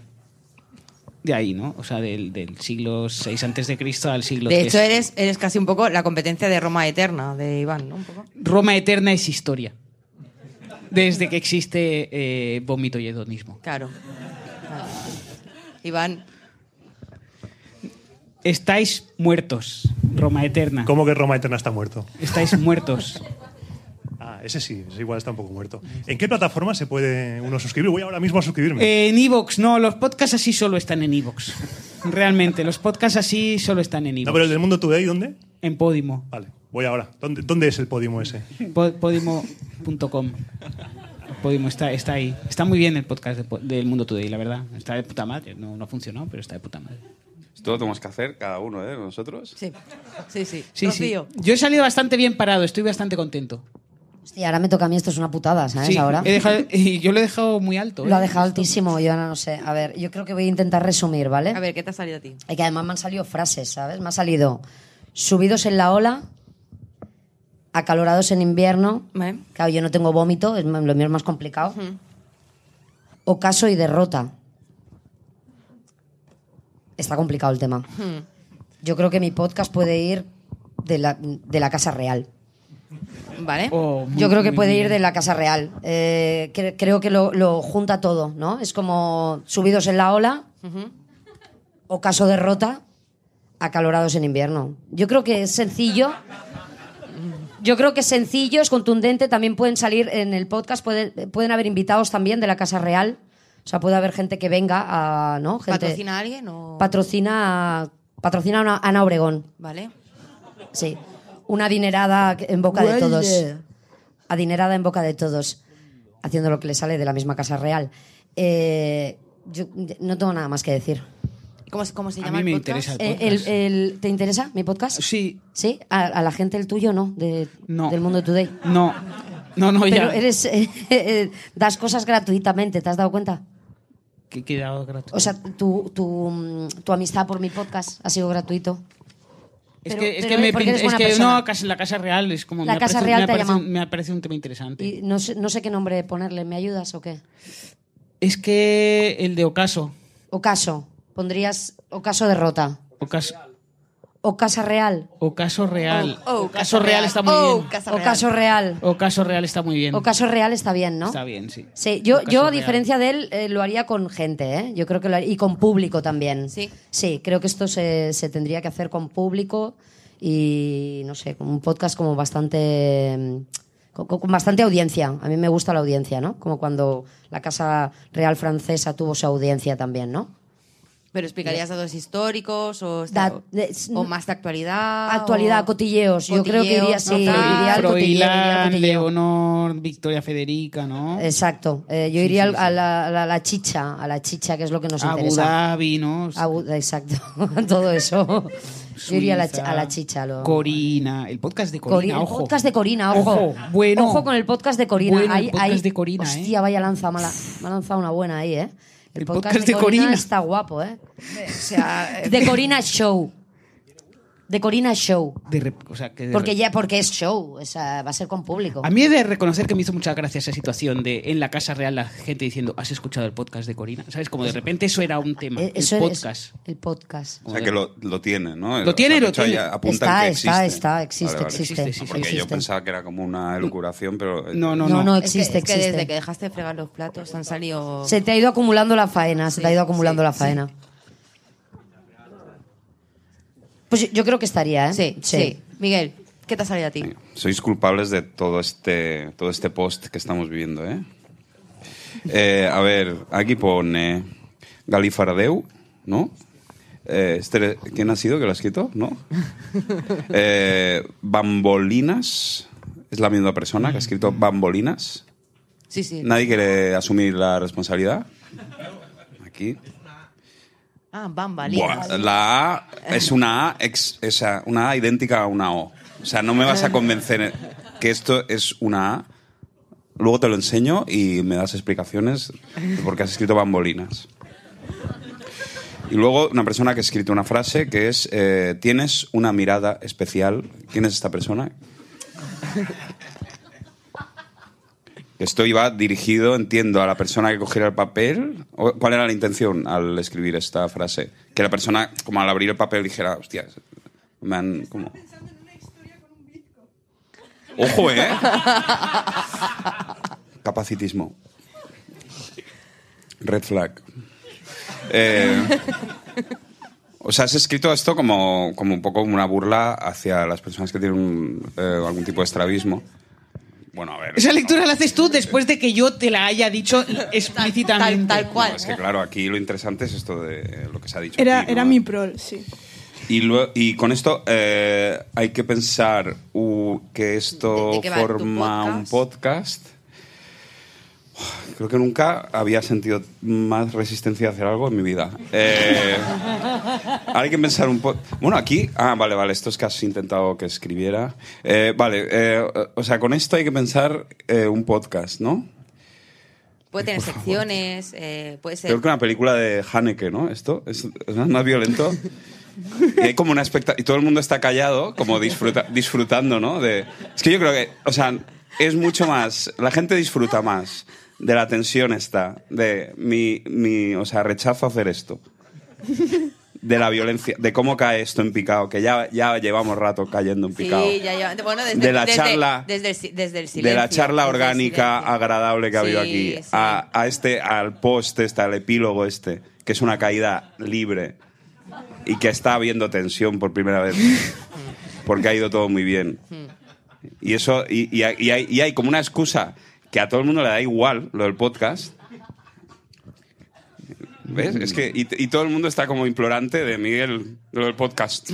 De ahí, ¿no? O sea, del, del siglo VI antes de Cristo al siglo De III. hecho, eres, eres casi un poco la competencia de Roma Eterna, de Iván, ¿no? Un poco. Roma eterna es historia. Desde que existe eh, vómito y hedonismo. Claro. Iván, Estáis muertos, Roma eterna. ¿Cómo que Roma Eterna está muerto? Estáis muertos. Ah, ese sí, ese igual está un poco muerto. ¿En qué plataforma se puede uno suscribir? Voy ahora mismo a suscribirme. En Evox, no, los podcasts así solo están en Evox. Realmente, los podcasts así solo están en Evox. no, pero el del Mundo Today, ¿dónde? En Podimo. Vale, voy ahora. ¿Dónde, dónde es el Podimo ese? Po- Podimo.com. Podimo está, está ahí. Está muy bien el podcast de Po- del Mundo Today, la verdad. Está de puta madre. No, no ha funcionado, pero está de puta madre. Esto lo tenemos que hacer cada uno, ¿eh? Nosotros. sí. Sí, sí. Sí, sí. Yo he salido bastante bien parado, estoy bastante contento. Hostia, ahora me toca a mí, esto es una putada, ¿sabes? Sí, Ahora. he dejado- y yo lo he dejado muy alto. ¿eh? Lo ha dejado altísimo, yo ahora no sé. A ver, yo creo que voy a intentar resumir, ¿vale? A ver, ¿qué te ha salido a ti? Y que además me han salido frases, ¿sabes? Me ha salido subidos en la ola, acalorados en invierno. Vale. Claro, yo no tengo vómito, es, lo mío es más complicado. Ocaso y derrota. Está complicado el tema. Yo creo que mi podcast puede ir de la, de la Casa Real. Vale. Oh, muy- Yo creo que puede ir de la Casa Real. Eh, cre- creo que lo, lo junta todo, ¿no? Es como subidos en la ola, ocaso derrota, acalorados en invierno. Yo creo que es sencillo. Yo creo que es sencillo, es contundente. También pueden salir en el podcast, pueden, pueden haber invitados también de la Casa Real. O sea, puede haber gente que venga a. ¿no? Gente, ¿Patrocina a alguien o...? Patrocina, patrocina a Ana- Ana Obregón. Vale. Sí. Una adinerada en boca de todos. Adinerada en boca de todos. Haciendo lo que le sale de la misma Casa Real. Eh, yo no tengo nada más que decir. ¿Cómo, se- cómo se A llama mí el me podcast? interesa el Eh, podcast. el- el- ¿Te interesa mi podcast? Sí, Sí. A, a la gente el tuyo no, de, No. del Mundo Today. no. No, no, Pero ya. eres eh, eh, das cosas gratuitamente, ¿te has dado cuenta? Que he quedado gratuito. O sea, tu, tu, tu amistad por mi podcast ha sido gratuito. es pero- que, es pero que, me porque pin- eres es que no, la Casa Real es como. La me Casa parecido- Real me te ha llamado. Me ha parecido un tema interesante. Y no sé, no sé qué nombre ponerle. ¿Me ayudas o qué? Es que el de Ocaso. Ocaso. Pondrías Ocaso derrota. Ocaso, O Casa Real. Ocaso Real. Oh, oh, Ocaso Casa Real Real. está muy Oh, bien. Casa O. Caso Real. Ocaso Real está muy bien. O Caso Real está bien, ¿no? Está bien, sí. Sí, yo, yo a diferencia de él, eh, lo haría con gente, ¿eh? Yo creo que lo haría- y con público también. Sí. Sí, creo que esto se, se tendría que hacer con público y, no sé, con un podcast como bastante... mm, Con, con bastante audiencia. A mí me gusta la audiencia, ¿no? Como cuando la Casa Real Francesa tuvo su audiencia también, ¿no? ¿Pero explicarías datos históricos o, está- Da- de- o más de actualidad? Actualidad, o- cotilleos. Yo creo que iría, sí, ¿no? iría al cotilleo, iría al Froilán, cotilleo. Leonor, Victoria Federica, ¿no? Exacto. Eh, yo iría al- A, la, a la- a la chicha, a la chicha, que es lo que nos Abu interesa. Dhabi, ¿no? Abu- exacto, todo eso. Yo iría a la, a chicha. Lo... Corina, el podcast de Cori- Corina, el ojo. podcast de Corina, ojo. Ojo, bueno. Ojo con el podcast de Corina. Bueno, el podcast ahí- de Corina, ¿eh? Hostia, vaya lanza, me ha, me ha lanzado una buena ahí, ¿eh? El, El podcast, podcast de, Corina, Corina. está guapo, ¿eh? O sea, eh, De Corina Show. De Corina Show. De rep- o sea, que de Porque ya, porque es show, o sea, va a ser con público. A mí he de reconocer que me hizo mucha gracia esa situación de en la Casa Real la gente diciendo, ¿has escuchado el podcast de Corina? ¿Sabes? Como de repente eso era un tema. Eh, el es- podcast. el podcast. O sea, que lo, lo tiene, ¿no? Lo tiene, La lo fecha tiene. ya apunta Está, que está, existe. está, existe, Vale, vale. existe. Existe, sí, sí, Porque yo pensaba que era como una elucuración, pero... No, no, No, no. no, Es que- existe, es que, desde que dejaste de fregar los platos han salido... Se te ha ido acumulando la faena, se te ha ido acumulando sí, la faena. Pues yo- yo creo que estaría, ¿eh? Sí, sí, Miguel, ¿qué te ha salido a ti? Venga, Sois culpables de todo este, todo este post que estamos viviendo, ¿eh? Eh, a ver, aquí pone Galifaradeu, ¿no? Eh, este- ¿Quién ha sido que lo ha escrito? ¿No? Eh, bambolinas, es la misma persona que ha escrito Bambolinas. Sí, sí. ¿Nadie quiere asumir la responsabilidad? Aquí. Ah, bambalinas. La A es una A, ex- una A idéntica a una O. O sea, no me vas a convencer que esto es una A. Luego te lo enseño y me das explicaciones de por qué has escrito bambolinas. Y luego una persona que ha escrito una frase que es, eh, tienes una mirada especial. ¿Quién es esta persona? Esto iba dirigido, entiendo, a la persona que cogiera el papel. ¿O ¿Cuál era la intención al escribir esta frase? Que la persona, como al abrir el papel, dijera, hostia, me han... Como... Ojo, ¿eh? Capacitismo. Red flag. Eh, o sea, has escrito esto como, como un poco una burla hacia las personas que tienen un, eh, algún tipo de estrabismo. Bueno, a ver. Esa lectura la haces tú después de que yo te la haya dicho explícitamente. Tal, tal cual. No, es que claro, aquí lo interesante es esto de lo que se ha dicho. Era, aquí, ¿no? era mi prol, sí. Y, lue- y con esto eh, hay que pensar uh, que esto ¿De- de qué va tu forma podcast? un podcast. Creo que nunca había sentido más resistencia a hacer algo en mi vida. Eh, ahora hay que pensar un poco. Bueno, aquí. Ah, vale, vale. Esto es que has intentado que escribiera. Eh, vale, eh, o sea, con esto hay que pensar eh, un podcast, ¿no? Puede tener secciones, eh, puede ser... Creo que una película de Haneke, ¿no? Esto es, es más violento. Y hay como una expectativa. Y todo el mundo está callado, como disfruta- disfrutando, ¿no? De, es que yo creo que, o sea, es mucho más. La gente disfruta más de la tensión esta, de mi, mi o sea, rechazo hacer esto. De la violencia, de cómo cae esto en picado, que ya, ya llevamos rato cayendo en picado. Sí, ya. Bueno, desde, De la desde- charla- Desde, el, desde el silencio. de la charla orgánica agradable que ha habido Sí, aquí sí. a, a este al post este al epílogo este que es una caída libre y que está habiendo tensión por primera vez porque ha ido todo muy bien y eso y, y hay, y hay- y hay como una excusa que a todo el mundo le da igual lo del podcast ¿Ves? Es que, y, todo el mundo está como implorante de Miguel, lo del podcast.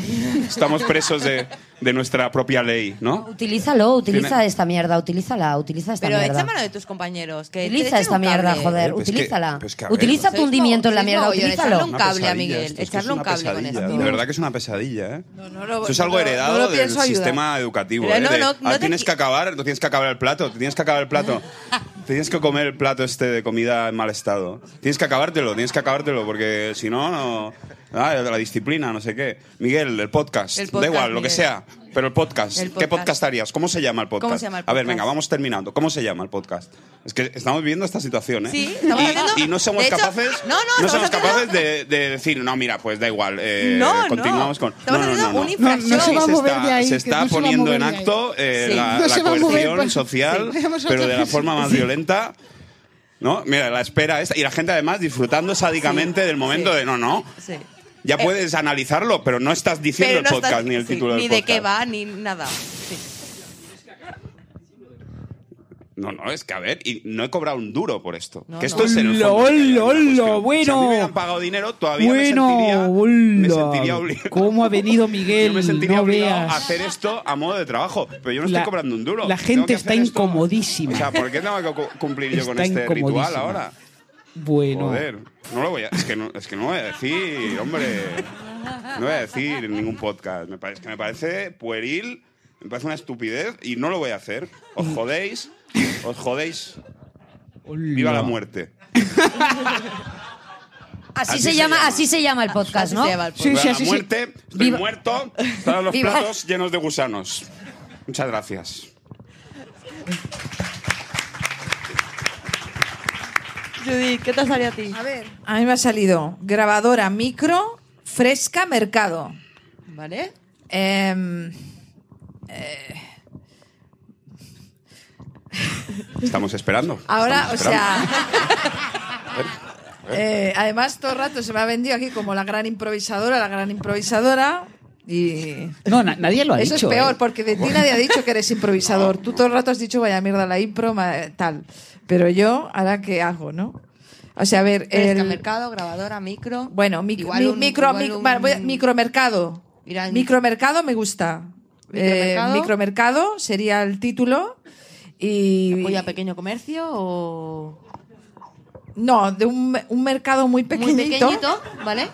Estamos presos de, de nuestra propia ley, ¿no? Utilízalo, utiliza Tiene- esta mierda, utilízala, utiliza esta Pero mierda. echa mano de tus compañeros. Que te Utiliza esta mierda, cable. joder, Eh, pues que- utilízala. pues que a ver, Utiliza Sois tu hundimiento en la mierda, utilízalo. echarle un Una cable a pesadilla, Miguel. esto es que es Echarle un una cable con pesadilla. esto. De verdad que es una pesadilla, ¿eh? No, no lo- Eso es algo no lo- heredado no lo del pienso ayudar. sistema educativo. Pero ¿eh? no, De, no, "Ah, no te tienes qui- que acabar, tienes que acabar el plato, te tienes que acabar el plato. Tienes que comer el plato este de comida en mal estado. Tienes que acabártelo, tienes que acabártelo, porque si no, no. Ah, la disciplina, no sé qué. Miguel, el podcast. El da igual, lo que sea. Pero el podcast. El ¿Qué podcast. podcast harías? ¿Cómo se llama el podcast? ¿Cómo se llama el A ver, podcast? venga, vamos terminando. ¿Cómo se llama el podcast? Es que estamos viviendo esta situación, ¿eh? Sí, estamos y, haciendo- y no somos de hecho- capaces. no, no, estamos somos capaces de, de decir, no, mira, pues da igual. eh, No, no. continuamos con. Estamos no, no, haciendo no, no. una infracción. No, no se va a se mover está, de ahí, se está no se va a poniendo mover en acto eh, Sí. la, No la coerción social, sí. Pero de la forma más sí. violenta. ¿No? Mira, la espera esta. Y la gente además disfrutando sádicamente del momento sí. de no, no. Ya Eh, puedes analizarlo, pero no estás diciendo Pero no el podcast estás- ni el sí, título Ni del de podcast. qué va, ni nada. Sí. No, no, es que a ver, y no he cobrado un duro por esto. No, que esto no. es en el fondo. Si a mí bueno. me hubieran pagado dinero, todavía Bueno, me sentiría, me sentiría obligado. ¿Cómo ha venido Miguel? Yo me sentiría no obligado veas. a hacer esto a modo de trabajo, pero yo no La- estoy cobrando un duro. la gente está esto. incomodísima. O sea, ¿por qué tengo que cu- cumplir yo con este ritual ahora? Bueno. Joder, no lo voy a, es que no, es que no voy a decir, hombre, no voy a decir en ningún podcast. Me parece, que me parece pueril, me parece una estupidez y no lo voy a hacer. Os jodéis, os jodéis. Viva la muerte. Así, Así se, se llama, llama. así se llama el podcast, Así ¿no? se llama el Sí, Viva sí, la muerte, estoy Viva- muerto, están los Viva- platos llenos de gusanos. Muchas gracias. Judith, ¿qué te salió a ti? A ver, a mí me ha salido grabadora micro, fresca, mercado. ¿Vale? Em, eh, Estamos esperando. ahora, o estamos esperando. sea, eh, además todo el rato se me ha vendido aquí como la gran improvisadora, la gran improvisadora. Y No, na- nadie lo ha eso dicho. es peor, ¿eh? porque de ti nadie ha dicho que eres improvisador. Tú todo el rato has dicho, vaya mierda, la impro, tal. Pero yo, ¿ahora qué hago, no? O sea, a ver, el, mercado, grabadora, micro. bueno, mic- mi- un- micro, mic- un- micromercado. Irán- Micromercado me gusta. Eh, Micromercado. micromercado sería el título. Y. ¿Apoya pequeño comercio o...? No, de un, un mercado muy Muy pequeñito. pequeñito, ¿vale?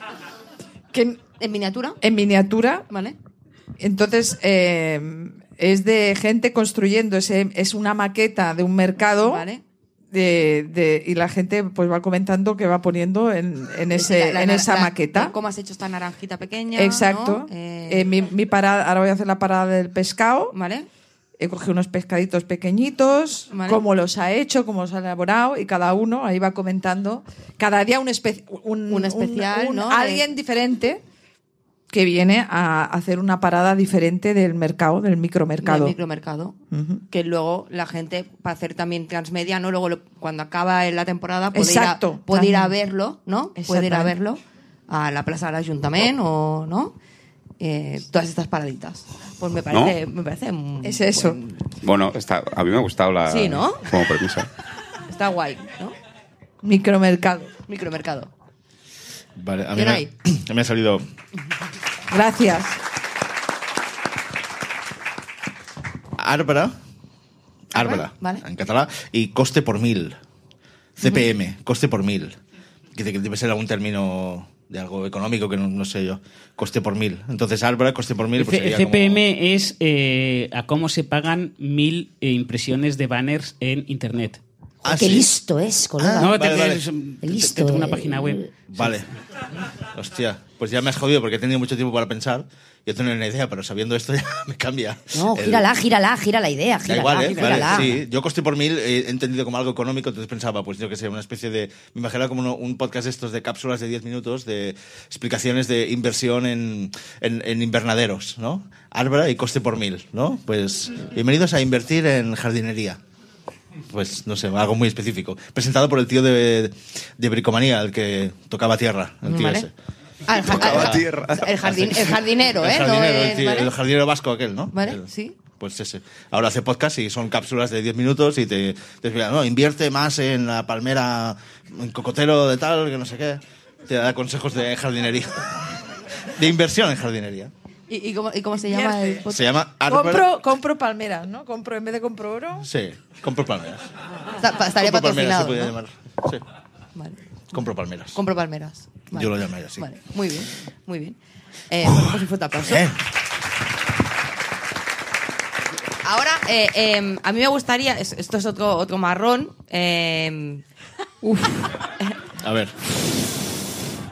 Que En miniatura, en miniatura. ¿vale? Entonces, eh, es de gente construyendo. Es una maqueta de un mercado. Vale. De, de- y la gente pues va comentando que va poniendo en, en, ese, La- la- en esa la- maqueta. ¿Cómo has hecho esta naranjita pequeña? Exacto. ¿no? Eh, Eh, mi, mi parada, ahora voy a hacer la parada del pescado. ¿Vale? He cogido unos pescaditos pequeñitos, Vale. cómo los ha hecho, cómo los ha elaborado, y cada uno ahí va comentando. Cada día un, espe- un, Un especial, un- ¿no? Alguien diferente que viene a hacer una parada diferente del mercado, del micromercado. Del micromercado. Que luego la gente, para hacer también transmedia, ¿no? Luego, lo- cuando acaba la temporada, puede, Exacto. Ir, a, puede ir a verlo, ¿no? Puede ir a verlo a la Plaza del Ayuntamiento o, ¿no? Eh, todas estas paraditas. Pues me parece, me parece Es eso. buen- Bueno, está, a mí me ha gustado la. Sí, ¿no? Como premisa. está guay, ¿no? Micromercado. Micromercado. Vale, a mí Bien me, ha salido Gracias. Árbara. Árbara, vale. en catalán. Y coste por mil. CPM, coste por mil. Que de- que debe ser algún término de algo económico que no, no sé yo. Coste por mil. Entonces, Árbara, coste por mil. Pues como- CPM es eh, a cómo se pagan mil eh, impresiones de banners en Internet. Ah, Qué sí. listo es, colega. no, vale, te, vale. Listo, te- tengo una página web. Vale. Hostia, pues ya me has jodido porque he tenido mucho tiempo para pensar. Yo tengo una idea, pero sabiendo esto ya me cambia. No, el- gírala, gírala, gira la idea, Da gírala, igual, ¿eh? gírala. Vale, sí. Yo coste por mil he entendido como algo económico, entonces pensaba, pues yo que sé, una especie de... Me imaginaba como uno- un podcast de estos de cápsulas de 10 minutos de explicaciones de inversión en, en, en invernaderos, ¿no? Árbara y coste por mil, ¿no? Pues bienvenidos a invertir en jardinería. Pues no sé, algo muy específico. Presentado por el tío de, de Bricomanía, el que tocaba tierra, el tío Vale. ese. Ah, el, Tocaba tierra. el el jardinero, El ¿eh? jardinero, no el, es, tío- ¿vale? el jardinero vasco aquel, ¿no? Vale, El- sí. Pues ese. Ahora hace podcast y son cápsulas de 10 minutos y te, te explica, no, invierte más en la palmera, en cocotero de tal, que no sé qué. Te da consejos de jardinería. De inversión en jardinería. ¿Y, y cómo, y cómo se llama el podcast? Se llama. Compro, compro palmeras, ¿no? Compro, en vez de compro oro. Sí, compro palmeras. Está- estaría compro palmeras, se patrocinado. podría ¿no? llamar. Sí, Vale. compro palmeras. Compro palmeras. Vale. Yo lo llamaría así. Vale, muy bien, muy bien. Eh, bueno, pues un fuerte aplauso. Ahora, eh, eh, a mí me gustaría, es- esto es otro, otro marrón. eh, A ver.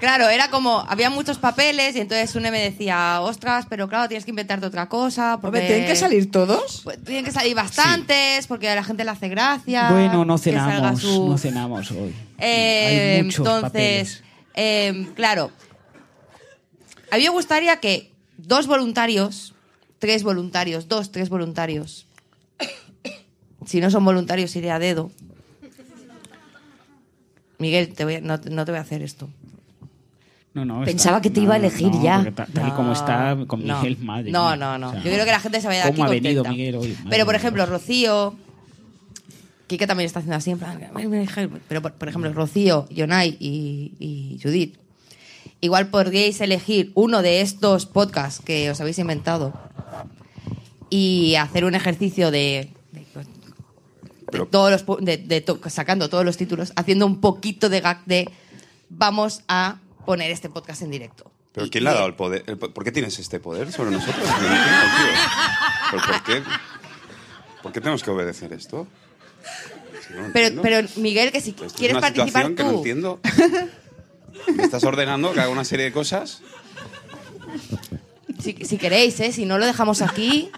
Claro, era como, había muchos papeles y entonces uno me decía, ostras, pero claro, tienes que inventarte otra cosa. Porque Hombre, ¿Tienen que salir todos? Pues, tienen que salir bastantes porque a la gente le hace gracia. Bueno, no cenamos, su- no cenamos hoy. Eh, Hay muchos entonces, papeles. eh, claro, a mí me gustaría que dos voluntarios, tres voluntarios, dos, tres voluntarios, si no son voluntarios iré a dedo. Miguel, te voy a- no, no te voy a hacer esto. No, no, Pensaba que te iba a elegir no, ya. Tal y como está con No. Miguel, madre. No, no, no. O sea, Yo creo que la gente se vaya de aquí ¿Cómo ha venido. Miguel hoy? Madre Pero, por ejemplo, Rocío... Quique también está haciendo así, en plan... Pero, por, por ejemplo, Rocío, Jonay y, y Judith. Igual podríais elegir uno de estos podcasts que os habéis inventado y hacer un ejercicio de... de- de todos los, pu- de- de to- sacando todos los títulos, haciendo un poquito de gag de vamos a poner este podcast en directo. ¿Pero quién le ha dado el poder? El po- ¿Por qué tienes este poder sobre nosotros? No entiendo, tío. ¿Pero por qué? ¿Por qué tenemos que obedecer esto? Si no lo Pero, entiendo. pero Miguel, que si Esto es quieres una participar situación tú... que no entiendo. Me estás ordenando que haga una serie de cosas. Si, si queréis, ¿eh? Si no lo dejamos aquí.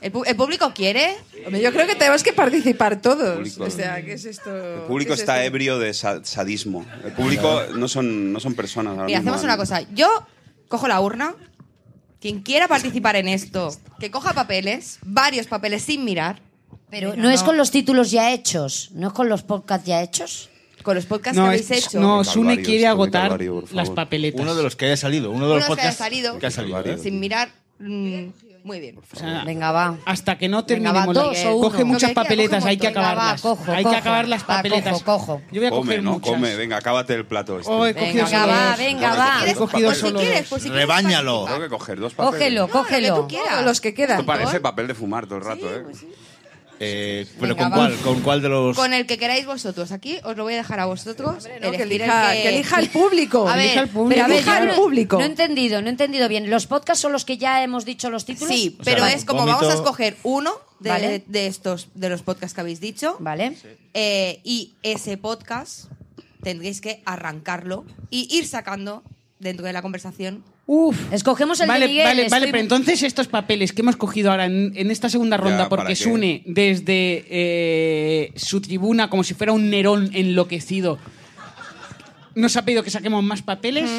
¿El, ¿El, público quiere? Yo creo que tenemos que participar todos. Público, o sea, ¿qué es esto? El público es está esto? ebrio de sadismo. El público no son, no son personas. Ahora Mira, mismo. hacemos una cosa. Yo cojo la urna. Quien quiera participar en esto, que coja papeles, varios papeles sin mirar. Pero, no, no, es con los títulos ya hechos, no es con los podcasts ya hechos. Con los podcasts no, que habéis hecho. No, Sune quiere este agotar calvario, las papeletas. Uno de los que haya salido, uno de los, podcasts que, salido, que ha salido, sin mirar. Mmm, muy bien. Venga, va. Hasta que no terminemos Coge muchas papeletas, hay que acabarlas. Hay que acabar las papeletas. Cojo. Yo voy a come, coger no, muchas. Come, venga, acábate el plato este. Venga, va, venga, va. Rebáñalo. Tengo que coger dos papeles. Cógelo, cógelo. Los que quieran. Esto parece papel de fumar todo el rato, ¿eh? Pues eh, pero ¿con cuál, ¿con cuál de los...? Con el que queráis vosotros. Aquí os lo voy a dejar a vosotros. Que, elija, el que... que, elija, el público. Elija el público. Público. No, he entendido, no he entendido bien. ¿Los podcasts son los que ya hemos dicho los títulos? Sí, pero es como vamos a escoger uno de, estos, de los podcasts que habéis dicho. Vale. Eh, y ese podcast tendréis que arrancarlo y ir sacando dentro de la conversación Uf. Escogemos el vale, de Miguel. Vale, vale, pero entonces estos papeles que hemos cogido ahora en, esta segunda ronda, porque Sune, desde eh, su tribuna, como si fuera un Nerón enloquecido, nos ha pedido que saquemos más papeles.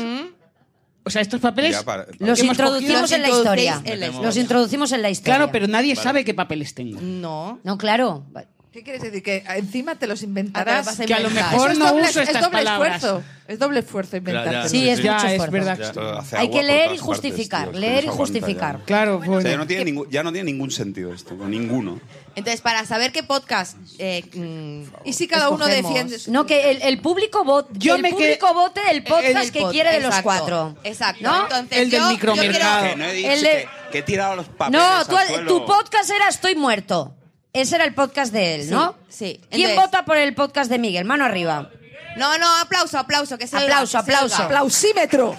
O sea, estos papeles los introducimos en la historia. Los introducimos en la historia. Claro, pero nadie sabe qué papeles tengo. No. No, claro. ¿Qué quieres decir? Que encima te los inventarás. Que a lo mejor no uso estas es doble. Esfuerzo. Es doble esfuerzo inventar. Sí, es ya, mucho es esfuerzo. verdad. Hay que leer y justificar. Leer y justificar. Ya. Claro, bueno. ya, no tiene ningún, ya no tiene ningún sentido esto, ninguno. Entonces, para saber qué podcast. Eh, mm, y si cada uno defiende. No, que el, público vote. Yo el público vote del podcast que quiere de los cuatro. Exacto. Entonces, el del micromercado. Que, no he tirado los papeles. No, tu podcast era Estoy muerto. Ese era el podcast de él, ¿no? Sí. ¿Quién vota por el podcast de Miguel? Mano arriba. No, no, aplauso, aplauso, que salga. Aplauso, aplauso. Aplausímetro.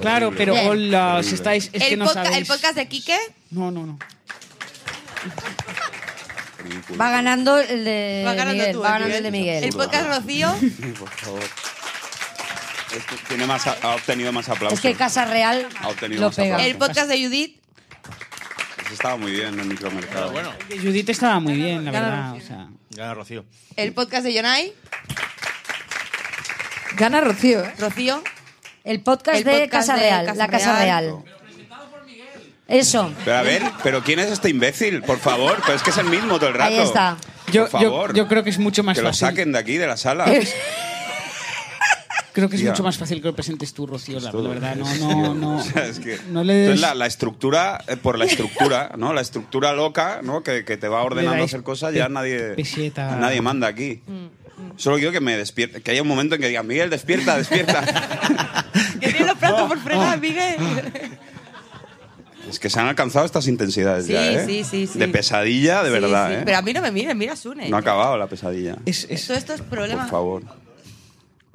Claro, pero Bien. hola, os estáis. Es que el, no podca- el podcast de Quique, No, no, no. Va ganando el de Va ganando Miguel. tú, va el ganando el de Miguel. el podcast Rocío, Por favor. Tiene más, ha obtenido más aplausos. Es que Casa Real Ha obtenido lo pega. el podcast de Judith, estaba muy bien en el micromercado. Bueno. Judith estaba muy bien, la Gana verdad. Gana Rocío. El podcast de Jonai. Gana Rocío, ¿eh? Rocío. El podcast, de, Casa Real, la Casa Real. Presentado por Miguel. Eso. Pero a ver, pero ¿quién es este imbécil? Por favor, pero es que es el mismo todo el rato. Ahí está. Por yo, favor, yo, yo creo que es mucho más que. Que lo saquen de aquí, de la sala. Creo que es mucho más fácil que lo presentes tú, Rocío, la, verdad. No, no, no. O es le la, estructura, eh, por la estructura, ¿no? La estructura loca, ¿no? Que, te va ordenando hacer cosas, ya nadie, nadie manda aquí. Mm, mm. Solo quiero que me despierte, que haya un momento en que diga, Miguel, despierta, despierta. que tiene los platos por fregar, Miguel. Es que se han alcanzado estas intensidades sí, ya, ¿eh? Sí, sí. De pesadilla, de verdad. ¿eh? Pero a mí no me miren, mira Sune. No ha acabado la pesadilla. Es, es... Estos problemas... Por favor.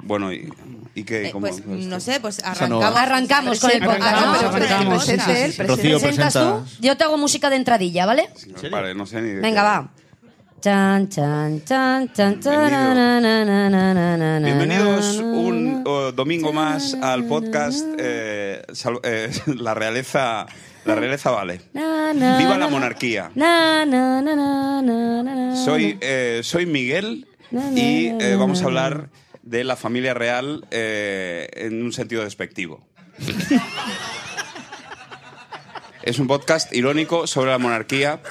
Bueno, y, y que... Eh, pues, no sé, pues arrancamos, no arrancamos con el podcast. arrancamos, presentas tú, yo te hago música de entradilla, ¿vale? No sé ni... Venga, va. Chan, chan, chan, chan, Bienvenidos un domingo más al podcast eh, sal, eh, La Realeza la realeza vale. Viva la monarquía. Soy, eh, soy Miguel y eh, vamos a hablar de la familia real eh, en un sentido despectivo. es un podcast irónico sobre la monarquía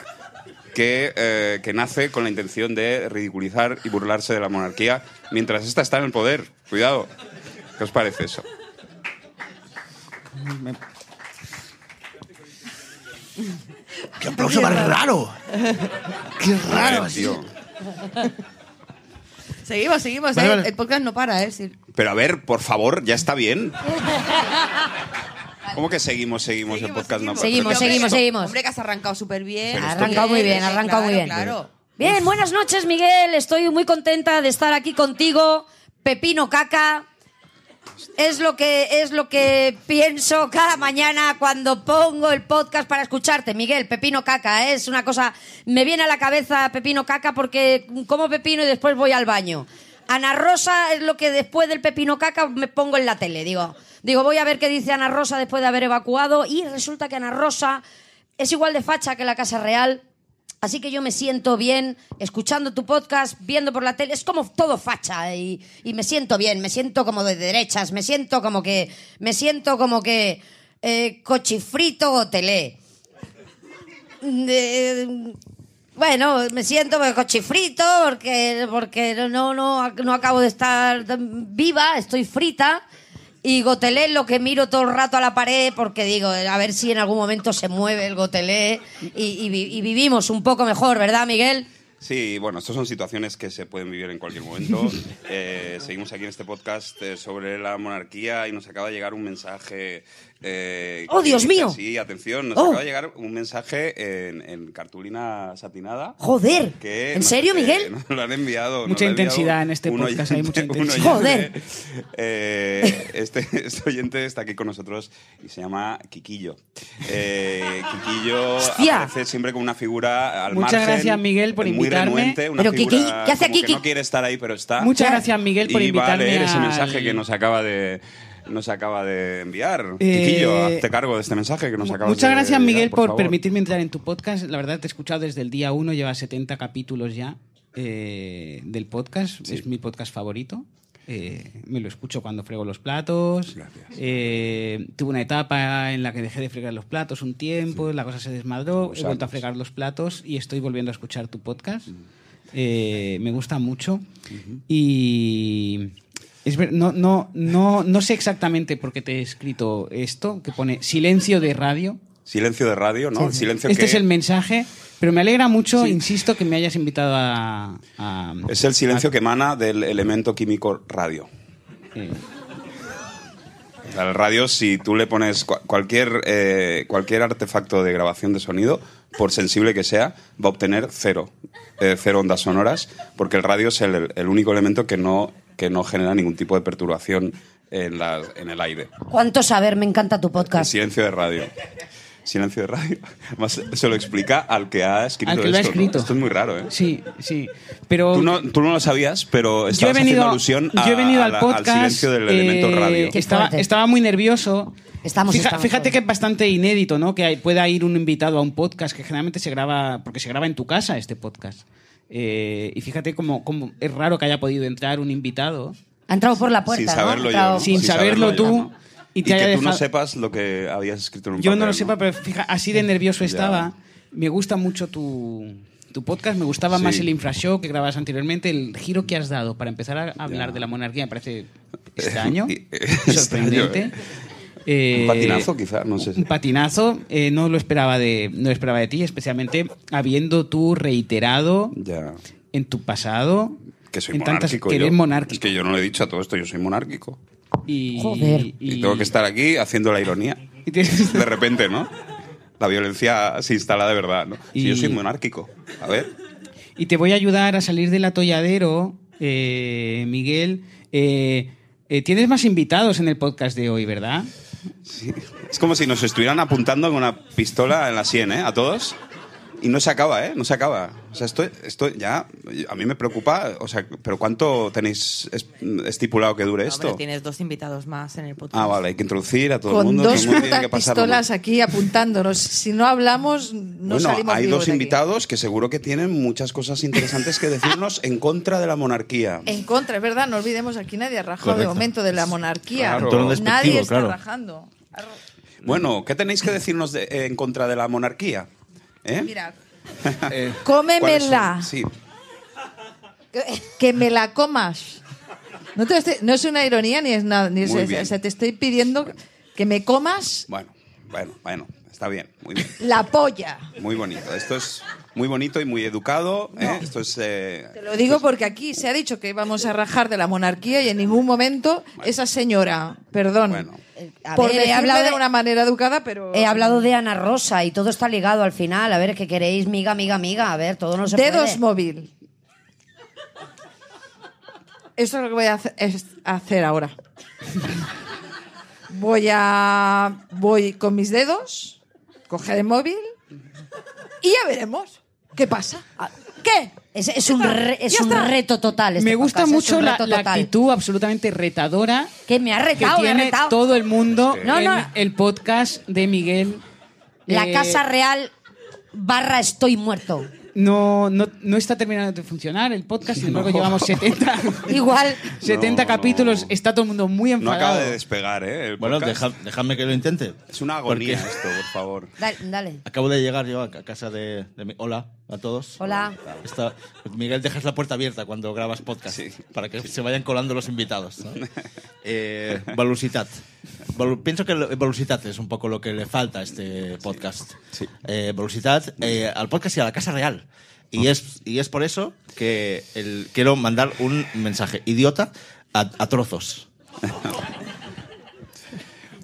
que, eh, que nace con la intención de ridiculizar y burlarse de la monarquía mientras ésta está en el poder. Cuidado. ¿Qué os parece eso? ¡Qué aplauso más raro! ¡Qué raro! Tío. Seguimos, seguimos. Vale, eh. vale. El podcast no para, ¿eh? Sí. Pero a ver, por favor, ya está bien. ¿Cómo que seguimos, seguimos, el podcast? No, Seguimos, Hombre, seguimos, seguimos. Hombre, que has arrancado súper bien. Ha arrancado muy bien, ha arrancado muy bien. Claro. Bien, buenas noches, Miguel. Estoy muy contenta de estar aquí contigo. Pepino caca. Es lo que es lo que pienso cada mañana cuando pongo el podcast para escucharte, Miguel. Pepino caca, ¿eh? es una cosa me viene a la cabeza Pepino caca porque como pepino y después voy al baño. Ana Rosa es lo que después del pepino caca me pongo en la tele, digo. Digo, voy a ver qué dice Ana Rosa después de haber evacuado y resulta que Ana Rosa es igual de facha que la Casa Real. Así que yo me siento bien escuchando tu podcast, viendo por la tele. Es como todo facha y, y me siento bien, me siento como de derechas, me siento como que. Me siento como que. eh, cochifrito o telé. De- bueno, me siento cochifrito porque, porque no, no, no acabo de estar viva, estoy frita. Y Gotelé lo que miro todo el rato a la pared porque digo, a ver si en algún momento se mueve el Gotelé y, y vi- y vivimos un poco mejor, ¿verdad, Miguel? Sí, bueno, estas son situaciones que se pueden vivir en cualquier momento. Eh, seguimos aquí en este podcast eh, sobre la monarquía y nos acaba de llegar un mensaje. Eh, ¡Oh, Dios dice mío! así, atención, nos ¡Oh! acaba de llegar un mensaje en, en cartulina satinada. Joder, que ¿en nos- serio, eh, Miguel? nos lo han enviado. Mucha ha enviado intensidad en este podcast, hay mucha intensidad. Joder. eh, este, este oyente está aquí con nosotros y se llama Quiquillo. Eh, Quiquillo Hostia. aparece siempre como una figura al Muchas margen, gracias, Miguel, por muy invitarme. renuente, una Pero figura Quiqui- ¿qué hace aquí, que no Qui- quiere estar ahí, pero está. Muchas gracias, Miguel, por y va a invitarme leer ese al- mensaje que nos acaba de nos acaba de enviar. Eh, Quiquillo, hazte cargo de este mensaje que nos Muchas de gracias, enviar, Miguel, por, permitirme entrar en tu podcast. La verdad, te he escuchado desde el día uno, lleva 70 capítulos ya eh, del podcast. Es mi podcast favorito. Eh, me lo escucho cuando frego los platos. Eh, tuve una etapa en la que dejé de fregar los platos un tiempo, la cosa se desmadró, he vuelto a fregar los platos y estoy volviendo a escuchar tu podcast. Mm. Eh, me gusta mucho y es ver- no, no, no, no sé exactamente por qué te he escrito esto, que pone silencio de radio. Silencio de radio, ¿no? Silencio Este que es el mensaje, pero me alegra mucho, insisto, que me hayas invitado a... a- es el silencio que emana del elemento químico radio. sea, el radio, si tú le pones cua- cualquier, eh, cualquier artefacto de grabación de sonido, por sensible que sea, va a obtener cero, eh, cero ondas sonoras, porque el radio es el, el único elemento que no, que no genera ningún tipo de perturbación en, la- en el aire. ¿Cuánto saber? Me encanta tu El podcast. silencio de radio. Silencio de radio. Además, se lo explica al que ha escrito Al que lo ha esto, ¿no? escrito. Esto es muy raro, ¿eh? sí, sí, pero... Tú no, tú no lo sabías, pero yo he estabas venido, haciendo alusión a- yo he venido a al la- podcast. silencio del elemento eh, radio. Estaba, estaba muy nervioso. Estamos, Fija- estamos fíjate todos. que es bastante inédito, ¿no? Que hay- pueda ir un invitado a un podcast que generalmente se graba, porque se graba en tu casa este podcast. Eh, y fíjate cómo, cómo es raro que haya podido entrar un invitado Ha entrado por la puerta, Sin ¿no? Saberlo yo, entrado- ¿no? sin Sin saberlo saberlo yo, tú ¿no? y Y, te haya que tú no sepas lo que habías escrito en un Yo no papel, lo sepa, pero fija, así de nervioso estaba. Me gusta mucho tu, tu podcast, me gustaba Sí. más el infrashow que grababas anteriormente. El giro que has dado para empezar a hablar de la monarquía me parece extraño, Y- sorprendente. Eh, Un patinazo, quizá, no sé. Un patinazo, eh, no lo esperaba de, no lo esperaba de ti, especialmente habiendo tú reiterado Ya. en tu pasado Que soy en tantas monárquico. que eres yo. monárquico. Es que yo no le he dicho a todo esto, yo soy monárquico. y, Joder. Y, tengo que estar aquí haciendo la ironía. y tienes- De repente, ¿no? La violencia se instala de verdad, ¿no? Si yo soy monárquico. A ver. Y te voy a ayudar a salir del atolladero, eh, Miguel. Eh, eh, tienes más invitados en el podcast de hoy, ¿verdad? Es como si nos estuvieran apuntando con una pistola en la sien, ¿eh? A todos. Y no se acaba, ¿eh? No se acaba. O sea, esto, esto ya a mí me preocupa. O sea, ¿pero cuánto tenéis es- estipulado que dure No, esto? hombre, tienes dos invitados más en el podcast. Ah, vale, hay que introducir a todo el mundo. todo dos el mundo tiene que pistolas aquí apuntándonos. Si no hablamos, no bueno, salimos hay vivos dos de aquí. invitados que seguro que tienen muchas cosas interesantes que decirnos en contra de la monarquía. En contra, es verdad, no olvidemos aquí nadie ha rajado de momento de la monarquía. Claro. Nadie está claro. rajando. Bueno, ¿qué tenéis que decirnos de- en contra de la monarquía? ¿Eh? Mira, ¿Cuáles son? cómemela, Sí. que me la comas. No, te estoy- no es una ironía ni es nada. Ni es- o sea, te estoy pidiendo que me comas Bueno, bueno, bueno, está bien, muy bien. la polla. Muy bonito. Esto es muy bonito y muy educado. ¿eh? Esto es. eh, Te lo digo porque aquí se ha dicho que vamos a rajar de la monarquía y en ningún momento esa señora, perdón, Bueno. A por ver, he hablado de de- una manera educada, pero He hablado de Ana Rosa y todo está ligado al final. A ver, ¿qué queréis? Miga, miga, miga. A ver, todo no se dedos puede. móvil. Esto es lo que voy a hacer ahora. Voy a voy con mis dedos, coger el móvil y ya veremos qué pasa. Ah, ¿Qué? Es, es un, re- es un reto total. este Me gusta podcast, mucho la, actitud absolutamente retadora Que me ha que retado, me ha tiene retado. todo el mundo No, en no. el podcast de Miguel. La Eh, Casa Real barra estoy muerto. No, no, no está terminando de funcionar el podcast, sin embargo llevamos 70, Igual. 70 No, capítulos, no. está todo el mundo muy no enfadado. acaba de despegar, ¿eh? El Bueno, deja- dejadme que lo intente. Es una agonía Porque esto, por favor. Dale, dale. acabo de llegar yo a ca- casa de, de mi... Hola. A todos. Hola. Está- Miguel, dejas la puerta abierta cuando grabas podcast para que se vayan colando los invitados. ¿no? Eh, velocitat. Velu- Pienso que el- velocitat es un poco lo que le falta a este podcast. Eh, velocitat eh, al podcast y a la Casa Real. Y, es, y es por eso que el- quiero mandar un mensaje idiota a, a trozos.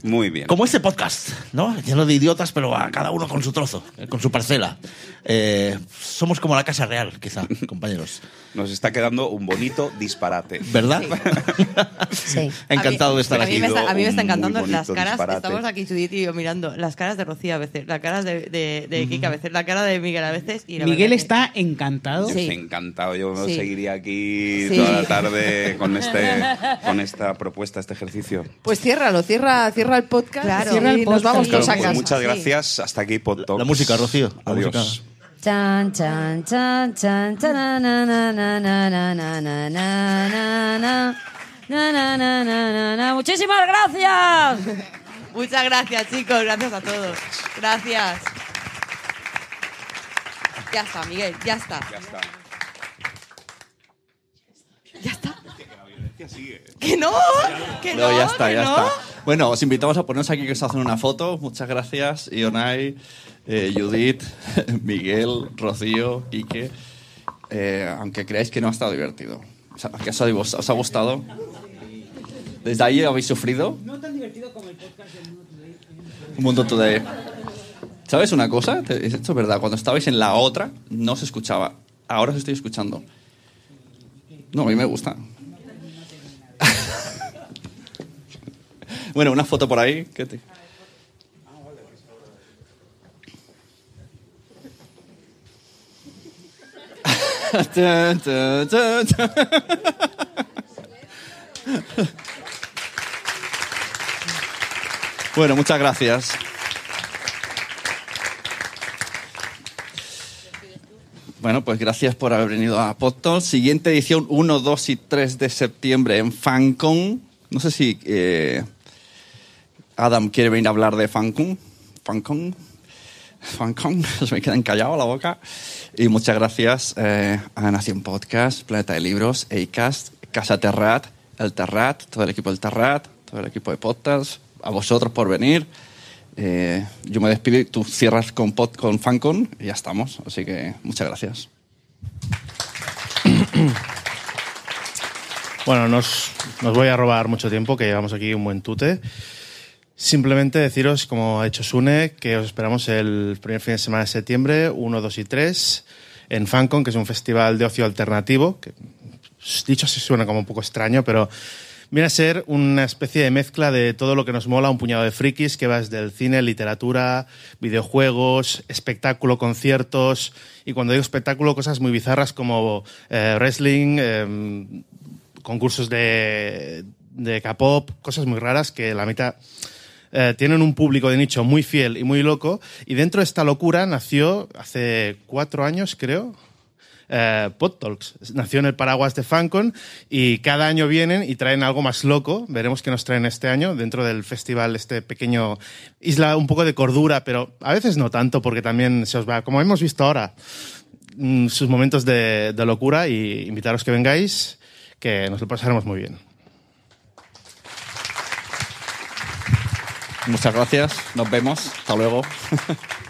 Muy bien. Como este podcast, ¿no? Lleno de idiotas, pero a cada uno con su trozo, eh, con su parcela. Eh, somos como la Casa Real, quizá, compañeros. Nos está quedando un bonito disparate. ¿Verdad? Sí. Encantado de estar a mí aquí. me está, a mí me está encantando las caras. disparate. Estamos aquí, Judith y yo, mirando las caras de Rocío a veces, las caras de, de, de Kika a veces, la cara de Miguel a veces. Y la Miguel está encantado. Sí. Estoy encantado. Yo Sí. seguiría aquí Sí. toda la tarde con, este, con esta propuesta, este ejercicio. Pues ciérralo, cierra, cierra el podcast Claro. Cierra el y nos vamos Claro, todos a pues casa. muchas Sí. gracias. Hasta aquí, Pod Talks. La música, Rocío. La Adiós. música. Chan, chan, chan, chan, chan, na, na, na, na, na, na, na, na, na, na, na. Na, na, na, na, na, na. Muchísimas gracias. Muchas gracias, chicos. Gracias a todos. Gracias. Ya está, Miguel, ya está. Ya está. Ya está. Que no, que no, No, ya está, que ya no. está. Bueno, os invitamos a ponernos aquí que os hacen una foto. Muchas gracias, Ionai, eh, Judith, Miguel, Rocío, Ike. Eh, aunque creáis que no ha estado divertido. ¿que os, ha, os ha gustado? ¿Desde ahí habéis sufrido? No tan divertido como el podcast del Un Mundo Today. ¿Sabes una cosa? Esto es verdad. Cuando estabais en la otra, no se escuchaba. Ahora os estoy escuchando. No, a mí me gusta. Bueno, una foto por ahí. ¿Qué te-. Bueno, muchas gracias. Bueno, pues gracias por haber venido a Podtalk. Siguiente edición 1, 2 y 3 de septiembre en FanCon. No sé si eh, Adam quiere venir a hablar de FanCon. FanCon. FanCon. Se me queda encallado la boca. Y muchas gracias eh, a Nación Podcast, Planeta de Libros, Acast, Casa Terrat, El Terrat, todo el equipo del Terrat, todo el equipo de Podcasts, a vosotros por venir. Eh, yo me despido y tú cierras con, pod, y ya estamos. Así que muchas gracias. Bueno, nos, nos voy a robar mucho tiempo, que llevamos aquí un buen tute. Simplemente deciros, como ha dicho Sune, que os esperamos el primer fin de semana de septiembre, 1, 2 y 3, en FanCon, que es un festival de ocio alternativo, que dicho así suena como un poco extraño, pero viene a ser una especie de mezcla de todo lo que nos mola, un puñado de frikis que va desde el cine, literatura, videojuegos, espectáculo, conciertos, y cuando digo espectáculo, cosas muy bizarras como eh, wrestling, eh, concursos de, de K-pop, cosas muy raras que la mitad eh, tienen un público de nicho muy fiel y muy loco. Y dentro de esta locura nació hace cuatro años, creo, eh, Pod Talks. Nació en el paraguas de Fancon y cada año vienen y traen algo más loco. Veremos qué nos traen este año dentro del festival, este pequeño isla, un poco de cordura, pero a veces no tanto porque también se os va, como hemos visto ahora, mm, sus momentos de, de locura y invitaros que vengáis, que nos lo pasaremos muy bien. Muchas gracias. Nos vemos. Hasta luego.